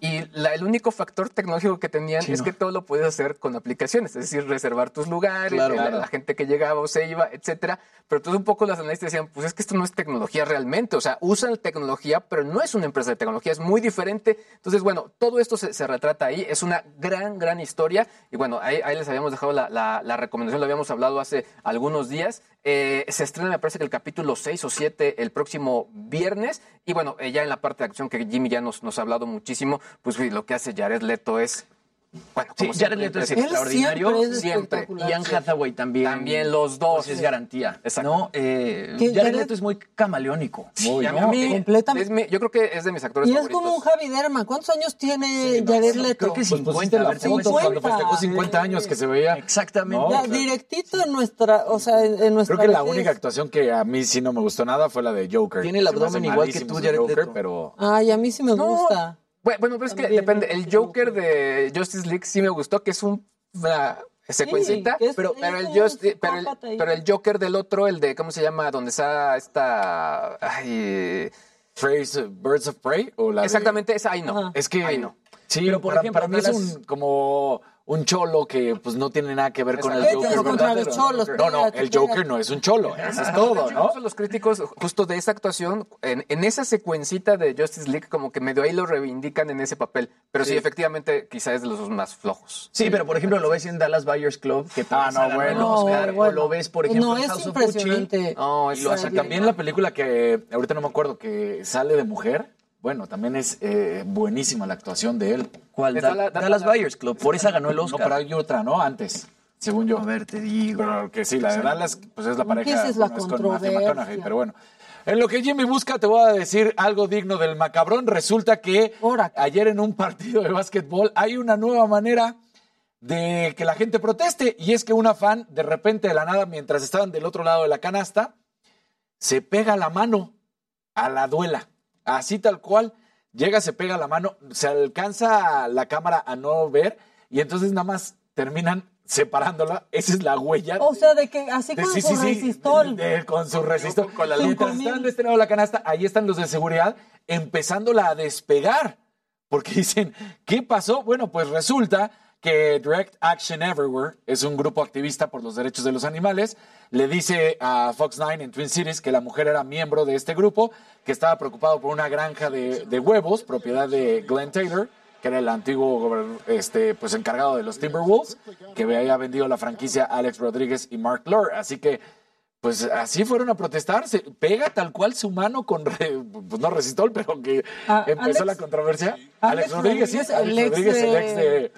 Y la- el único factor tecnológico que tenían es que todo lo podías hacer con aplicaciones, es decir, reservar tus lugares, Claro, la, claro. la gente que llegaba o se iba, etcétera. Pero entonces un poco los analistas decían, pues es que esto no es tecnología realmente, o sea, usan tecnología, pero no es una empresa de tecnología, es muy diferente. Entonces, bueno, todo esto se, se retrata ahí, es una gran, gran historia. Y bueno, ahí, ahí les habíamos dejado la, la- la recomendación, lo habíamos hablado hace algunos días. Eh, se estrena, me parece que el capítulo 6 o 7 el próximo viernes. Y bueno, eh, ya en la parte de acción que Jimmy ya nos, nos ha hablado muchísimo, pues uy, lo que hace Jared Leto es. Bueno, Sí, como Jared siempre, Leto es extraordinario. Siempre. Y Anne Hathaway también. También los dos. Pues es garantía. Exacto. ¿no? Eh, Jared Jared- Leto es muy camaleónico. Sí, mí- ¿no? a mí completamente. es mi- yo creo que es de mis actores Y es favoritos. como un Javi Derma. ¿Cuántos años tiene Jared Leto? Creo que Pues 50. pusiste la a ver, te voy a foto decir. cuando festejó 50 años que se veía. Exactamente. Directito en nuestra, o sea, en, nuestra Creo que la única actuación que a mí sí no me gustó nada fue la de Joker. Tiene el abdomen igual que tú, Jared Joker, Leto. pero Ay, a mí sí me No. gusta. Bueno, pero es que depende. El Joker de Justice League sí me gustó, que es un- una secuencita, pero, pero, el Justi- pero, el, pero Joker del otro, el de, ¿cómo se llama? Donde está esta... Ay, Birds of Prey o la de- exactamente, esa ahí no. Es que Ahí no. Sí, Pero, por para, ejemplo, para mí es un como un cholo que pues no tiene nada que ver con el ¿Qué Joker. contra los cholos? No, no, el Joker no es un cholo, eso es todo, ¿no? Los críticos justo de esa actuación, en, en esa secuencita de Justice League, como que medio ahí lo reivindican en ese papel. Pero sí, Sí. efectivamente, quizá es de los más flojos. Sí, pero por ejemplo lo ves en Dallas Buyers Club, que Ah, no, bueno. Oscar, No, o bueno. lo ves, por ejemplo, No, en es House of Gucci. No, y lo hace también la película que ahorita no me acuerdo que sale de mujer. Bueno, también es eh, buenísima la actuación de él. ¿Cuál? Está Da- la- Dallas Buyers Club, por esa ganó el No, Oscar. pero hay otra, ¿no? Antes, según yo. A ver, te digo. Pero que sí, la de Dallas, pues es la ¿Con qué pareja. esa es la bueno? McConaughey, pero bueno. En lo que Jimmy busca, te voy a decir algo digno del macabrón. Resulta que ayer en un partido de básquetbol hay una nueva manera de que la gente proteste. Y es que una fan, de repente de la nada, mientras estaban del otro lado de la canasta, se pega la mano a la duela. Así tal cual. Llega, se pega la mano, se alcanza la cámara a no ver y entonces nada más terminan separándola. Esa es la huella. O sea, de que así de- con sí, su sí, resistol. de- con su resistor. Con la Mientras Cinco están de este lado de la canasta, ahí están los de seguridad empezándola a despegar. Porque dicen, ¿qué pasó? Bueno, pues resulta que Direct Action Everywhere es un grupo activista por los derechos de los animales. Le dice a Fox 9 en Twin Cities que la mujer era miembro de este grupo, que estaba preocupado por una granja de, de huevos, propiedad de Glenn Taylor, que era el antiguo este, pues, encargado de los Timberwolves, que había vendido la franquicia a Alex Rodríguez y Mark Lure. Así que pues así fueron a protestar. Se pega tal cual su mano con, re- pues no resistol, pero que Ah, empezó Alex- la controversia. Alex Alex, Rodríguez, sí, Rodríguez, Alex Rodríguez, el ex de.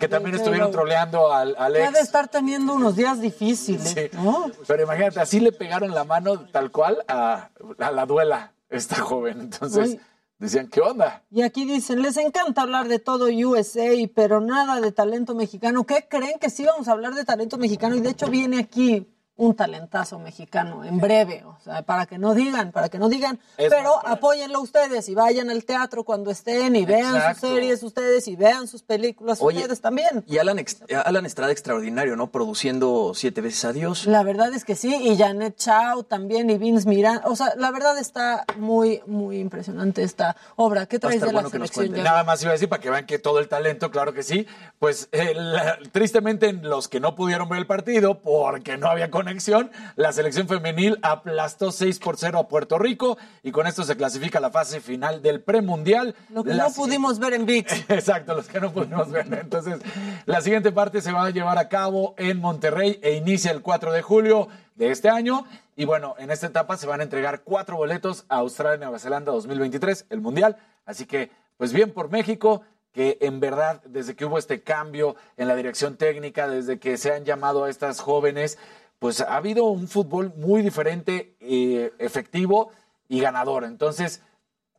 Que también estuvieron troleando al, al Que ha ex. de estar teniendo unos días difíciles, Sí. ¿no? Pero imagínate, así le pegaron la mano tal cual a, a la duela esta joven. Entonces decían, ¿qué onda? Y aquí dicen, les encanta hablar de todo USA, pero nada de talento mexicano. ¿Qué creen que sí vamos a hablar de talento mexicano? Y de hecho viene aquí un talentazo mexicano en breve, o sea, para que no digan, para que no digan, Es pero para- apóyenlo ustedes y vayan al teatro cuando estén y vean Exacto. sus series ustedes y vean sus películas Oye, ustedes también. Y Alan, Ex- Alan Estrada extraordinario, ¿no? Produciendo siete veces a Dios. La verdad es que sí, y Janet Chao también, y Vince Miranda, o sea, la verdad está muy, muy impresionante esta obra. ¿Qué traes de la bueno que nos selección? Nada más iba a decir para que vean que todo el talento, claro que sí. Pues eh, la- tristemente los que no pudieron ver el partido porque no había conexión, la selección femenil aplastó 6 por 0 a Puerto Rico y con esto se clasifica a la fase final del premundial. Lo que La no pudimos ver en VIX. Exacto, los que no pudimos ver. Entonces, la siguiente parte se va a llevar a cabo en Monterrey e inicia el 4 de julio de este año. Y bueno, en esta etapa se van a entregar cuatro boletos a Australia y Nueva Zelanda 2023, el Mundial. Así que, pues bien por México, que en verdad, desde que hubo este cambio en la dirección técnica, desde que se han llamado a estas jóvenes, pues ha habido un fútbol muy diferente, eh, efectivo y ganador. Entonces,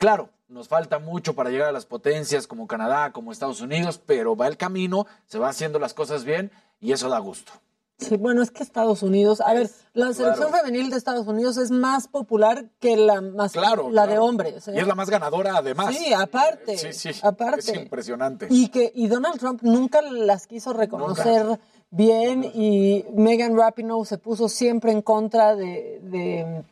Claro, nos falta mucho para llegar a las potencias como Canadá, como Estados Unidos, pero va el camino, se va haciendo las cosas bien y eso da gusto. Sí, bueno, es que Estados Unidos, a ver, la selección femenil de Estados Unidos es más popular que la más Claro, la de hombres. ¿eh? Y es la más ganadora además. Sí, aparte. Sí, sí. aparte. Es impresionante. Y que y Donald Trump nunca las quiso reconocer bien y Megan Rapinoe se puso siempre en contra de, de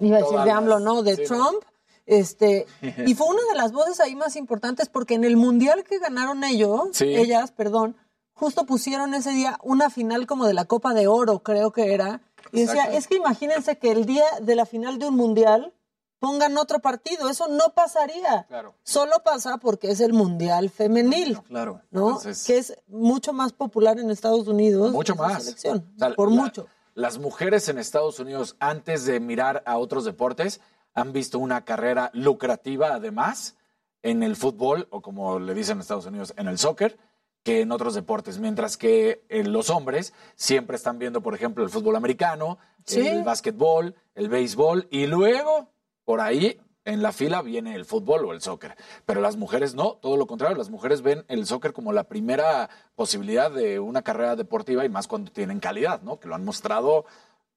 iba a decir de AMLO, no, de. Trump. Este, y fue una de las voces ahí más importantes porque en el mundial que ganaron ellos, Sí. ellas, perdón, justo pusieron ese día una final como de la Copa de Oro, creo que era. Y decía, Exacto. es que imagínense que el día de la final de un mundial pongan otro partido, eso no pasaría. Claro. Solo pasa porque es el mundial femenil, Claro. ¿no? Entonces- que es mucho más popular en Estados Unidos. Mucho más. selección, O sea, por la- mucho. Las mujeres en Estados Unidos, antes de mirar a otros deportes, han visto una carrera lucrativa, además, en el fútbol, o como le dicen en Estados Unidos, en el soccer, que en otros deportes. Mientras que eh, los hombres siempre están viendo, por ejemplo, el fútbol americano, Sí. el básquetbol, el béisbol, y luego, por ahí, en la fila viene el fútbol o el soccer. Pero las mujeres no, todo lo contrario, las mujeres ven el soccer como la primera posibilidad de una carrera deportiva y más cuando tienen calidad, ¿no? Que lo han mostrado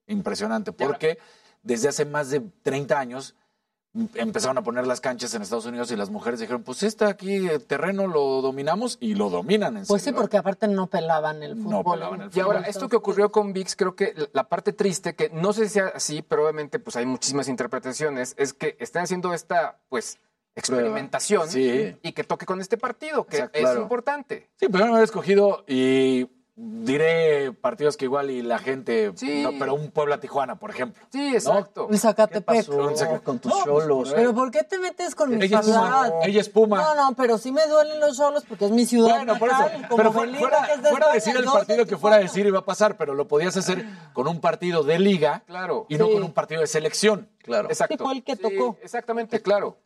impresionante, porque desde hace más de 30 años empezaron a poner las canchas en Estados Unidos y las mujeres dijeron, pues este aquí eh, terreno lo dominamos y lo dominan en Pues sí, porque aparte no pelaban el fútbol. pelaban el Y ahora, esto que ocurrió con VIX, creo que la- la parte triste, que no sé si sea así, pero obviamente pues hay muchísimas interpretaciones, es que están haciendo esta, pues, experimentación Sí. y que toque con este partido, que Exacto, es claro. importante. Sí, pero no haber escogido y diré partidos que igual y la gente, Sí. no, pero un Puebla Tijuana, por ejemplo. Sí, exacto. El Zacatepec. Con tus No, pues, cholos. Pero ¿por qué te metes con mi Ella ciudad? Ella es Puma. No, no, pero sí me duelen los solos porque es mi ciudad Bueno, por eso. Como Pero fuera, que es de fuera España, decir el partido que fuera a decir iba a pasar, pero lo podías hacer con un partido de liga Claro. y no Sí. con un partido de selección. Claro. Exacto. Sí, fue el que Sí, tocó. exactamente, claro.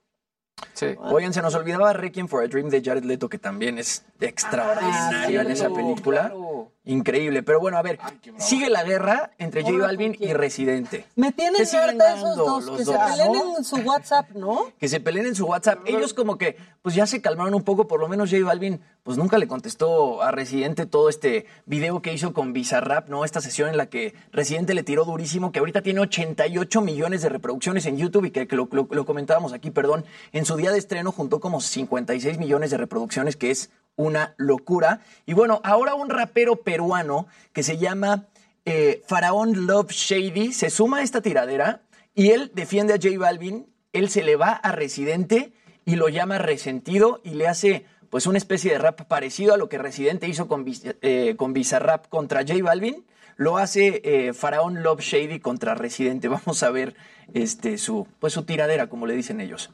Sí. Oigan, se nos olvidaba Requiem for a Dream de Jared Leto, que también es extraordinaria en esa película. claro. Increíble. Pero bueno, a ver, sigue la guerra entre J Balvin y Residente. Me tienen siguen harta esos dos los que se peleen ¿no? en su WhatsApp, ¿no? que se peleen en su WhatsApp. Ellos como que, pues ya se calmaron un poco, por lo menos J Balvin, pues nunca le contestó a Residente todo este video que hizo con Bizarrap, ¿no? Esta sesión en la que Residente le tiró durísimo, que ahorita tiene 88 millones de reproducciones en YouTube y que, que lo, lo- lo comentábamos aquí, perdón, en su día de estreno juntó como 56 millones de reproducciones, que es una locura. Y bueno, ahora un rapero peruano que se llama eh, Faraón Love Shady se suma a esta tiradera y él defiende a J Balvin, él se le va a Residente y lo llama resentido y le hace pues una especie de rap parecido a lo que Residente hizo con, eh, con Bizarrap contra J Balvin, lo hace eh, Faraón Love Shady contra Residente. Vamos a ver este, su, pues, su tiradera, como le dicen ellos.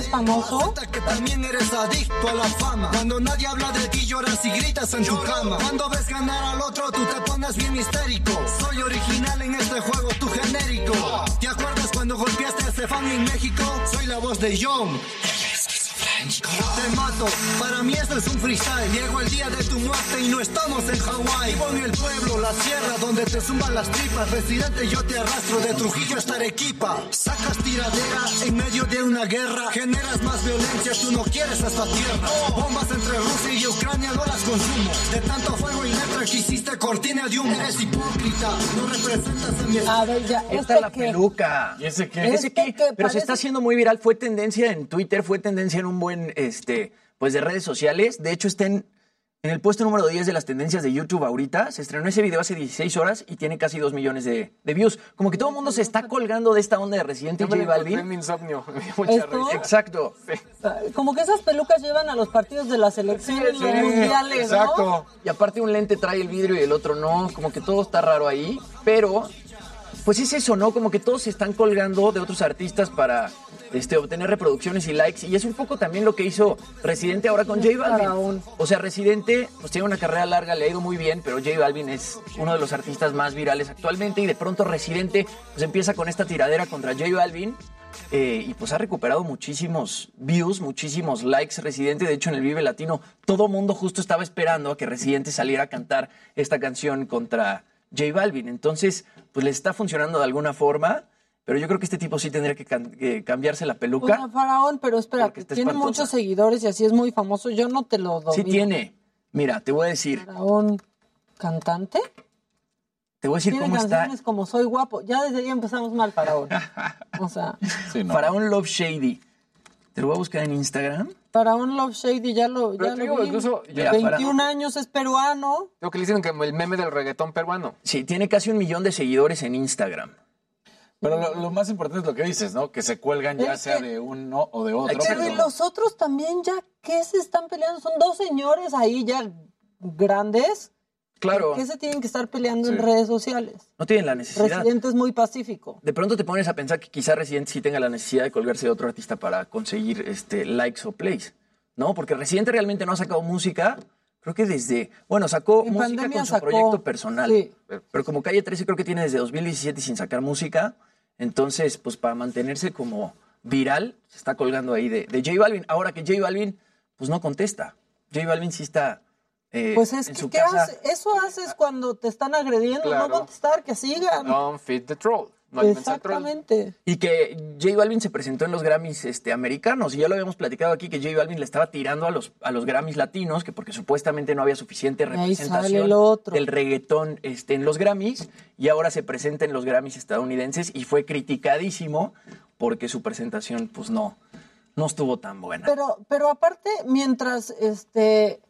¿Y eso es famoso? que también eres adicto a la fama. Cuando nadie habla de ti lloras y gritas en tu cama. Cuando ves ganar al otro tú te pones bien histérico. Soy original en este juego, tu genérico. ¿Te acuerdas cuando golpeaste a Estefan en México? Soy la voz de John. Te mato, para mí esto es un freestyle. Llego el día de tu muerte y no estamos en Hawái. Vivo en el pueblo, la sierra, donde te zumban las tripas. Residente, yo te arrastro de Trujillo hasta Arequipa. Sacas tiradera en medio de una guerra. Generas más violencia, tú no quieres esta tierra. Bombas entre Rusia y Ucrania no las consumo. De tanto fuego y letra que hiciste cortina de humo. Eres hipócrita, no representas a mi A ver, ya, Esta este es la que- peluca. ¿Y ese qué? ¿Ese qué? que Pero se está haciendo muy viral. Fue tendencia en Twitter, fue tendencia en un buen, este, pues de redes sociales. De hecho, está en, en el puesto número 10 de las tendencias de YouTube ahorita. Se estrenó ese video hace 16 horas y tiene casi 2 millones de, de views. Como que todo el mundo se está colgando de esta onda de Residente J Balvin. mi insomnio. Me risa. Exacto. Como que esas pelucas llevan a los partidos de la selección en los mundiales, ¿no? Exacto. Y aparte un lente trae el vidrio y el otro no, como que todo está raro ahí, pero pues es eso, ¿no? Como que todos se están colgando de otros artistas para este, obtener reproducciones y likes y es un poco también lo que hizo Residente ahora con J Balvin. O sea, Residente pues tiene una carrera larga, le ha ido muy bien, pero J Balvin es uno de los artistas más virales actualmente y de pronto Residente pues empieza con esta tiradera contra J Balvin eh, y pues ha recuperado muchísimos views, muchísimos likes Residente. De hecho, en el Vive Latino, todo mundo justo estaba esperando a que Residente saliera a cantar esta canción contra J Balvin. Entonces, pues les está funcionando de alguna forma, pero yo creo que este tipo sí tendría que, can- que cambiarse la O peluca. sea, Faraón, pero espera, tiene espantosa. muchos seguidores y así es muy famoso. Yo no te lo doy. Sí tiene. Mira, te voy a decir, Faraón, cantante. te voy a decir Tiene cómo está como Soy guapo. Ya desde ahí empezamos mal, Faraón. O sea, Sí, no. Faraón Love Shady. Te lo voy a buscar en Instagram. Faraón Love Shady ya lo, Pero ya te lo digo, vi. incluso yo- Mira, 21 años es peruano. Creo que le dicen como el meme del reggaetón peruano. Sí, tiene casi un millón de seguidores en Instagram. Pero lo, lo más importante es lo que dices, ¿no? Que se cuelgan ya Es sea que- de uno o de otro. Pero y los otros también ya, ¿qué se están peleando? Son dos señores ahí ya grandes. Claro, ¿Qué se tienen que estar peleando en redes sociales? no tienen la necesidad. Residente es muy pacífico. De pronto te pones a pensar que quizá Residente sí tenga la necesidad de colgarse de otro artista para conseguir este, likes o plays, ¿no? Porque Residente realmente no ha sacado música, creo que desde, bueno, sacó En música con su sacó, proyecto personal, sí. pero como Calle 13 creo que tiene desde 2017 sin sacar música, entonces pues para mantenerse como viral se está colgando ahí de, de J Balvin. Ahora que J Balvin pues no contesta, J Balvin sí está eh, Pues es que su ¿qué casa. hace? eso haces cuando te están agrediendo, Claro. no contestar, que sigan. Don't feed the troll. No. Exactamente. Y que J Balvin se presentó en los Grammys este, americanos. Y ya lo habíamos platicado aquí que J Balvin le estaba tirando a los, a los Grammys latinos, que porque supuestamente no había suficiente representación otro. del reggaetón este, en los Grammys. Y ahora se presenta en los Grammys estadounidenses y fue criticadísimo porque su presentación, pues no, no estuvo tan buena. Pero, pero aparte, mientras este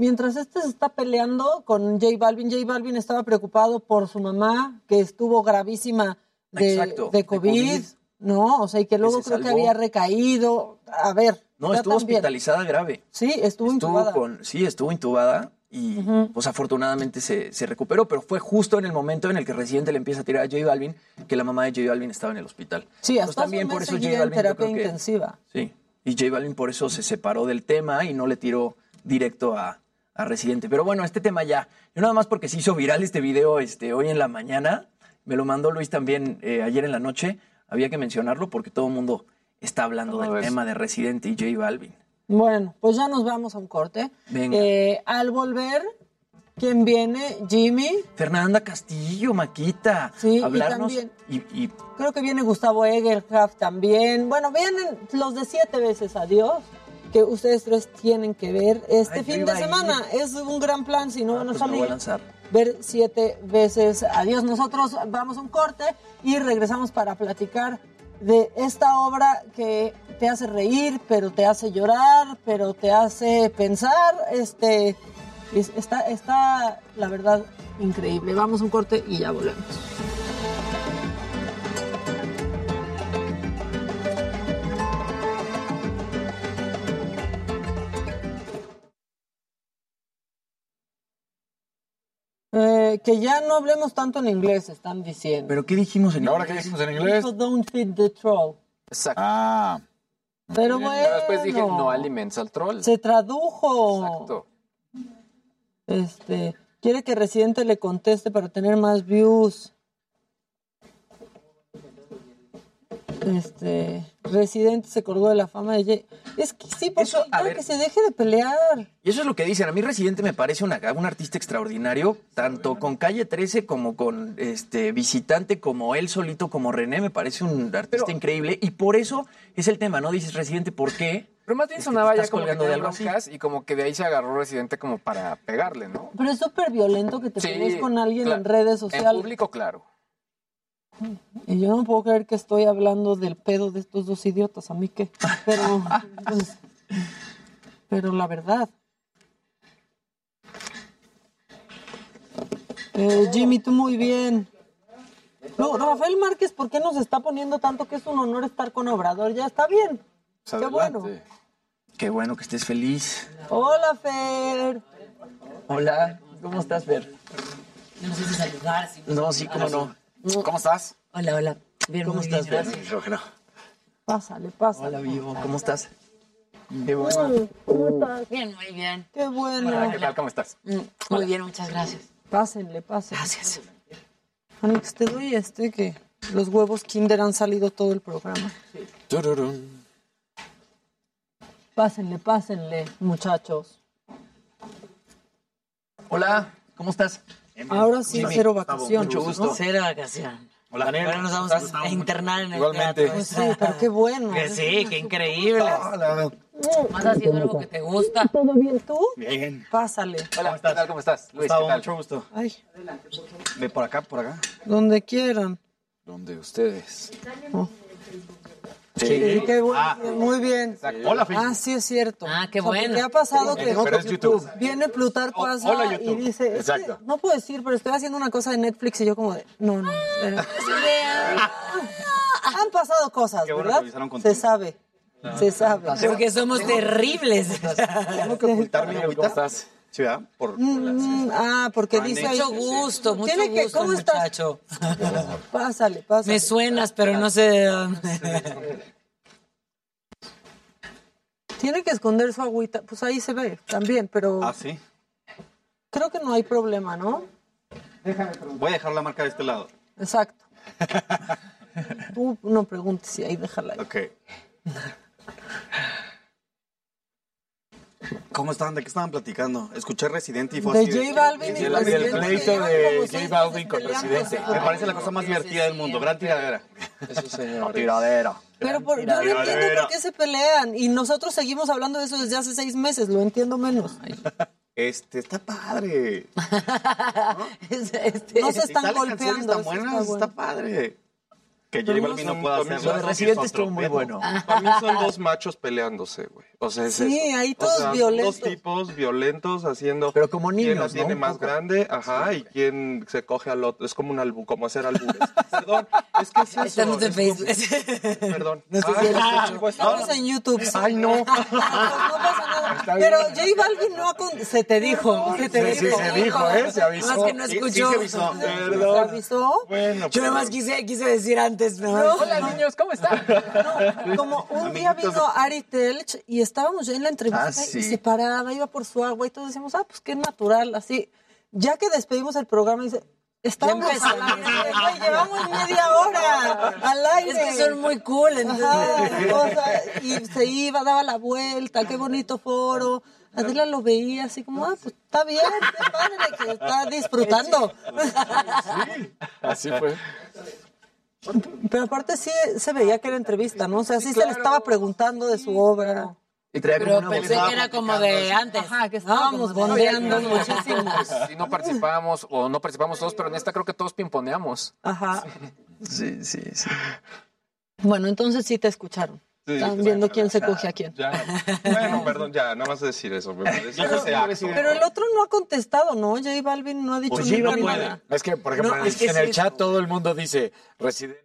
mientras este se está peleando con J Balvin, J Balvin estaba preocupado por su mamá, que estuvo gravísima de, Exacto, de de COVID. ¿no? O sea, y que luego creo que había recaído. A ver. No, estuvo también. hospitalizada grave. Sí, estuvo, Estuvo intubada. con, sí, estuvo intubada y pues afortunadamente se, se recuperó, pero fue justo en el momento en el que Residente le empieza a tirar a J Balvin que la mamá de J Balvin estaba en el hospital. Sí, hasta también un mes por eso J en yo terapia que- intensiva. Sí, y J Balvin por eso se separó del tema y no le tiró directo a, a Residente. Pero bueno, este tema ya, yo nada más porque se hizo viral este video este, hoy en la mañana, me lo mandó Luis también eh, ayer en la noche, había que mencionarlo porque todo el mundo está hablando del tema de Residente y J Balvin. Bueno, pues ya nos vamos a un corte. Venga. Eh, al volver, ¿quién viene? Jimmy. Fernanda Castillo, Maquita, Sí, y hablarnos también- y, y Creo que viene Gustavo Egerkraft también. Bueno, vienen los de siete veces adiós, que ustedes tres tienen que ver este Ay, fin de a semana. Es un gran plan, si no van a pues me voy a lanzar. Ver siete veces adiós. Nosotros vamos a un corte y regresamos para platicar de esta obra que te hace reír, pero te hace llorar, pero te hace pensar. Este es- está, está la verdad increíble. Vamos a un corte y ya volvemos. Eh, que ya no hablemos tanto en inglés, están diciendo. ¿Pero qué dijimos en ¿Ahora qué dijimos en inglés? People don't feed the troll. Exacto. Ah, Pero Pero bueno. después dije, no aliments al troll. Se tradujo. Exacto. Este, quiere que Residente le conteste para tener más views. Este, Residente se colgó de la fama de Jay. Es que sí, porque Eso, a ya ver. que se deje de pelear. Y eso es lo que dicen. A mí Residente me parece una- un artista extraordinario, tanto con Calle 13 como con este Visitante, como él solito, como René, me parece un artista increíble. Y por eso es el tema, ¿no? Dices Residente, ¿por qué? Pero más bien Es que sonaba ya que colgando de algo así. y como que de ahí se agarró Residente como para pegarle, ¿no? Pero es súper violento que te Sí, pelees con alguien en redes En sociales. público, claro. Y yo no puedo creer que estoy hablando del pedo de estos dos idiotas, a mí qué. Pero, pues, pero la verdad. Eh, Jimmy, tú muy bien. No, Rafael Márquez, ¿por qué nos está poniendo tanto que es un honor estar con Obrador? Ya está bien. Pues Qué bueno. Qué bueno que estés feliz. Hola, Fer. Hola, ¿cómo estás, Fer? No sé si saludar. Si No, sí, cómo no. ¿Cómo estás? Hola, hola. Bien, ¿Cómo estás, bien. Pásale, pásale. Hola, Vivo, ¿cómo estás? Qué bueno. ¿Cómo estás? Bien, muy bien. Qué bueno. Hola, ¿qué tal? ¿Cómo estás? Mm, Muy bien, muchas gracias. Pásenle, pásenle. Gracias. Alex, te doy este que los huevos Kinder han salido todo el programa. tururún. Pásenle, pásenle, muchachos. Hola, ¿cómo estás? Ahora sí, Jimmy, cero vacaciones. mucho gusto. ¿no? Cero vacación. Hola, Ahora nos vamos a internar en el Igualmente. teatro. Pues sí, pero qué bueno. Que sí, qué increíble. Hola. ¿Vas haciendo algo que te gusta? ¿Todo bien tú? Bien. Pásale. Hola, ¿qué tal? ¿Cómo estás? Luis, Gustavo, ¿qué tal? mucho gusto. Ay, Ve por acá, por acá. donde quieran. Donde ustedes. Sí, qué bueno. Ah. Muy bien. Hola, Felipe. Ah, sí es cierto. Ah, qué O sea, bueno. porque ha pasado que Pero es YouTube. viene Plutarco Oh, Asa hola, y YouTube. dice, es que Exacto. no puedo decir, pero estoy haciendo una cosa de Netflix y yo como de, no, no. espera. Han pasado cosas, Qué bueno ¿verdad? Se sabe. Se sabe. Porque somos terribles. Tengo que ocultar mi ¿Cómo agüita. estás? Sí, ¿verdad? Por... Mm, ah, porque dice ahí. Mucho gusto, mucho Tiene que- gusto, ¿Cómo estás? muchacho. Pásale, pásale. Me suenas, pero no sé de dónde. Tiene que esconder su agüita. Pues ahí se ve también, pero Ah, sí. creo que no hay problema, ¿no? Voy a dejar la marca de este lado. Exacto. Tú no preguntes si ahí déjala ahí. Ok. ¿Cómo estaban? ¿De qué estaban platicando? Escuché Residente y fue De J Balvin y El, Residente el pleito de J Balvin con. Residente. Me parece la cosa más divertida del mundo. Gran tiradera. Eso, señor. Tiradera. Pero por- yo no entiendo por qué se pelean. Y nosotros seguimos hablando de eso desde hace seis meses. Lo entiendo menos. Este, está padre. Este- No se están golpeando. tan eso buenas, está bueno. está padre. Que J Balvin no pueda Lo de hacerlo. Residente es otro estuvo muy bueno. Para mí son dos machos peleándose, güey. O sea, es Sí, eso. ahí O todos sea, son violentos. Dos tipos violentos haciendo. Pero como quién la niños, ¿no? tiene Un más poco. grande, ajá, y quién se coge al otro. Es como un albu, como hacer albures. Perdón, es que es eso. Estamos en es como- Facebook. Perdón. No sé Ah, hecho. pues, Estamos en YouTube. Ay, no. No pasa nada. Pero J Balvin no ha con- se te dijo, se te Sí, dijo. sí, se dijo, ¿eh? Se avisó. Más que no Sí, sí escuchó. se avisó. ¿Se avisó? Bueno, Yo nada más perdón. quise, quise decir antes, ¿no? Hola niños, ¿cómo están? No, como un día vino Ari Telch y estábamos ya en la entrevista Ah, sí. y se paraba, iba por su agua y todos decíamos, ah, pues qué natural, así. Ya que despedimos el programa, dice, estábamos Ya al aire, güey, llevamos media hora al aire. Es que son muy cool, entonces. Ajá, o sea, y se iba, daba la vuelta, qué bonito foro. Adela lo veía así como, ah, pues está bien, qué padre que está disfrutando. Así fue. Pero aparte sí se veía que era entrevista, ¿no? O sea, sí se le estaba preguntando de su obra. Y traía como Pero una pensé que era como de antes. Ajá, que estábamos bondeando muchísimo. Si no participamos o no participamos todos, pero en esta creo que todos pimponeamos. Ajá. Sí, sí, sí. Bueno, entonces sí te escucharon. Sí, Están viendo quién se coge a quién. Ya. Bueno, perdón, ya, nada más decir eso. Me parece Pero, ese acto. pero el otro no ha contestado, ¿no? J Balvin no ha dicho Pues sí, nunca nada. Es que, por ejemplo, No, en, es que en sí. el chat todo el mundo dice Residente.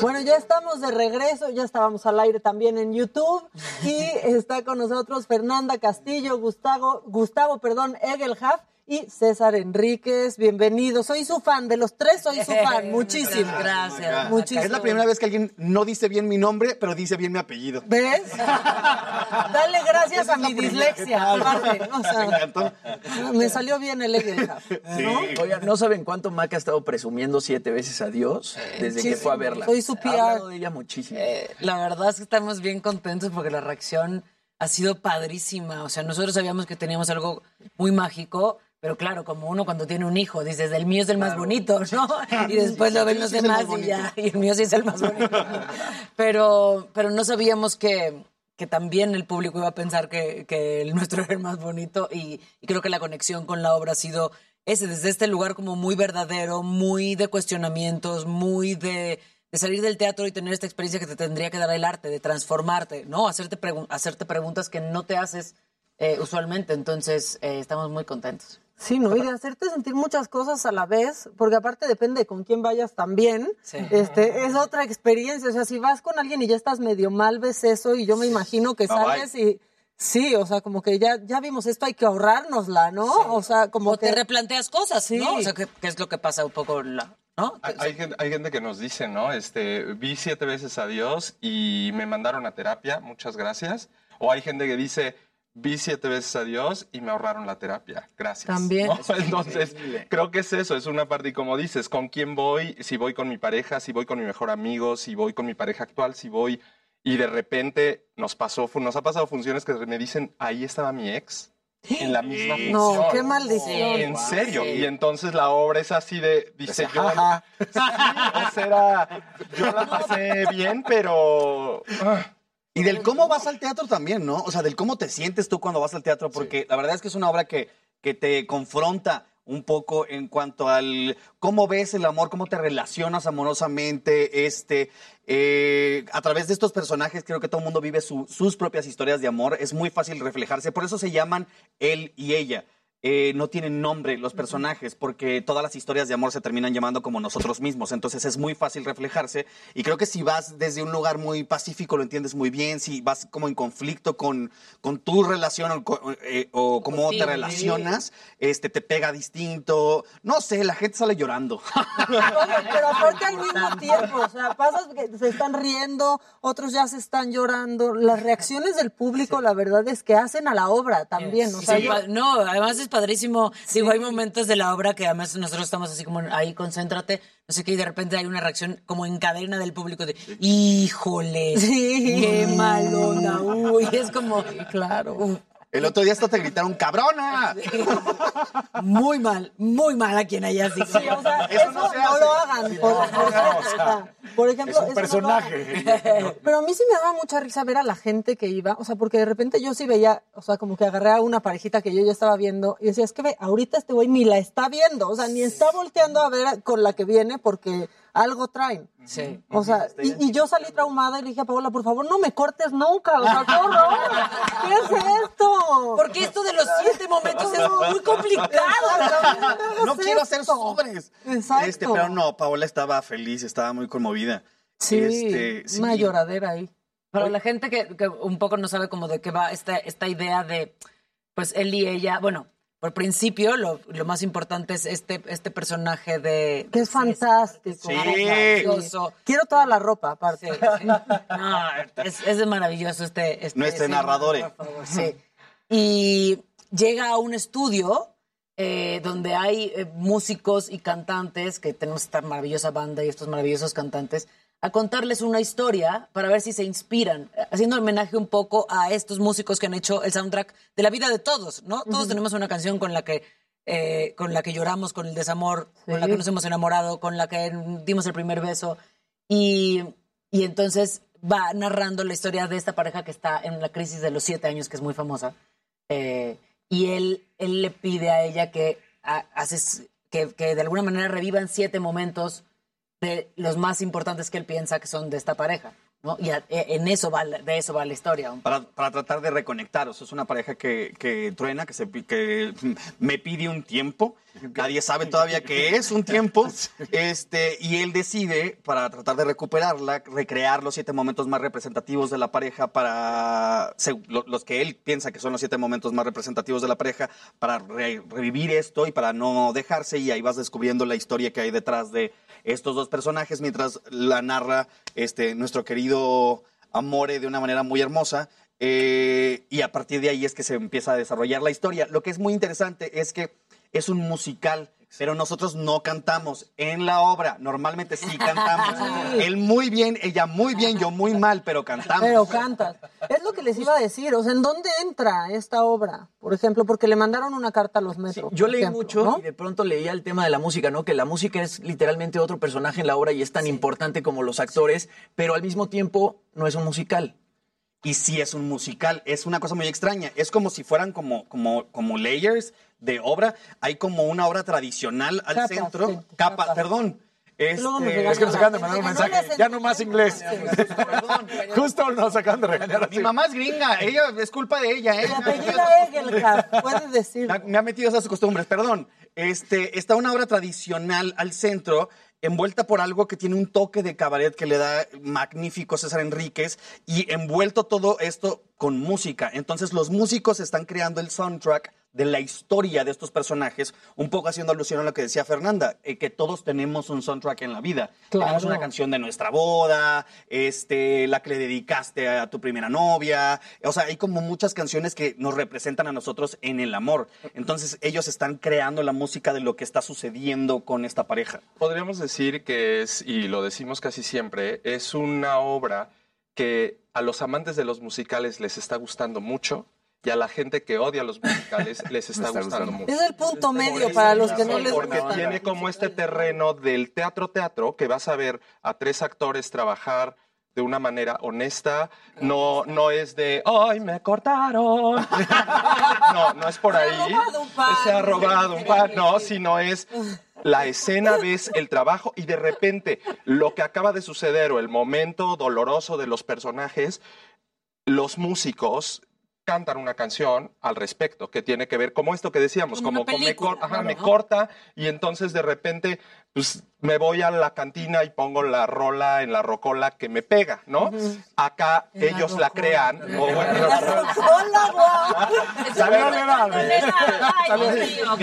Bueno, ya estamos de regreso, ya estábamos al aire también en YouTube y está con nosotros Fernanda Castillo, Gustavo, Gustavo, perdón, Egelhaf y César Enríquez. Bienvenidos. Soy su fan, de los tres soy su fan, muchísimo. Gracias. Muchísimo. Es la primera vez que alguien no dice bien mi nombre, pero dice bien mi apellido. ¿Ves? Dale gracias a mi dislexia. aparte, o sea, Me encantó. me salió bien el Egelhaf. ¿no? Oigan, ¿no saben cuánto Maca ha estado presumiendo siete veces a Dios desde que fue a verla? Soy su Ha PR. hablado de ella muchísimo. Eh, la verdad es que estamos bien contentos porque la reacción ha sido padrísima. O sea, nosotros sabíamos que teníamos algo muy mágico, pero claro, como uno cuando tiene un hijo, dices, el mío es el más bonito, ¿no? Y después lo ven los demás y ya, y el mío sí es el más bonito. Pero, pero no sabíamos que, que también el público iba a pensar que, que el nuestro era el más bonito y, y creo que la conexión con la obra ha sido ese, desde este lugar como muy verdadero, muy de cuestionamientos, muy de, de salir del teatro y tener esta experiencia que te tendría que dar el arte, de transformarte, ¿no? Hacerte, pregun- hacerte preguntas que no te haces eh, usualmente. Entonces, eh, estamos muy contentos. Sí, ¿no? Y de hacerte sentir muchas cosas a la vez, porque aparte depende con quién vayas también. Sí. Este, es otra experiencia. O sea, si vas con alguien y ya estás medio mal, ves eso, y yo me imagino que Bye, sales y. Sí, o sea, como que ya, ya vimos esto, hay que ahorrárnosla, ¿no? O sea, como O que. te replanteas cosas, Sí. ¿no? O sea, que, que es lo que pasa un poco, la, ¿no? Hay, hay gente, hay gente que nos dice, ¿no? Este, vi siete veces a Dios y me mandaron a terapia, muchas gracias. O hay gente que dice, vi siete veces a Dios y me ahorraron la terapia, gracias. También. ¿no? Entonces, creo que es eso, es una parte, y como dices, ¿con quién voy? Si voy con mi pareja, si voy con mi mejor amigo, si voy con mi pareja actual, si voy... Y de repente nos pasó, nos ha pasado funciones que me dicen, ahí estaba mi ex. En la misma función. No, qué maldición. En serio. Y entonces la obra es así de, dice Dice, yo. "Jaja". Sí, o sea, yo la pasé bien, pero. ah, Y del cómo vas al teatro también, ¿no? O sea, del cómo te sientes tú cuando vas al teatro, porque la verdad es que es una obra que, que te confronta un poco en cuanto al cómo ves el amor, cómo te relacionas amorosamente, este, eh, a través de estos personajes creo que todo el mundo vive su- sus propias historias de amor, es muy fácil reflejarse, por eso se llaman él y ella. Eh, no tienen nombre los personajes porque todas las historias de amor se terminan llamando como nosotros mismos, entonces es muy fácil reflejarse y creo que si vas desde un lugar muy pacífico lo entiendes muy bien, si vas como en conflicto con, con tu relación o, co- eh, o cómo te relacionas, este te pega distinto, no sé, la gente sale llorando. Oye, pero aparte al mismo tiempo, o sea, pasas que se están riendo, otros ya se están llorando. Las reacciones del público, la verdad es que hacen a la obra también. O Sí, sea, sí, yo- pa- no, además es padrísimo. Digo, hay momentos de la obra que además nosotros estamos así como ahí, concéntrate, no sé qué, y de repente hay una reacción como en cadena del público de, híjole, Sí. qué mal onda, uy, es como, claro. El otro día hasta te gritaron, ¡cabrona! Muy mal, muy mal a quien haya sido. Sí, o sea, Eso eso, no se no, hace. lo hagan. Por, por cierto, o sea, por ejemplo, Es un personaje. Pero a mí sí me daba mucha risa ver a la gente que iba, o sea, porque de repente yo sí veía, o sea, como que agarré a una parejita que yo ya estaba viendo y decía, es que ve, ahorita este güey ni la está viendo, o sea, ni está volteando a ver con la que viene porque algo traen. Sí. O sea, y, y yo salí traumada y le dije a Paola, por favor, no me cortes nunca, o sea, qué horror. ¿Qué es esto? Porque esto de los siete momentos es muy complicado. No quiero hacer sobres. Exacto. Este, pero no, Paola estaba feliz, estaba muy conmovida. Sí, Este, sí. una lloradera ahí. Para la gente que, que un poco no sabe como de qué va esta, esta idea de, pues él y ella, bueno, por principio lo, lo más importante es este, este personaje de... Que es fantástico. Sí. maravilloso. Quiero toda la ropa, aparte. No, es, es de maravilloso este... este No sí, narrador. por favor, sí. Y llega a un estudio eh, donde hay eh, músicos y cantantes, que tenemos esta maravillosa banda y estos maravillosos cantantes, a contarles una historia para ver si se inspiran, haciendo homenaje un poco a estos músicos que han hecho el soundtrack de la vida de todos, ¿no? Todos tenemos una canción con la que eh, con la que lloramos, con el desamor, con la que nos hemos enamorado, con la que dimos el primer beso. Y, y entonces va narrando la historia de esta pareja que está en la crisis de los siete años, que es muy famosa. Eh, y él, él le pide a ella que, ha- haces, que, que de alguna manera revivan siete momentos de los más importantes que él piensa que son de esta pareja. ¿no? Y e- en eso va, de eso va la historia. Para, para tratar de reconectar. O sea, es una pareja que, que truena, que, se, que me pide un tiempo. Nadie sabe todavía qué es un tiempo. Este, y él decide, para tratar de recuperarla, recrear los siete momentos más representativos de la pareja para los que él piensa que son los siete momentos más representativos de la pareja, para re- revivir esto y para no dejarse. Y ahí vas descubriendo la historia que hay detrás de estos dos personajes mientras la narra este, nuestro querido Amore de una manera muy hermosa. eh, y a partir de ahí es que se empieza a desarrollar la historia. Lo que es muy interesante es que es un musical, pero nosotros no cantamos en la obra. Normalmente sí cantamos. Sí. Él muy bien, ella muy bien, yo muy mal, pero cantamos. Pero cantas. Es lo que les iba a decir. O sea, ¿en dónde entra esta obra? Por ejemplo, porque le mandaron una carta a los metros. Yo por leí ejemplo, mucho ¿no? y de pronto leía el tema de la música, ¿no? Que la música es literalmente otro personaje en la obra y es tan importante como los actores, pero al mismo tiempo no es un musical. Y sí es un musical, es una cosa muy extraña. Es como si fueran como, como, como layers de obra. Hay como una obra tradicional al Capas, centro. sí, Capa, perdón. Este, Es que nos acaban de mandar un mensaje. Ya no más inglés. Justo nos acaban de regañar Mi mamá es gringa, ella es culpa de ella, ¿eh? Egelhard, puedes decir. Me ha metido esas costumbres, perdón. Este, está una obra tradicional al centro, envuelta por algo que tiene un toque de cabaret que le da magnífico César Enríquez y envuelto todo esto con música. Entonces los músicos están creando el soundtrack de la historia de estos personajes, un poco haciendo alusión a lo que decía Fernanda, eh, que todos tenemos un soundtrack en la vida. Claro. Tenemos una canción de nuestra boda, este, la que le dedicaste a tu primera novia. O sea, hay como muchas canciones que nos representan a nosotros en el amor. Entonces, ellos están creando la música de lo que está sucediendo con esta pareja. Podríamos decir que es, y lo decimos casi siempre, es una obra que a los amantes de los musicales les está gustando mucho y a la gente que odia los musicales les está, gustando, mucho. Es el punto medio para los que no les Porque gusta. tiene como este terreno del teatro-teatro que vas a ver a tres actores trabajar de una manera honesta, no, no es de, ¡ay, me cortaron! No, no es por ahí. Se ha robado un pan. No, sino es la escena, ves el trabajo y de repente lo que acaba de suceder o el momento doloroso de los personajes, los músicos cantan una canción al respecto que tiene que ver como esto que decíamos, Como me, película, cor- ajá, claro, me ¿no? corta y entonces de repente pues me voy a la cantina y pongo la rola en la rocola que me pega, ¿no? Acá En la ellos la rocola. crean. o bueno, ¡Hola, guau! Salió legal.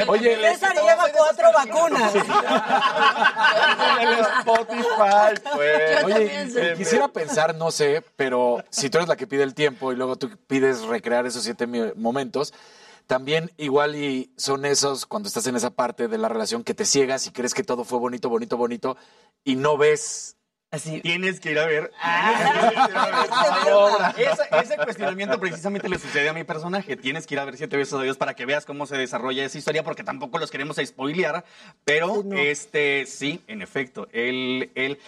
Oye, César lleva cuatro vacunas. el Spotify, pues. Oye, quisiera pensar, no sé, pero si tú eres la que pide el tiempo y luego tú pides recrear esos siete momentos, también igual y son esos cuando estás en esa parte de la relación que te ciegas y crees que todo fue bonito, bonito, bonito y no ves Así. Tienes que ir a ver. Ah. ese cuestionamiento precisamente le sucede a mi personaje. Tienes que ir a ver siete veces a Dios para que veas cómo se desarrolla esa historia, porque tampoco los queremos spoilear. Pero, este, sí, en efecto, él, él,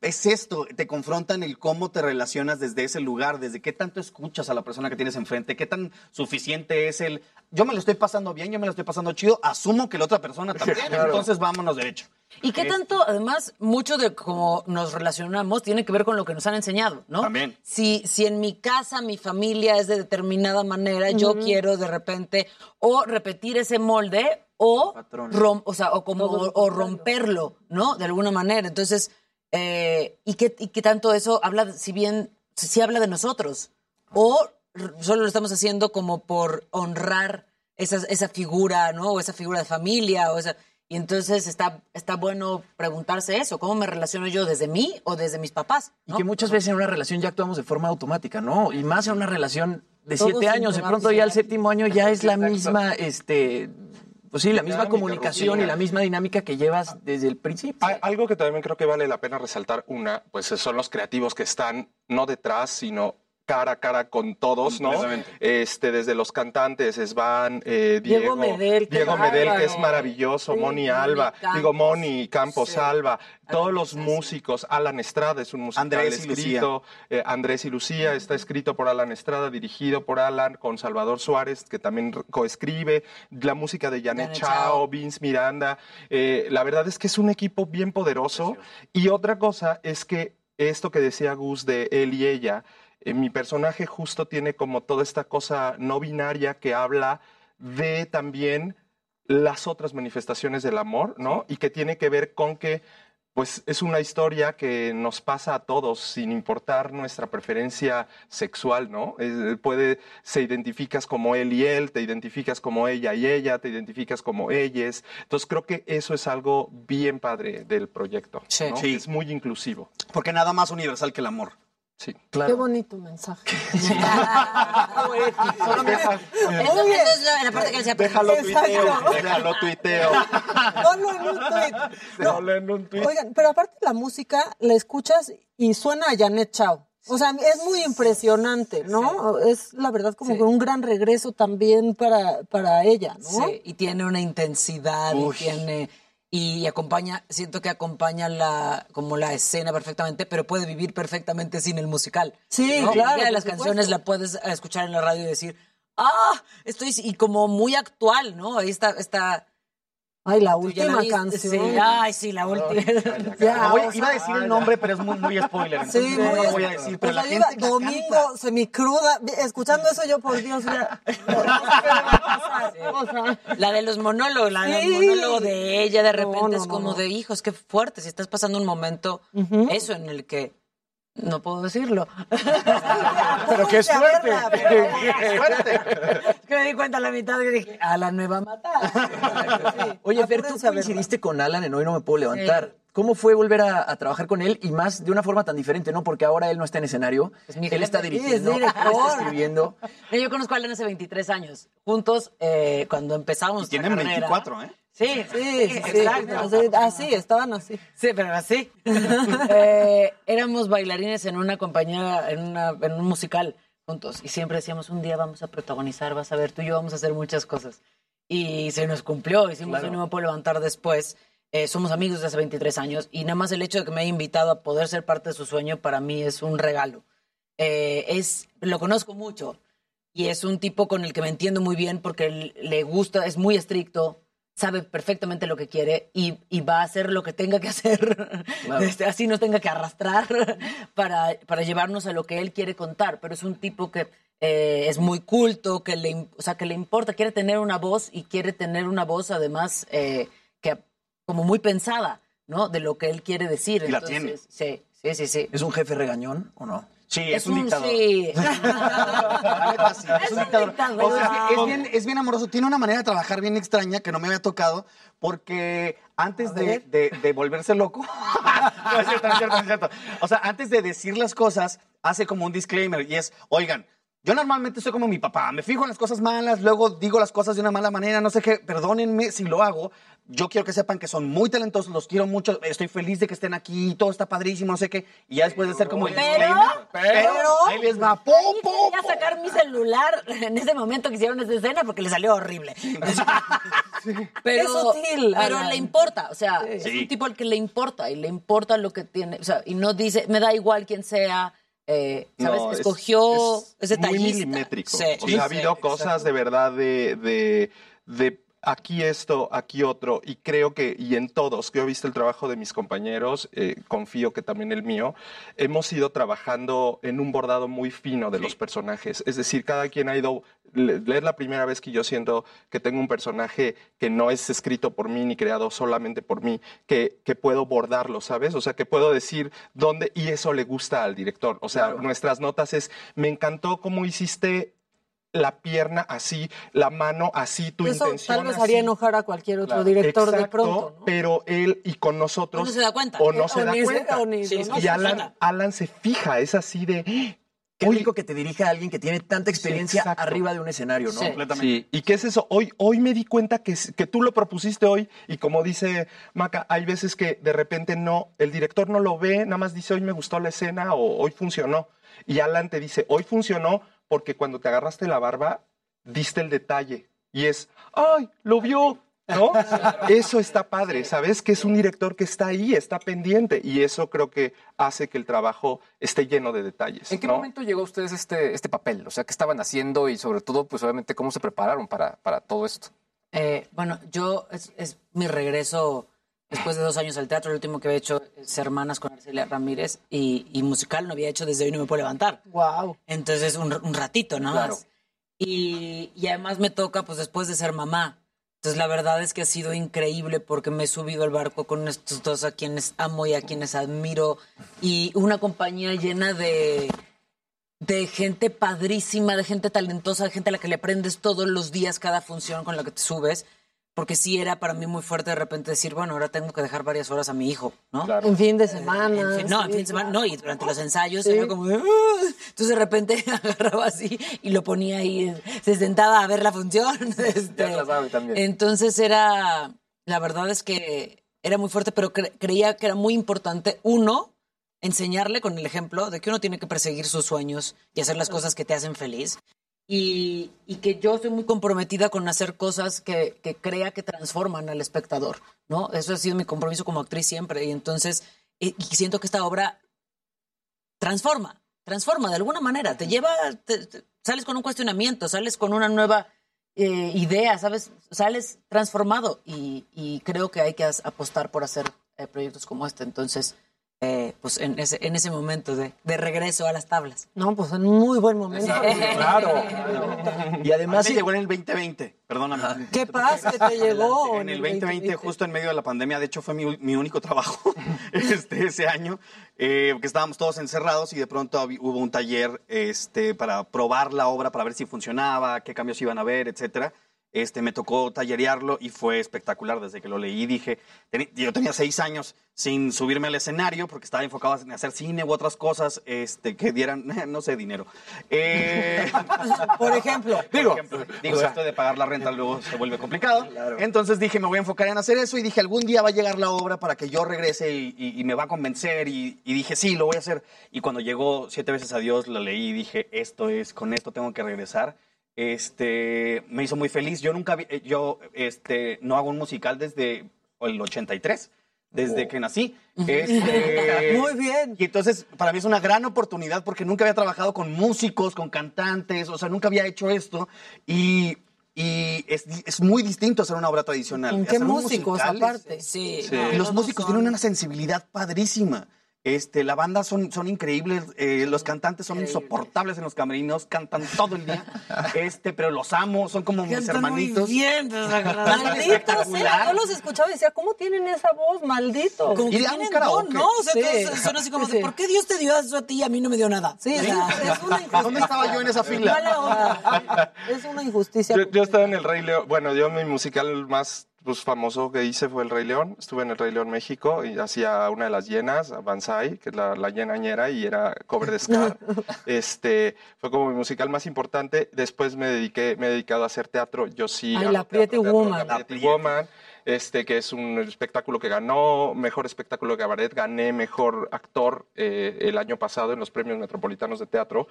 es esto, te confrontan el cómo te relacionas desde ese lugar, desde qué tanto escuchas a la persona que tienes enfrente, qué tan suficiente es el, yo me lo estoy pasando bien, yo me lo estoy pasando chido, asumo que la otra persona también, Claro. entonces vámonos derecho. ¿Y qué tanto, además, mucho de cómo nos relacionamos tiene que ver con lo que nos han enseñado, ¿no? También. Si, si en mi casa mi familia es de determinada manera, yo quiero de repente o repetir ese molde o, rom- o, sea, o, como, lo o romperlo, ¿no? De alguna manera. Entonces, eh, ¿y, qué, ¿y qué tanto eso habla, si bien, si, si habla de nosotros? O solo lo estamos haciendo como por honrar esa, esa figura, ¿no? O esa figura de familia, o esa... Y entonces está, está bueno preguntarse eso, ¿cómo me relaciono yo desde mí o desde mis papás? Y que muchas veces en una relación ya actuamos de forma automática, ¿no? Y más en una relación de Todos siete años, de pronto ya el séptimo año ya es la misma, este, pues sí, la misma comunicación rutina. y la misma dinámica que llevas desde el principio. Hay algo que también creo que vale la pena resaltar, una, pues son los creativos que están no detrás, sino cara a cara con todos, ¿no? Este, desde los cantantes, Svan, eh, Diego Diego, Medel, qué Diego Medel, que es maravilloso, Sí, Moni Alba, Campos. digo Moni Campos Sí. Alba, todos los músicos, Alan Estrada es un musical Andrés y escrito, eh, Andrés y Lucía está escrito por Alan Estrada, dirigido por Alan, con Salvador Suárez, que también coescribe, la música de Janet Janet Chao, Chao. Vince Miranda. Eh, la verdad es que es un equipo bien poderoso. Y otra cosa es que esto que decía Gus de él y ella, eh, mi personaje justo tiene como toda esta cosa no binaria que habla de también las otras manifestaciones del amor, ¿no? Y que tiene que ver con que pues es una historia que nos pasa a todos sin importar nuestra preferencia sexual, ¿no? Eh, puede, se identificas como él y él, te identificas como ella y ella, te identificas como ellas. Entonces creo que eso es algo bien padre del proyecto. ¿no? Sí. Es muy inclusivo. Porque nada más universal que el amor. Sí, Qué bonito mensaje. La, parte que decía. Déjalo tuiteo, déjalo tuiteo. Ponlo en un tuit. No, en un tuit. Oigan, pero aparte la música la escuchas y suena a Janet Chao. O sea, es muy impresionante, ¿no? Es la verdad como Sí. que un gran regreso también para, para ella, ¿no? Sí, y tiene una intensidad Uy. y tiene y acompaña, siento que acompaña la como la escena perfectamente, pero puede vivir perfectamente sin el musical. Sí, ¿no? claro, de las supuesto. canciones la puedes escuchar en la radio y decir, ah, estoy y como muy actual, ¿no? Ahí está, está. Ay, la ya última canción. sí, ay, sí, la última. Ya, Voy- o sea, iba a decir el nombre, pero es muy, muy spoiler. Sí, no muy lo voy a decir. Pero Pues la la gente iba- domingo, canta. semicruda, escuchando eso yo, por Dios, ya. La de los monólogos, la del monólogo de ella, de repente no, es como no. de hijos, qué fuerte, si estás pasando un momento, eso en el que no puedo decirlo. Pero qué suerte. verla, pero- Qué suerte. Es que me di cuenta a la mitad y dije, Alan me va a matar. Oye, Fer, tú coincidiste con Alan en Hoy No Me Puedo Levantar. ¿Cómo fue volver a, a trabajar con él y más de una forma tan diferente, no? Porque ahora él no está en escenario, él está dirigiendo, él es está escribiendo. Yo conozco a Alan hace 23 años. Juntos, eh, cuando empezamos Y tienen carrera. 24, ¿eh? Sí, Sí, sí, sí. exacto. Así, así, estaban así. Sí, pero así. Eh, éramos bailarines en una compañía, en, una, en un musical juntos. Y siempre decíamos, un día vamos a protagonizar, vas a ver, tú y yo vamos a hacer muchas cosas. Y se nos cumplió, hicimos Claro. no me puedo levantar después. Eh, somos amigos desde hace 23 años y nada más el hecho de que me haya invitado a poder ser parte de su sueño para mí es un regalo. Eh, es, lo conozco mucho y es un tipo con el que me entiendo muy bien porque le gusta, es muy estricto, sabe perfectamente lo que quiere y, y va a hacer lo que tenga que hacer, Claro. este, así nos tenga que arrastrar para, para llevarnos a lo que él quiere contar. Pero es un tipo que eh, es muy culto, que le, o sea, que le importa, quiere tener una voz y quiere tener una voz además eh, como muy pensada, ¿no? De lo que él quiere decir. Y la Entonces, Sí, sí, sí, sí. ¿Es un jefe regañón o no? Sí, es, un dictador. Sí. Es un dictador. dictador. O sea, es bien, es bien amoroso. Tiene una manera de trabajar bien extraña que no me había tocado porque antes de, de- de volverse loco... no, es cierto, no es cierto, no es cierto. O sea, antes de decir las cosas, hace como un disclaimer y es, oigan, Yo normalmente soy como mi papá, me fijo en las cosas malas, luego digo las cosas de una mala manera, no sé qué, perdónenme si lo hago. Yo quiero que sepan que son muy talentosos, los quiero mucho, estoy feliz de que estén aquí, todo está padrísimo, no sé qué. Y ya después de ser como el Pero, disclaimer, pero, ahí les va, pum, ahí quería sacar mi celular en ese momento que hicieron esa escena porque le salió horrible. Pero, Qué sutil, pero Alan. le importa, o sea, es un tipo al que le importa y le importa lo que tiene, o sea, y no dice, me da igual quién sea, eh, ¿sabes? No, es- Escogió es ese Muy detallista. milimétrico. Sí, o sí, sea, ha sí, habido cosas de verdad de, de, de aquí esto, aquí otro, y creo que, y en todos, que he visto el trabajo de mis compañeros, eh, confío que también el mío, hemos ido trabajando en un bordado muy fino de los personajes. Es decir, cada quien ha ido, es la primera vez que yo siento que tengo un personaje que no es escrito por mí ni creado solamente por mí, que, que puedo bordarlo, ¿sabes? O sea, que puedo decir dónde, y eso le gusta al director. O sea, nuestras notas es, me encantó cómo hiciste la pierna así, la mano así, tu Eso intención tal vez así. haría enojar a cualquier otro Claro. director de pronto. ¿no? Pero él y con nosotros. O no se da cuenta. O no O se da ni se- cuenta. Sí, no y se Alan, nota. Alan se fija, es así de. Qué rico que te dirija a alguien que tiene tanta experiencia exacto. arriba de un escenario, ¿no? Sí. ¿Y qué es eso? Hoy, hoy me di cuenta que, que tú lo propusiste hoy y como dice Maca, hay veces que de repente no, el director no lo ve, nada más dice hoy me gustó la escena o hoy funcionó. Y Alan te dice, hoy funcionó porque cuando te agarraste la barba, diste el detalle. Y es, ¡ay! Lo vio. ¿No? Eso está padre, ¿sabes? Que es un director que está ahí, está pendiente. Y eso creo que hace que el trabajo esté lleno de detalles. ¿En qué ¿no? momento llegó a ustedes este, este papel? O sea, ¿qué estaban haciendo y sobre todo, pues obviamente, cómo se prepararon para, para todo esto? Eh, bueno, yo, es, es mi regreso después de dos años al teatro. El último que había hecho es Hermanas con Arcelia Ramírez y, y musical no había hecho desde hoy no me puedo levantar. Wow. Entonces, un, un ratito, ¿no? Claro. Y, y además me toca, pues, después de ser mamá. Entonces, la verdad es que ha sido increíble porque me he subido al barco con estos dos a quienes amo y a quienes admiro. Y una compañía llena de, de gente padrísima, de gente talentosa, de gente a la que le aprendes todos los días cada función con la que te subes. Porque sí era para mí muy fuerte de repente decir, bueno, ahora tengo que dejar varias horas a mi hijo, ¿no? En fin de semana. En fin- no, en sí, fin de semana, no, y durante los ensayos Sí. era como de, "Ah". entonces de repente agarraba así y lo ponía ahí, se sentaba a ver la función. este, Ya la sabe también. entonces era, la verdad es que era muy fuerte, pero cre- creía que era muy importante, uno, enseñarle con el ejemplo de que uno tiene que perseguir sus sueños y hacer las cosas que te hacen feliz. Y, y que yo estoy muy comprometida con hacer cosas que, crea que transforman al espectador, ¿no? Eso ha sido mi compromiso como actriz siempre. Y entonces, y, y siento que esta obra transforma, transforma de alguna manera. Te lleva, sales con un cuestionamiento, sales con una nueva eh, idea, ¿sabes? Sales transformado. Y, y creo que hay que apostar por hacer eh, proyectos como este. Entonces, eh, pues en ese, en ese momento de, de regreso a las tablas. No, pues en un muy buen momento. Claro. Y además, A mí me llegó en el 2020, perdóname. ¿Qué pasa que te llegó? En el 2020, justo en medio de la pandemia, de hecho fue mi, mi único trabajo este, ese año, eh, porque estábamos todos encerrados y de pronto hubo un taller este, para probar la obra, para ver si funcionaba, qué cambios iban a haber, etcétera. Este, me tocó tallerearlo y fue espectacular. Desde que lo leí dije, yo tenía seis años sin subirme al escenario porque estaba enfocado en hacer cine u otras cosas este, que dieran, no sé, dinero. Eh, Por ejemplo. Digo, digo esto de pagar la renta luego se vuelve complicado. Entonces dije, me voy a enfocar en hacer eso y dije, algún día va a llegar la obra para que yo regrese y, y- y me va a convencer. Y, y dije, sí, lo voy a hacer. Y cuando llegó Siete veces a Dios, la leí y dije, esto es, con esto tengo que regresar. Este, me hizo muy feliz. Yo nunca, vi- eh, yo este, no hago un musical desde el 83. Desde que nací. Este, Muy bien. y entonces, para mí es una gran oportunidad porque nunca había trabajado con músicos, con cantantes, o sea, nunca había hecho esto. Y, y es, es muy distinto hacer una obra tradicional. ¿Con qué músicos aparte? Sí. los músicos tienen una sensibilidad padrísima. Este, la banda son, son increíbles, eh, los cantantes son insoportables en los camerinos, cantan todo el día, este, pero los amo, son como mis Cantan muy hermanitos. bien. Malditos, ¿eh? Espectacular. Yo los escuchaba y decía, ¿cómo tienen esa voz? Malditos. Como que Y tienen don, ¿no? O sea, Sí. todos son así como Sí. de, ¿por qué Dios te dio eso a ti y a mí no me dio nada? Sí, ¿Sí? o sea, es una injusticia. ¿Dónde estaba yo en esa fila? Es una injusticia. Yo, yo estaba en el Rey León. Bueno, yo mi musical más pues, famoso que hice fue El Rey León. Estuve en El Rey León México y hacía una de las llenas, Banzai, que es la, la llenañera, y era cover de Scar. este, fue como mi musical más importante. Después me dediqué, me he dedicado a hacer teatro. Yo sí. Ay, la Pretty teatro, Woman. La Pretty Woman. Este, que es un espectáculo que ganó mejor espectáculo de cabaret, gané mejor actor eh, el año pasado en los premios metropolitanos de teatro.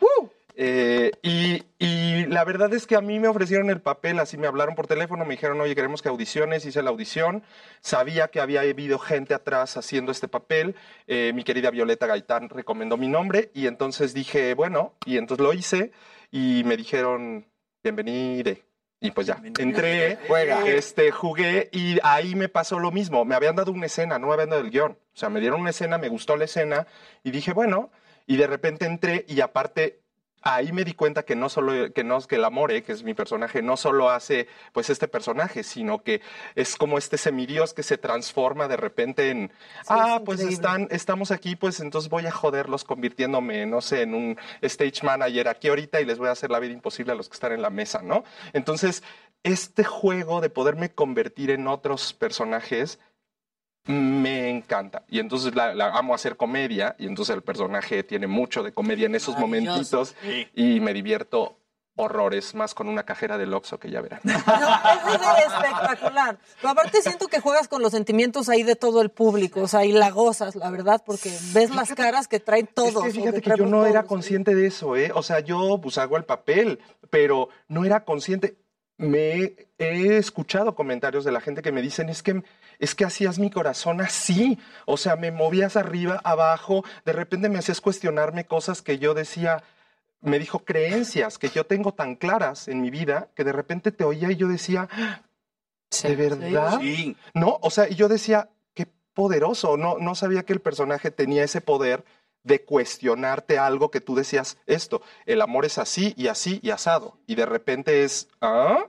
Eh, y, y la verdad es que a mí me ofrecieron el papel, así me hablaron por teléfono, me dijeron, oye, queremos que audiciones, hice la audición, sabía que había habido gente atrás haciendo este papel, eh, mi querida Violeta Gaitán recomendó mi nombre y entonces dije, bueno, y entonces lo hice y me dijeron, bienvenide. Y pues ya, entré, Juega. este, jugué y ahí me pasó lo mismo. Me habían dado una escena, no me habían dado el guion. O sea, me dieron una escena, me gustó la escena y dije, bueno, y de repente entré y aparte ahí me di cuenta que no solo que no que el Amore, que es mi personaje, no solo hace pues este personaje, sino que es como este semidios que se transforma de repente en ah, pues están estamos aquí, pues entonces voy a joderlos convirtiéndome, no sé, en un stage manager aquí ahorita y les voy a hacer la vida imposible a los que están en la mesa, ¿no? Entonces, este juego de poderme convertir en otros personajes me encanta. Y entonces la, la amo hacer comedia y entonces el personaje tiene mucho de comedia en esos momentitos y me divierto horrores más con una cajera del Oxxo que ya verán. No, es es espectacular. Pero aparte siento que juegas con los sentimientos ahí de todo el público, o sea, y la gozas, la verdad, porque ves las caras que traen todos. Es que fíjate que yo no era todos. consciente de eso, ¿eh? O sea, yo pues hago el papel, pero no era consciente. Me he, escuchado comentarios de la gente que me dicen, es que, es que hacías mi corazón así. O sea, me movías arriba, abajo, de repente me hacías cuestionarme cosas que yo decía, me dijo creencias que yo tengo tan claras en mi vida que de repente te oía y yo decía, ¿de verdad? Sí. No, o sea, y yo decía, qué poderoso. No, no sabía que el personaje tenía ese poder de cuestionarte algo que tú decías, esto, el amor es así y así y asado. Y de repente es, ¿ah?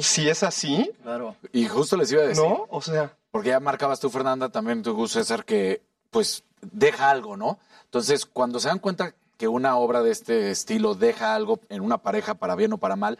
Si es así, Claro. Y justo les iba a decir. ¿no? O sea, Porque ya marcabas tú, Fernanda, también tú, César, que pues deja algo, ¿no? Entonces, cuando se dan cuenta que una obra de este estilo deja algo en una pareja, para bien o para mal,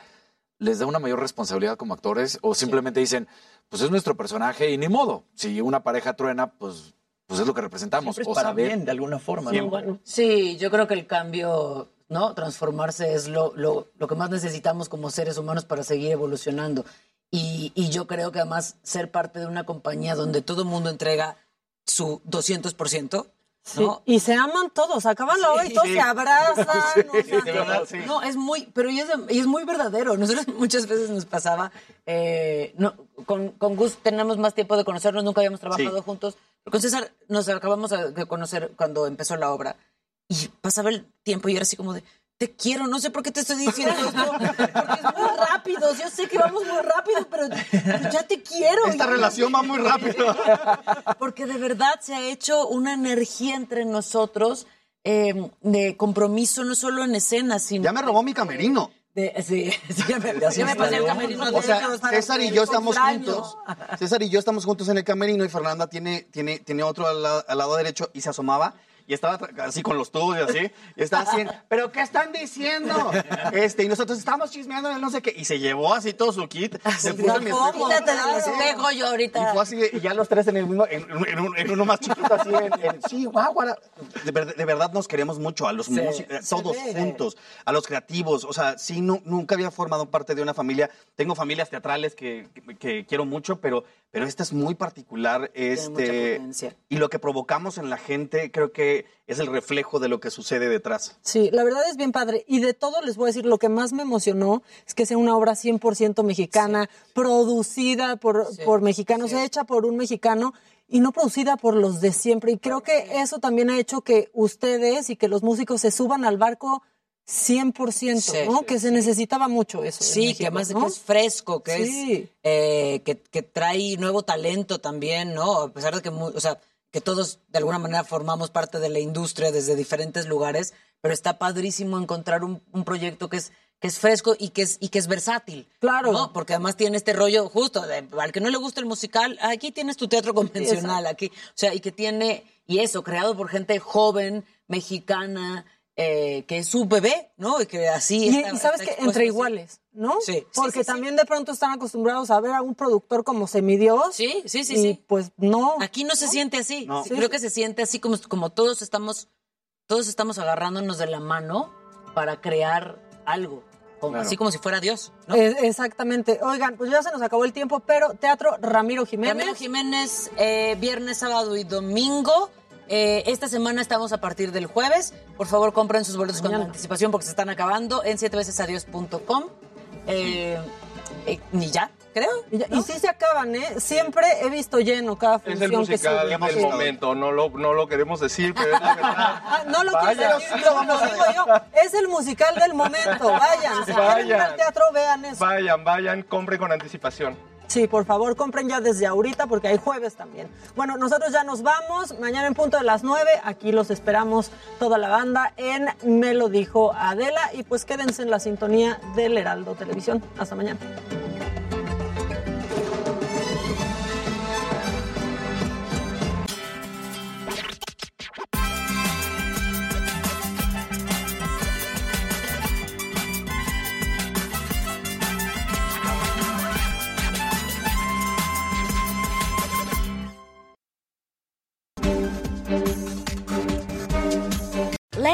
¿les da una mayor responsabilidad como actores? ¿O simplemente dicen, pues es nuestro personaje y ni modo? Si una pareja truena, pues, pues es lo que representamos. Es o para saber- bien, de alguna forma, ¿no? Sí, yo creo que el cambio, ¿no? Transformarse es lo, lo, lo que más necesitamos como seres humanos para seguir evolucionando. Y, y yo creo que además ser parte de una compañía donde todo el mundo entrega su 200%, Sí, ¿no? Y se aman todos, acaban la obra y todos Sí. se abrazan. o sea, de verdad, sí. No, es muy, pero y es, y es muy verdadero. Nosotros muchas veces nos pasaba, eh, no, con, con Gus tenemos más tiempo de conocernos, nunca habíamos trabajado Sí. juntos. Con César nos acabamos de conocer cuando empezó la obra. Y pasaba el tiempo y era así como de, te quiero, no sé por qué te estoy diciendo esto, porque es muy rápido. Yo sé que vamos muy rápido, pero, pero ya te quiero. Esta Ya- relación va muy rápido. porque de verdad se ha hecho una energía entre nosotros eh, de compromiso, no solo en escenas, sino... Ya me robó mi camerino. De- sí, sí, ya me, ya me pasé el camerino. O sea, César y yo estamos juntos. César y yo estamos juntos en el camerino y Fernanda tiene, tiene, tiene otro al, la- al lado derecho y se asomaba y estaba así con los tubos y así. Y estaba así, ¿pero qué están diciendo? Este, y nosotros estamos chismeando en el no sé qué. Y se llevó así todo su kit. Se puso mi espejo. Yo ahorita. Y fue así, y ya los tres en el mismo, en, en un- en uno más chiquito, así, en, sí, guau, guau. De, ver- de verdad nos queremos mucho, a los Sí, músicos, se todos juntos, a los creativos, o sea, sí, nu- nunca había formado parte de una familia, tengo familias teatrales que, que- que quiero mucho, pero, pero esta es muy particular, este, y lo que provocamos en la gente creo que es el reflejo de lo que sucede detrás. Sí, la verdad es bien padre. Y de todo les voy a decir, lo que más me emocionó es que sea una obra 100% mexicana, producida por, por mexicanos, hecha por un mexicano y no producida por los de siempre. Y creo que eso también ha hecho que ustedes y que los músicos se suban al barco 100%, Sí. ¿no? Que se necesitaba mucho eso. Sí, México, que además ¿no? que es fresco, que Sí. es eh, que, que trae nuevo talento también, ¿no? A pesar de que, o sea, que todos de alguna manera formamos parte de la industria desde diferentes lugares, pero está padrísimo encontrar un, un proyecto que es que es fresco y que es y que es versátil. Claro. ¿no? Porque además tiene este rollo justo de, al que no le gusta el musical, aquí tienes tu teatro convencional, aquí, o sea, y que tiene y eso creado por gente joven, mexicana, eh, que es su bebé, ¿no? Y que así Y, está- y sabes está que entre así. iguales, ¿no? Sí, Porque sí, sí. también de pronto están acostumbrados a ver a un productor como semidios. Sí, sí, sí, y sí. pues no. Aquí no se siente así. No. Creo que se siente así como, como todos estamos, todos estamos agarrándonos de la mano para crear algo. como- Claro. Así como si fuera Dios. ¿no? Eh, exactamente. Oigan, pues ya se nos acabó el tiempo, pero Teatro Ramiro Jiménez. Ramiro Jiménez, eh, viernes, sábado y domingo. Eh, esta semana estamos a partir del jueves. Por favor, compren sus boletos con anticipación porque se están acabando en sietevecesadios.com. Eh, eh, ni ya, creo. Y, ya- y sí se acaban, ¿eh? Siempre he visto lleno cada Es función el musical que del momento, no lo, no lo queremos decir, pero es la verdad. Ah, no lo quise decir, lo, lo digo yo. Es el musical del momento. Vayan, si quieren ir al Vayan. teatro, vean eso. Vayan, vayan, compren con anticipación. Sí, por favor, compren ya desde ahorita porque hay jueves también. Bueno, nosotros ya nos vamos. Mañana en punto de las 9. Aquí los esperamos toda la banda en Me lo dijo Adela. Y pues quédense en la sintonía del Heraldo Televisión. Hasta mañana.